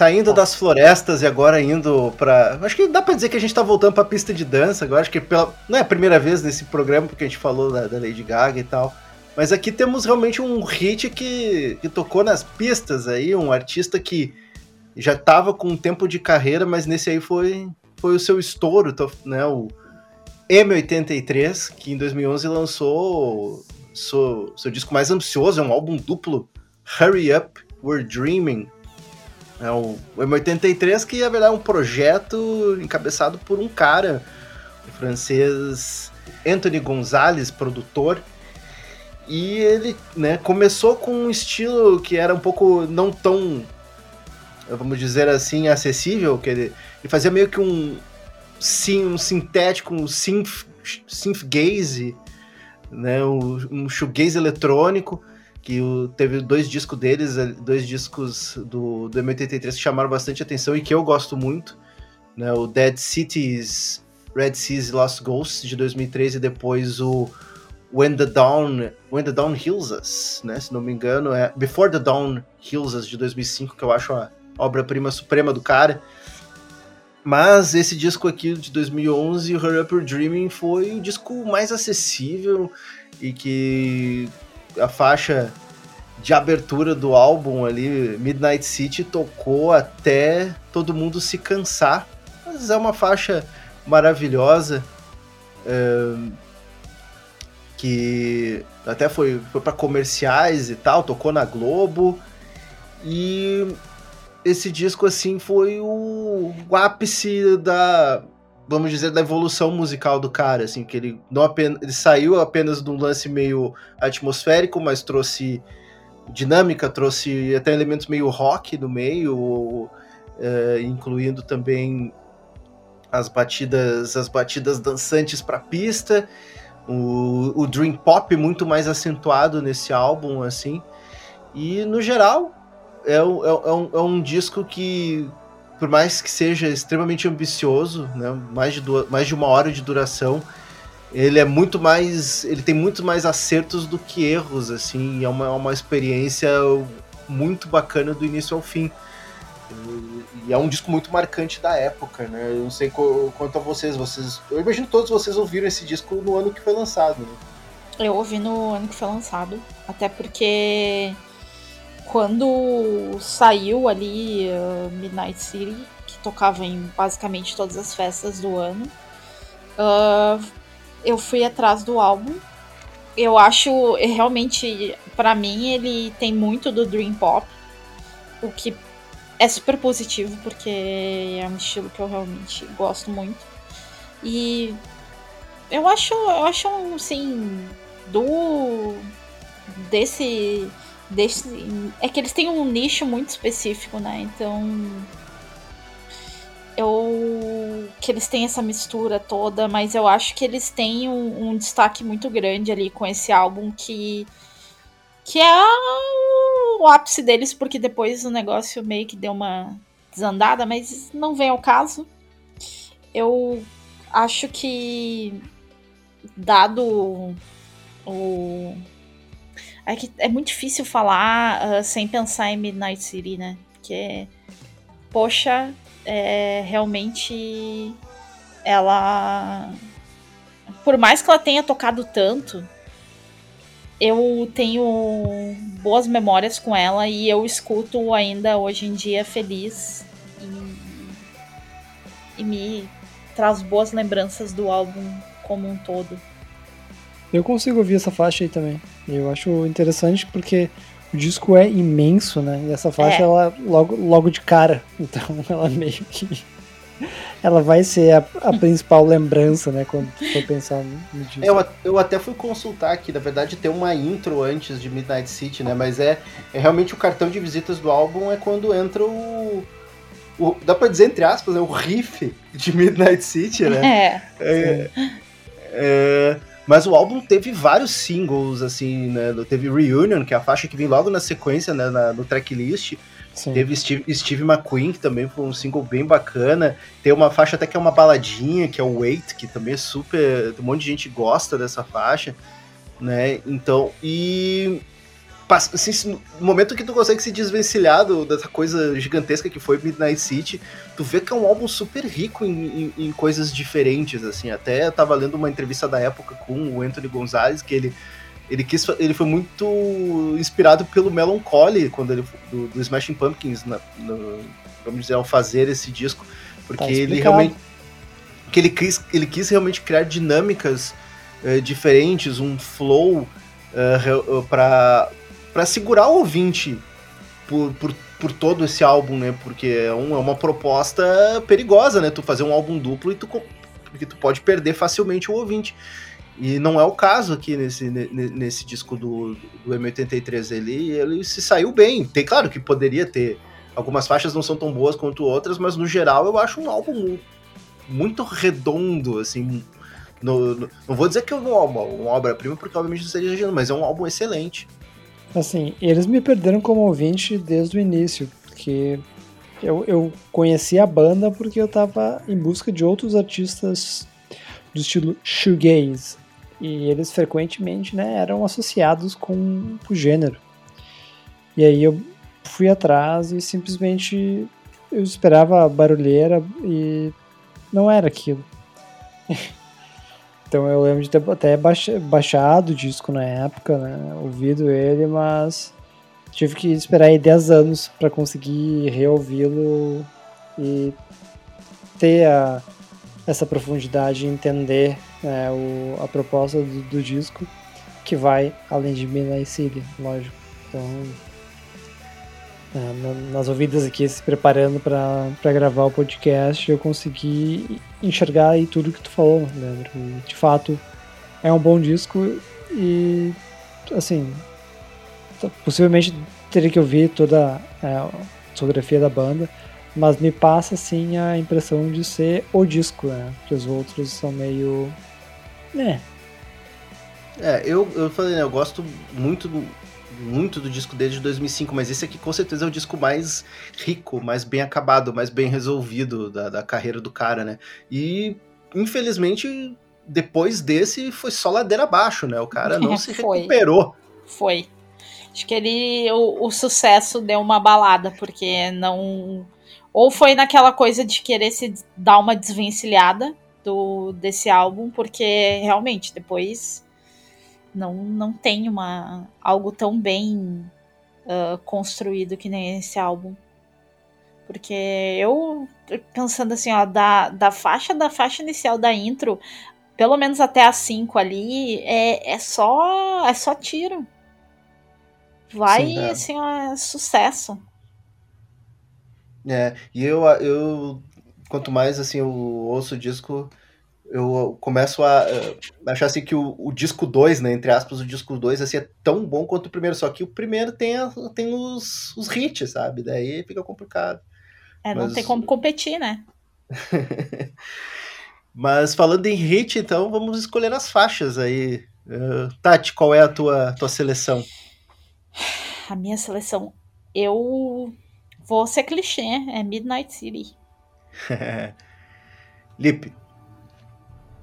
Saindo das florestas e agora indo pra. Acho que dá pra dizer que a gente tá voltando pra pista de dança. Agora acho que pela... não é a primeira vez nesse programa, porque a gente falou da, da Lady Gaga e tal. Mas aqui temos realmente um hit que, que tocou nas pistas aí, um artista que já tava com um tempo de carreira, mas nesse aí foi, foi o seu estouro, né? O M83, que em 2011 lançou seu, seu disco mais ambicioso, é um álbum duplo, Hurry Up, We're Dreaming é o M83, que na verdade é um projeto encabeçado por um cara, o francês Anthony Gonzalez, produtor. E ele né, começou com um estilo que era um pouco não tão, vamos dizer assim, acessível, que ele, ele fazia meio que um, sim, um sintético, um synth, synth gaze, né, um, um shoegaze eletrônico, que o, teve dois discos deles, eh, dois discos do, do M83 que chamaram bastante atenção e que eu gosto muito, né, o Dead Cities, Red Seas Lost Ghosts de 2013 e depois o When the Dawn, When the Dawn Heals Us, né, se não me engano, é Before the Dawn Heals Us de 2005, que eu acho a obra-prima suprema do cara. Mas esse disco aqui de 2011, o Hurry Up Your Dreaming, foi o disco mais acessível e que a faixa de abertura do álbum ali, Midnight City, tocou até todo mundo se cansar. Mas é uma faixa maravilhosa. É, que até foi, foi para comerciais e tal, tocou na Globo. E esse disco, assim, foi o, o ápice da, vamos dizer, da evolução musical do cara, assim, que ele não apenas, ele saiu apenas de um lance meio atmosférico, mas trouxe dinâmica, trouxe até elementos meio rock no meio, é, incluindo também as batidas, as batidas dançantes para pista, o, o dream pop muito mais acentuado nesse álbum, assim, e no geral é, é, é, um, é um disco que por mais que seja extremamente ambicioso, né, mais, de duas, mais de uma hora de duração, ele é muito mais. Ele tem muito mais acertos do que erros, assim, é uma, é uma experiência muito bacana do início ao fim. E é um disco muito marcante da época, né? Eu não sei quanto a vocês, vocês. Eu imagino que todos vocês ouviram esse disco no ano que foi lançado, né? Eu ouvi no ano que foi lançado. Até porque quando saiu ali uh, Midnight City, que tocava em basicamente todas as festas do ano, uh, eu fui atrás do álbum. Eu acho, realmente, para mim, ele tem muito do Dream Pop, o que é super positivo, porque é um estilo que eu realmente gosto muito. E eu acho, eu acho assim, do desse desse, é que eles têm um nicho muito específico, né? Então eu que eles têm essa mistura toda, mas eu acho que eles têm um, um destaque muito grande ali com esse álbum que que é o ápice deles, porque depois o negócio meio que deu uma desandada, mas não vem ao caso. Eu acho que dado o é que é muito difícil falar uh, sem pensar em Midnight City, né? Porque, poxa, é, realmente ela. Por mais que ela tenha tocado tanto, eu tenho boas memórias com ela e eu escuto ainda hoje em dia feliz e, e me traz boas lembranças do álbum como um todo. Eu consigo ouvir essa faixa aí também. Eu acho interessante porque o disco é imenso, né? E essa faixa, é. ela logo, logo de cara. [laughs] Então ela meio que. [laughs] Ela vai ser a, a principal lembrança, né? Quando for pensar no disco. Eu, eu até fui consultar aqui, na verdade tem uma intro antes de Midnight City, né? Mas é, é realmente o cartão de visitas do álbum é quando entra o. o dá pra dizer, entre aspas, é o riff de Midnight City, né? [laughs] É. é, é mas o álbum teve vários singles, assim, né? Teve Reunion, que é a faixa que vem logo na sequência, né? Na, no tracklist. Sim. Teve Steve, Steve McQueen, que também foi um single bem bacana. Tem uma faixa até que é uma baladinha, que é o Wait, que também é super. Um monte de gente gosta dessa faixa, né? Então, e. assim, no momento que tu consegue se desvencilhar do, dessa coisa gigantesca que foi Midnight City, tu vê que é um álbum super rico em, em, em, coisas diferentes, assim. Até eu tava lendo uma entrevista da época com o Anthony Gonzalez, que ele, ele, quis, ele foi muito inspirado pelo Melancholy, quando ele, do, do Smashing Pumpkins, na, no, vamos dizer, ao fazer esse disco, porque tá ele realmente... Que ele quis, ele quis realmente criar dinâmicas uh, diferentes, um flow uh, para para segurar o ouvinte por, por, por todo esse álbum, né? Porque é, um, é uma proposta perigosa, né? Tu fazer um álbum duplo e tu, porque tu pode perder facilmente o ouvinte. E não é o caso aqui nesse, nesse disco do, do M83. Ele, ele se saiu bem. Tem claro que poderia ter. Algumas faixas não são tão boas quanto outras, mas no geral eu acho um álbum muito redondo, assim. No, no, não vou dizer que é uma, uma obra-prima, porque obviamente não seria mas é um álbum excelente. Assim, eles me perderam como ouvinte desde o início, porque eu, eu conheci a banda porque eu tava em busca de outros artistas do estilo shoegaze. E eles frequentemente né, eram associados com o gênero. E aí eu fui atrás e simplesmente eu esperava barulheira e não era aquilo. [laughs] Então eu lembro de ter até baixado o disco na época, né? Ouvido ele, mas tive que esperar aí 10 anos para conseguir reouvi-lo e ter a, essa profundidade e entender né, o, a proposta do, do, disco que vai além de Midnight City, lógico. Então, nas ouvidas aqui, se preparando para gravar o podcast, eu consegui enxergar aí tudo que tu falou, Leandro. E, de fato, é um bom disco e, assim, possivelmente teria que ouvir toda é, a discografia da banda, mas me passa, assim, a impressão de ser o disco, né? Porque os outros são meio... né... É, eu, eu falei, né, eu gosto muito muito do disco desde 2005, mas esse aqui com certeza é o disco mais rico, mais bem acabado, mais bem resolvido da, da carreira do cara, né? E, infelizmente, depois desse foi só ladeira abaixo, né? O cara não [laughs] se recuperou. Foi. Acho que ele. O, o sucesso deu uma balada, porque não. Ou foi naquela coisa de querer se dar uma desvencilhada do, desse álbum, porque realmente depois não, não tem uma, algo tão bem uh, construído que nem esse álbum. Porque eu, pensando assim, ó, da, da faixa da faixa inicial da intro, pelo menos até a 5 ali, é, é só é só tiro. Vai, Sim, é. assim, ó, é sucesso. É, e eu, eu, quanto mais, assim, eu ouço o disco, eu começo a, a achar assim que o, o disco 2, né, entre aspas, o disco 2 assim, é tão bom quanto o primeiro, só que o primeiro tem, a, tem os, os hits, sabe? Daí fica complicado. É, não Mas... tem como competir, né? [laughs] Mas falando em hit, então vamos escolher as faixas aí. Uh, Tati, qual é a tua, tua seleção? A minha seleção, eu vou ser clichê, é Midnight City. [laughs] Lipe.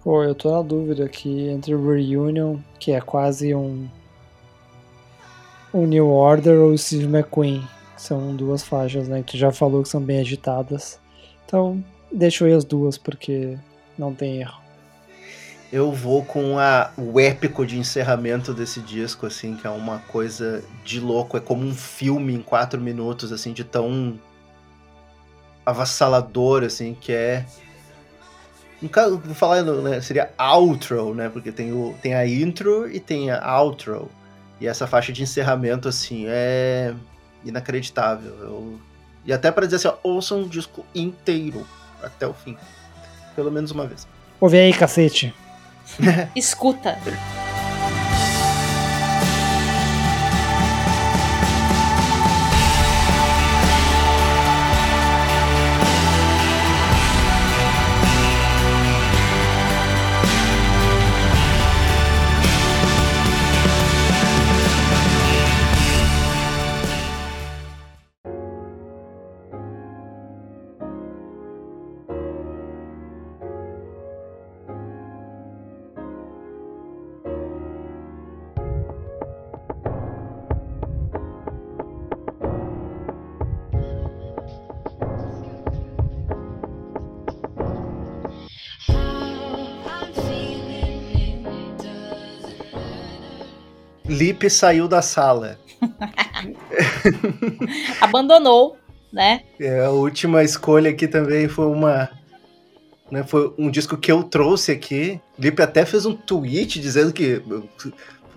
Pô, eu tô na dúvida aqui entre Reunion, que é quase um. um New Order, ou Steve McQueen. São duas faixas, né? Que tu já falou que são bem agitadas. Então, eu ir as duas, porque não tem erro. Eu vou com a, o épico de encerramento desse disco, assim, que é uma coisa de louco. É como um filme em quatro minutos, assim, de tão avassalador, assim, que é no caso, vou falar, né, seria outro, né? Porque tem, o, tem a intro e tem a outro. E essa faixa de encerramento, assim, é inacreditável. Eu... E até para dizer assim, ó, ouçam um disco inteiro até o fim. Pelo menos uma vez. Ouve aí, cacete. [laughs] [laughs] Escuta. Lipe saiu da sala. [laughs] Abandonou, né? É, a última escolha aqui também foi uma. Né, foi um disco que eu trouxe aqui. Lipe até fez um tweet dizendo que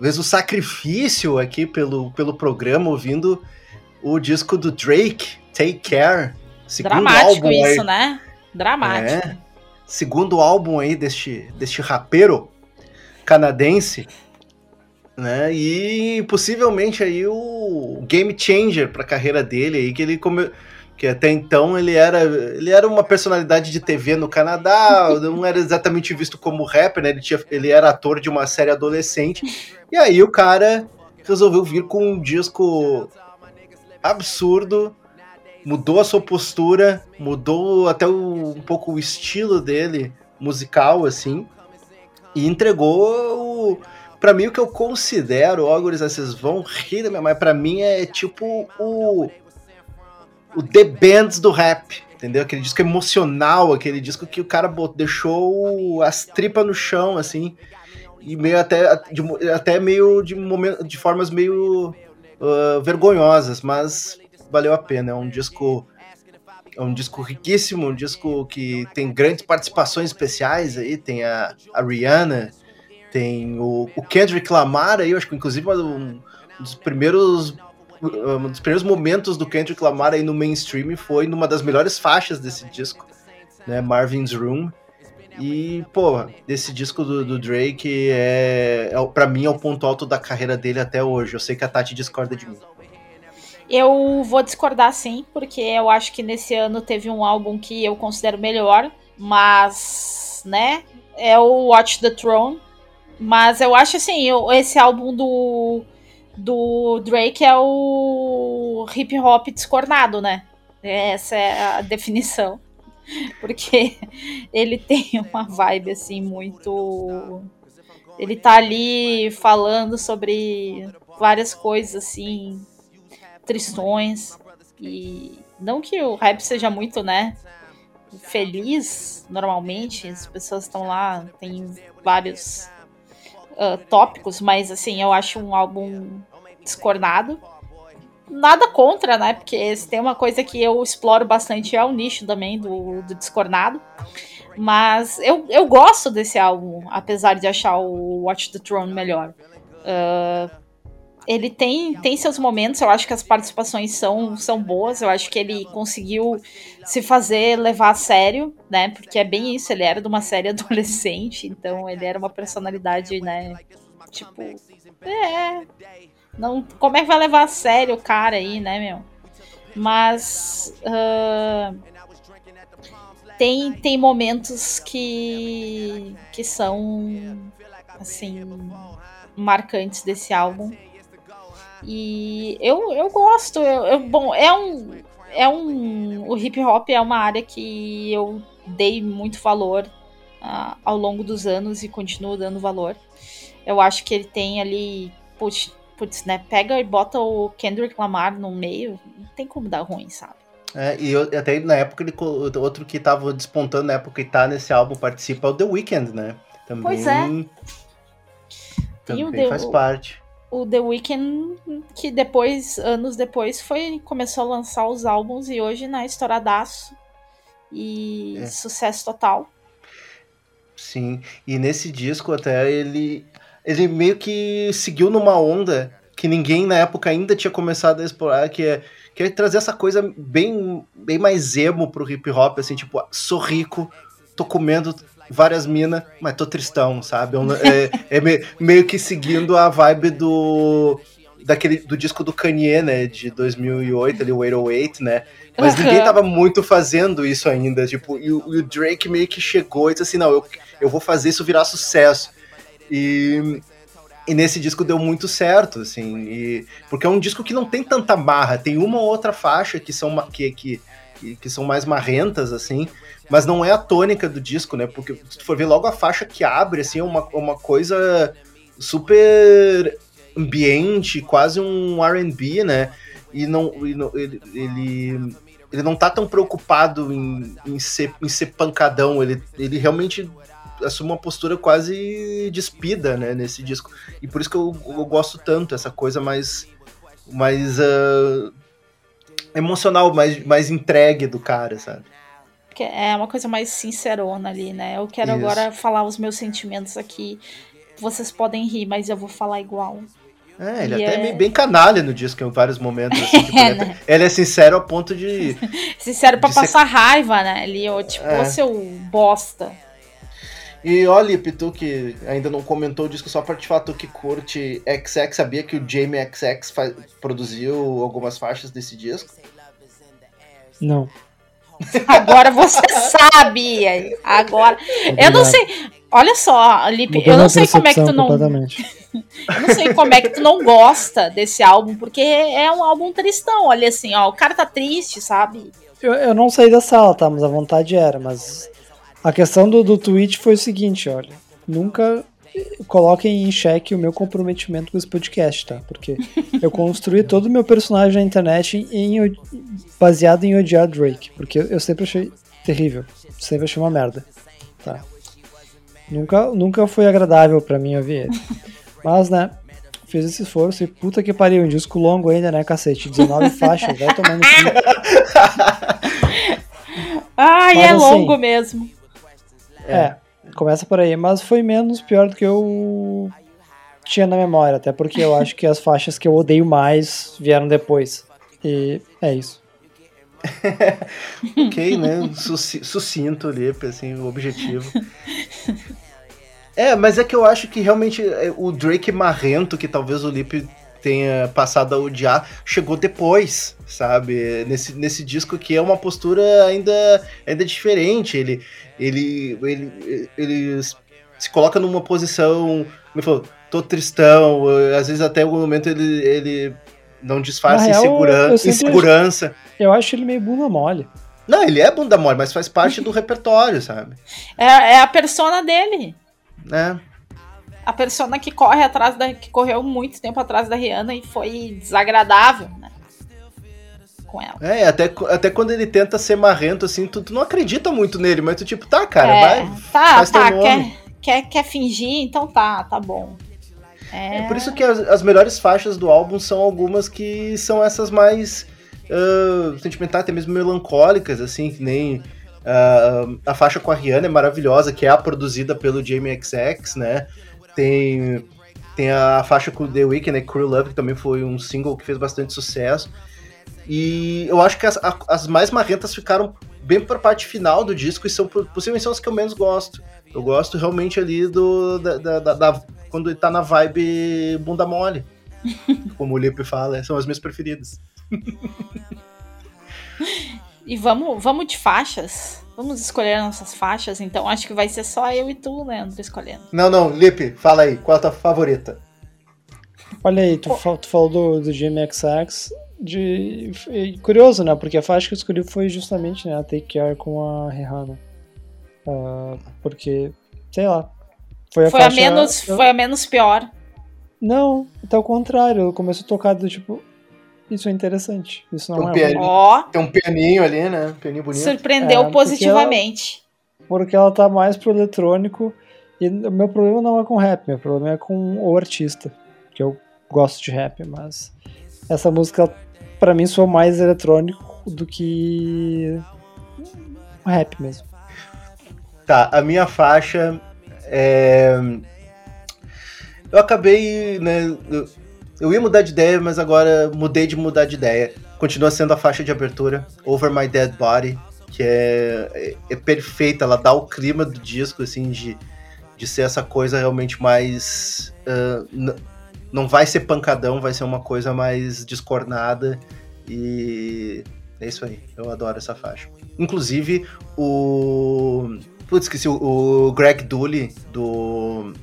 fez o um sacrifício aqui pelo, pelo programa, ouvindo o disco do Drake, Take Care. Dramático álbum isso, aí. né? Dramático. É, segundo álbum aí deste, deste rapero canadense né? E possivelmente aí o game changer para a carreira dele aí que ele come... que até então ele era ele era uma personalidade de TV no Canadá, [laughs] não era exatamente visto como rapper, né? Ele tinha ele era ator de uma série adolescente. E aí o cara resolveu vir com um disco absurdo, mudou a sua postura, mudou até o, um pouco o estilo dele musical assim e entregou o Pra mim, o que eu considero, ó, vocês vão rir da minha mãe, pra mim é tipo o. O The Bands do rap, entendeu? Aquele disco emocional, aquele disco que o cara deixou as tripas no chão, assim, e meio até, de, até meio de, momento, de formas meio uh, vergonhosas, mas valeu a pena. É um disco é um disco riquíssimo, um disco que tem grandes participações especiais aí, tem a, a Rihanna, tem o, o Kendrick Lamar aí, eu acho que inclusive um dos primeiros um dos primeiros momentos do Kendrick Lamar aí no mainstream foi numa das melhores faixas desse disco, né, Marvin's Room. E, pô, desse disco do, do Drake é, é para mim é o ponto alto da carreira dele até hoje. Eu sei que a Tati discorda de mim. Eu vou discordar sim, porque eu acho que nesse ano teve um álbum que eu considero melhor, mas, né, é o Watch the Throne, mas eu acho assim, esse álbum do, do Drake é o hip hop descornado, né? Essa é a definição. [laughs] Porque ele tem uma vibe assim muito. Ele tá ali falando sobre várias coisas assim, tristões. E não que o rap seja muito, né? Feliz, normalmente, as pessoas estão lá, tem vários uh, tópicos, mas assim, eu acho um álbum descornado. Nada contra, né? Porque tem uma coisa que eu exploro bastante é o nicho também do, do descornado. Mas eu, eu gosto desse álbum, apesar de achar o Watch the Throne melhor. Uh, ele tem, tem seus momentos, eu acho que as participações são, são boas, eu acho que ele conseguiu se fazer levar a sério, né? Porque é bem isso, ele era de uma série [laughs] adolescente, então ele era uma personalidade, né? Tipo, é. Não, como é que vai levar a sério o cara aí, né, meu? Mas. Uh, tem, tem momentos que, que são, assim, marcantes desse álbum e eu, eu gosto. Eu, eu, bom, é um. É um. O hip hop é uma área que eu dei muito valor uh, ao longo dos anos e continuo dando valor. Eu acho que ele tem ali. Putz, putz, né? Pega e bota o Kendrick Lamar no meio. Não tem como dar ruim, sabe? É, e eu, até na época, ele, outro que tava despontando na época e tá nesse álbum participa é o The Weeknd, né? Também, pois é. Também faz parte o The Weeknd, que depois, anos depois, foi começou a lançar os álbuns e hoje na né, estouradaço e é. sucesso total. Sim, e nesse disco até ele ele meio que seguiu numa onda que ninguém na época ainda tinha começado a explorar, que é, que é trazer essa coisa bem, bem mais emo pro hip hop, assim, tipo, sou rico, tô comendo várias minas, mas tô tristão, sabe? É, é meio, meio que seguindo a vibe do daquele do disco do Kanye, né, de 2008, ali o 808, né? Mas uhum. ninguém tava muito fazendo isso ainda, tipo, e o, e o, Drake meio que chegou e disse assim, não, eu, eu vou fazer isso virar sucesso. E, e nesse disco deu muito certo, assim, e, porque é um disco que não tem tanta marra, tem uma ou outra faixa que são que, que, que são mais marrentas, assim, mas não é a tônica do disco, né? Porque se tu for ver logo a faixa que abre, assim, é uma, uma coisa super ambiente, quase um R&B, né? E não, e não ele, ele, ele não tá tão preocupado em, em, ser, em ser pancadão, ele, ele realmente assume uma postura quase despida, né, nesse disco. E por isso que eu, eu gosto tanto, essa coisa mais, mais uh, emocional, mais, mais entregue do cara, sabe? É uma coisa mais sincerona ali, né? Eu quero isso. agora falar os meus sentimentos aqui. Vocês podem rir, mas eu vou falar igual. É, ele e até é meio bem canalha no disco em vários momentos. Assim, [laughs] tipo, é, ele, né? ele, é sincero ao ponto de. [laughs] sincero pra passar ser... raiva, né? Ele, tipo, é. seu bosta. E olha, Lipe, tu que ainda não comentou o disco, só pra te falar, tu que curte XX, sabia que o Jamie XX faz, produziu algumas faixas desse disco? Não. [laughs] Agora você sabe! Agora. Obrigado. Eu não sei. Olha só, Lipe, eu não sei como é que tu não. [laughs] eu não sei como é que tu não gosta desse álbum, porque é um álbum tristão. Olha assim, ó, o cara tá triste, sabe? Eu, eu não saí da sala, tá? Mas a vontade era, mas a questão do, do tweet foi o seguinte, olha. Nunca coloquem em xeque o meu comprometimento com esse podcast, tá? Porque eu construí [laughs] todo o meu personagem na internet em, baseado em odiar Drake. Porque eu sempre achei terrível. Sempre achei uma merda. Tá? Nunca, nunca foi agradável para mim ouvir ele. [laughs] Mas, né? Fiz esse esforço e puta que pariu, um disco longo ainda, né, cacete? 19 [laughs] faixas, vai tomando. Ai, Mas, é assim, longo mesmo. É. é, começa por aí, mas foi menos pior do que eu tinha na memória, até porque eu acho que as faixas que eu odeio mais vieram depois. E é isso. [laughs] ok, né? Sucinto ali, assim, o objetivo. É, mas é que eu acho que realmente é, o Drake marrento, que talvez o Lip tenha passado a odiar, chegou depois, sabe? Nesse, nesse disco que é uma postura ainda, ainda diferente. Ele, ele, ele, ele se coloca numa posição, como falou, tô tristão, às vezes até algum momento ele, ele não disfarça real, insegurança, eu insegurança. Acho, eu acho ele meio bunda mole. Não, ele é bunda mole, mas faz parte do repertório, sabe? É, é a persona dele. É. A persona que corre atrás da. que correu muito tempo atrás da Rihanna e foi desagradável, né? Com ela. É, até, até quando ele tenta ser marrento, assim, tu, tu não acredita muito nele, mas tu tipo, tá, cara, é, vai. Tá, tá, quer, quer, quer fingir, então tá, tá bom. É... é por isso que as, as, melhores faixas do álbum são algumas que são essas mais uh, sentimentais, até mesmo melancólicas, assim, que nem. Uh, a faixa com a Rihanna é maravilhosa, que é a produzida pelo Jamie XX, né? Tem, tem a faixa com o The Weeknd, né? Cruel Love, que também foi um single que fez bastante sucesso. E eu acho que as, as mais marrentas ficaram bem pra parte final do disco e são possivelmente são as que eu menos gosto. Eu gosto realmente ali do. Da, da, da, da quando ele tá na vibe bunda mole. [laughs] como o Lipe fala, são as minhas preferidas. e vamos, vamos de faixas. Vamos escolher nossas faixas, então. Acho que vai ser só eu e tu, Leandro, escolhendo. Não, não, Lipe, fala aí, qual é a tua favorita? Olha aí, tu, tu falou do, do GMXX de curioso, né? Porque a faixa que eu escolhi foi justamente né, a Take Care com a Rihanna. Uh, porque, sei lá. Foi a, foi faixa, a menos eu... Foi a menos pior. Não, até o contrário. Eu comecei a tocar do tipo. Isso é interessante. Isso não tem é um oh. Tem um pianinho ali, né? Um pianinho bonito. Surpreendeu é, positivamente. Porque ela, porque ela tá mais pro eletrônico. E o meu problema não é com rap, meu problema é com o artista. Que eu gosto de rap, mas essa música para mim soa mais eletrônico do que rap mesmo. Tá, a minha faixa é. Eu acabei, né? Eu, eu ia mudar de ideia, mas agora mudei de mudar de ideia. Continua sendo a faixa de abertura, Over My Dead Body, que é, é, é perfeita, ela dá o clima do disco, assim, de, de ser essa coisa realmente mais. Uh, não vai ser pancadão, vai ser uma coisa mais descornada. E é isso aí, eu adoro essa faixa. Inclusive, o. Putz, esqueci, o Greg Dooley, do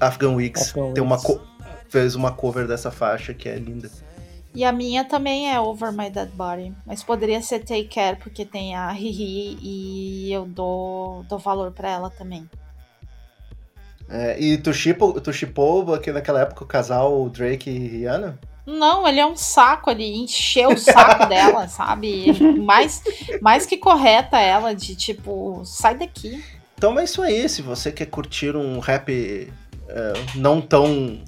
Afghan Weeks, Afghan tem uma fez uma cover dessa faixa que é linda. E a minha também é Over My Dead Body. Mas poderia ser Take Care, porque tem a Riri e eu dou, dou valor para ela também. É, e tu chipou, tu chipou aqui naquela época o casal Drake e Rihanna? Não, ele é um saco ali, encheu o saco [laughs] dela, sabe? Mais, mais que correta ela, de tipo, sai daqui. Então é isso aí, se você quer curtir um rap uh, não tão.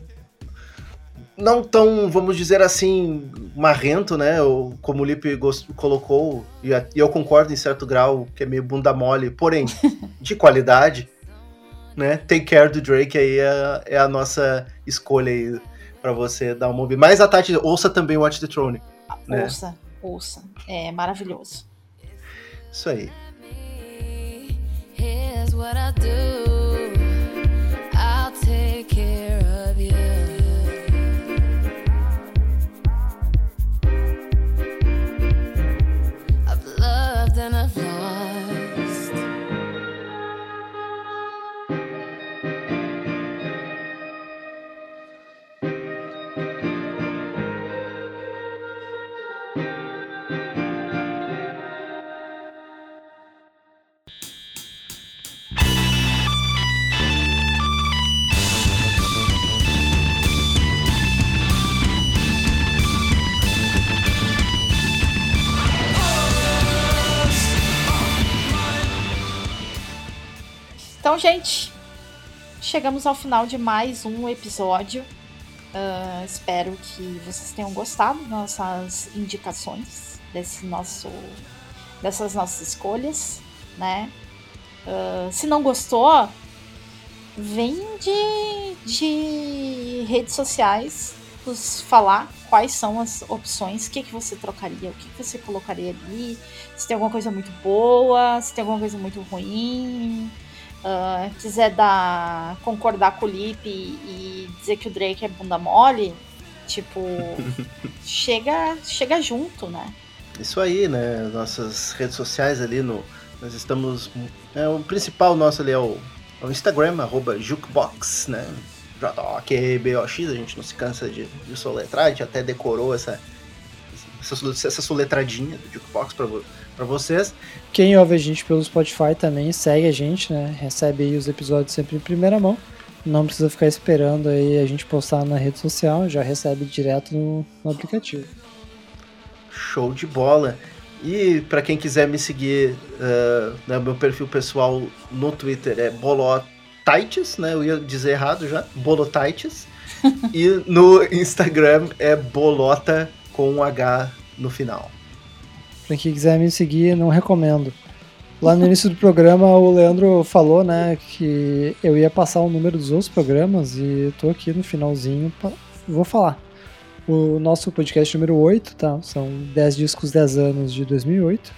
Não tão, vamos dizer assim, marrento, né? Ou, como o Lipe colocou, e, eu concordo em certo grau, que é meio bunda mole, porém, de qualidade, né? Take Care do Drake aí é, é a nossa escolha aí para você dar uma ouvida. Mas a Tati, ouça também Watch the Throne. Né? Ouça, ouça. É maravilhoso. Isso aí. Here's what I do. Gente, chegamos ao final de mais um episódio. Uh, espero que vocês tenham gostado das nossas indicações, desse nosso, dessas nossas escolhas, né? Uh, se não gostou, vem de, de redes sociais nos falar quais são as opções, o que, que você trocaria, o que, que você colocaria ali, se tem alguma coisa muito boa, se tem alguma coisa muito ruim, uh, quiser dar concordar com o Lip e, e, dizer que o Drake é bunda mole, tipo, [laughs] chega, chega junto, né? Isso aí, né? Nossas redes sociais ali no. Nós estamos. É, o principal nosso ali é o, é o Instagram, arroba Jukebox, né? J-O-Q-B-O-X, a gente não se cansa de, de soletrar, a gente até decorou essa, essa, essa soletradinha do Jukebox pra, para vocês. Quem ouve a gente pelo Spotify também segue a gente, né? Recebe aí os episódios sempre em primeira mão. Não precisa ficar esperando aí a gente postar na rede social, já recebe direto no, no aplicativo. Show de bola! E para quem quiser me seguir, uh, né, meu perfil pessoal no Twitter é Bolotites, né? Eu ia dizer errado já, Bolotites. [laughs] e no Instagram é Bolota com um H no final. Pra quem quiser me seguir, não recomendo. Lá no início do programa, o Leandro falou, né, que eu ia passar o número dos outros programas e tô aqui no finalzinho, pra... vou falar. O nosso podcast número 8, tá? São 10 discos, 10 anos de 2008.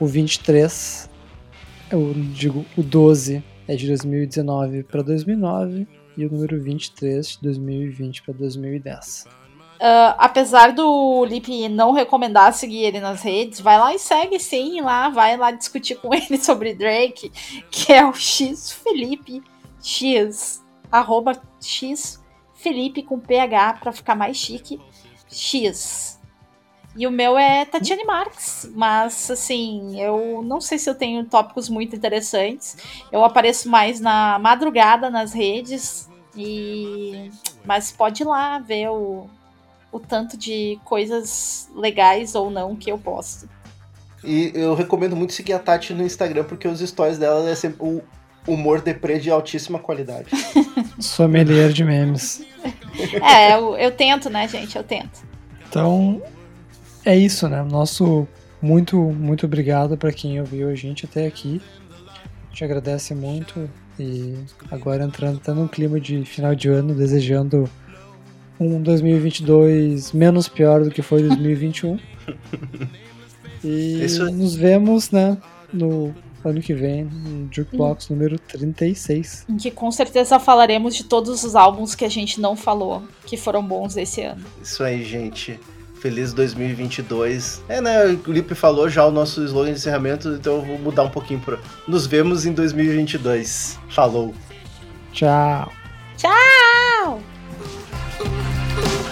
O 23, eu digo, o 12 é de 2019 para 2009 e o número 23 de 2020 para 2010. Uh, apesar do Lip não recomendar seguir ele nas redes, vai lá e segue sim lá, vai lá discutir com [laughs] ele sobre Drake, que é o X Felipe X, arroba X Felipe com PH para ficar mais chique, X. E o meu é Tatiane Marques, mas assim, eu não sei se eu tenho tópicos muito interessantes. Eu apareço mais na madrugada nas redes e mas pode ir lá ver o o tanto de coisas legais ou não que eu posto. E eu recomendo muito seguir a Tati no Instagram, porque os stories dela é sempre o humor deprê de altíssima qualidade. [laughs] Sommelier de memes. É, eu, eu tento, né, gente? Eu tento. Então, é isso, né? Nosso muito, muito obrigado para quem ouviu a gente até aqui. A gente agradece muito e agora entrando até num clima de final de ano, desejando um 2022 menos pior do que foi 2021. [laughs] e Isso... nos vemos, né, no ano que vem, no Jukebox hum. número 36. Em que com certeza falaremos de todos os álbuns que a gente não falou, que foram bons esse ano. Isso aí, gente. Feliz 2022. É, né? O Lipe falou já o nosso slogan de encerramento, então eu vou mudar um pouquinho para. Nos vemos em 2022. Falou. Tchau. Thank you.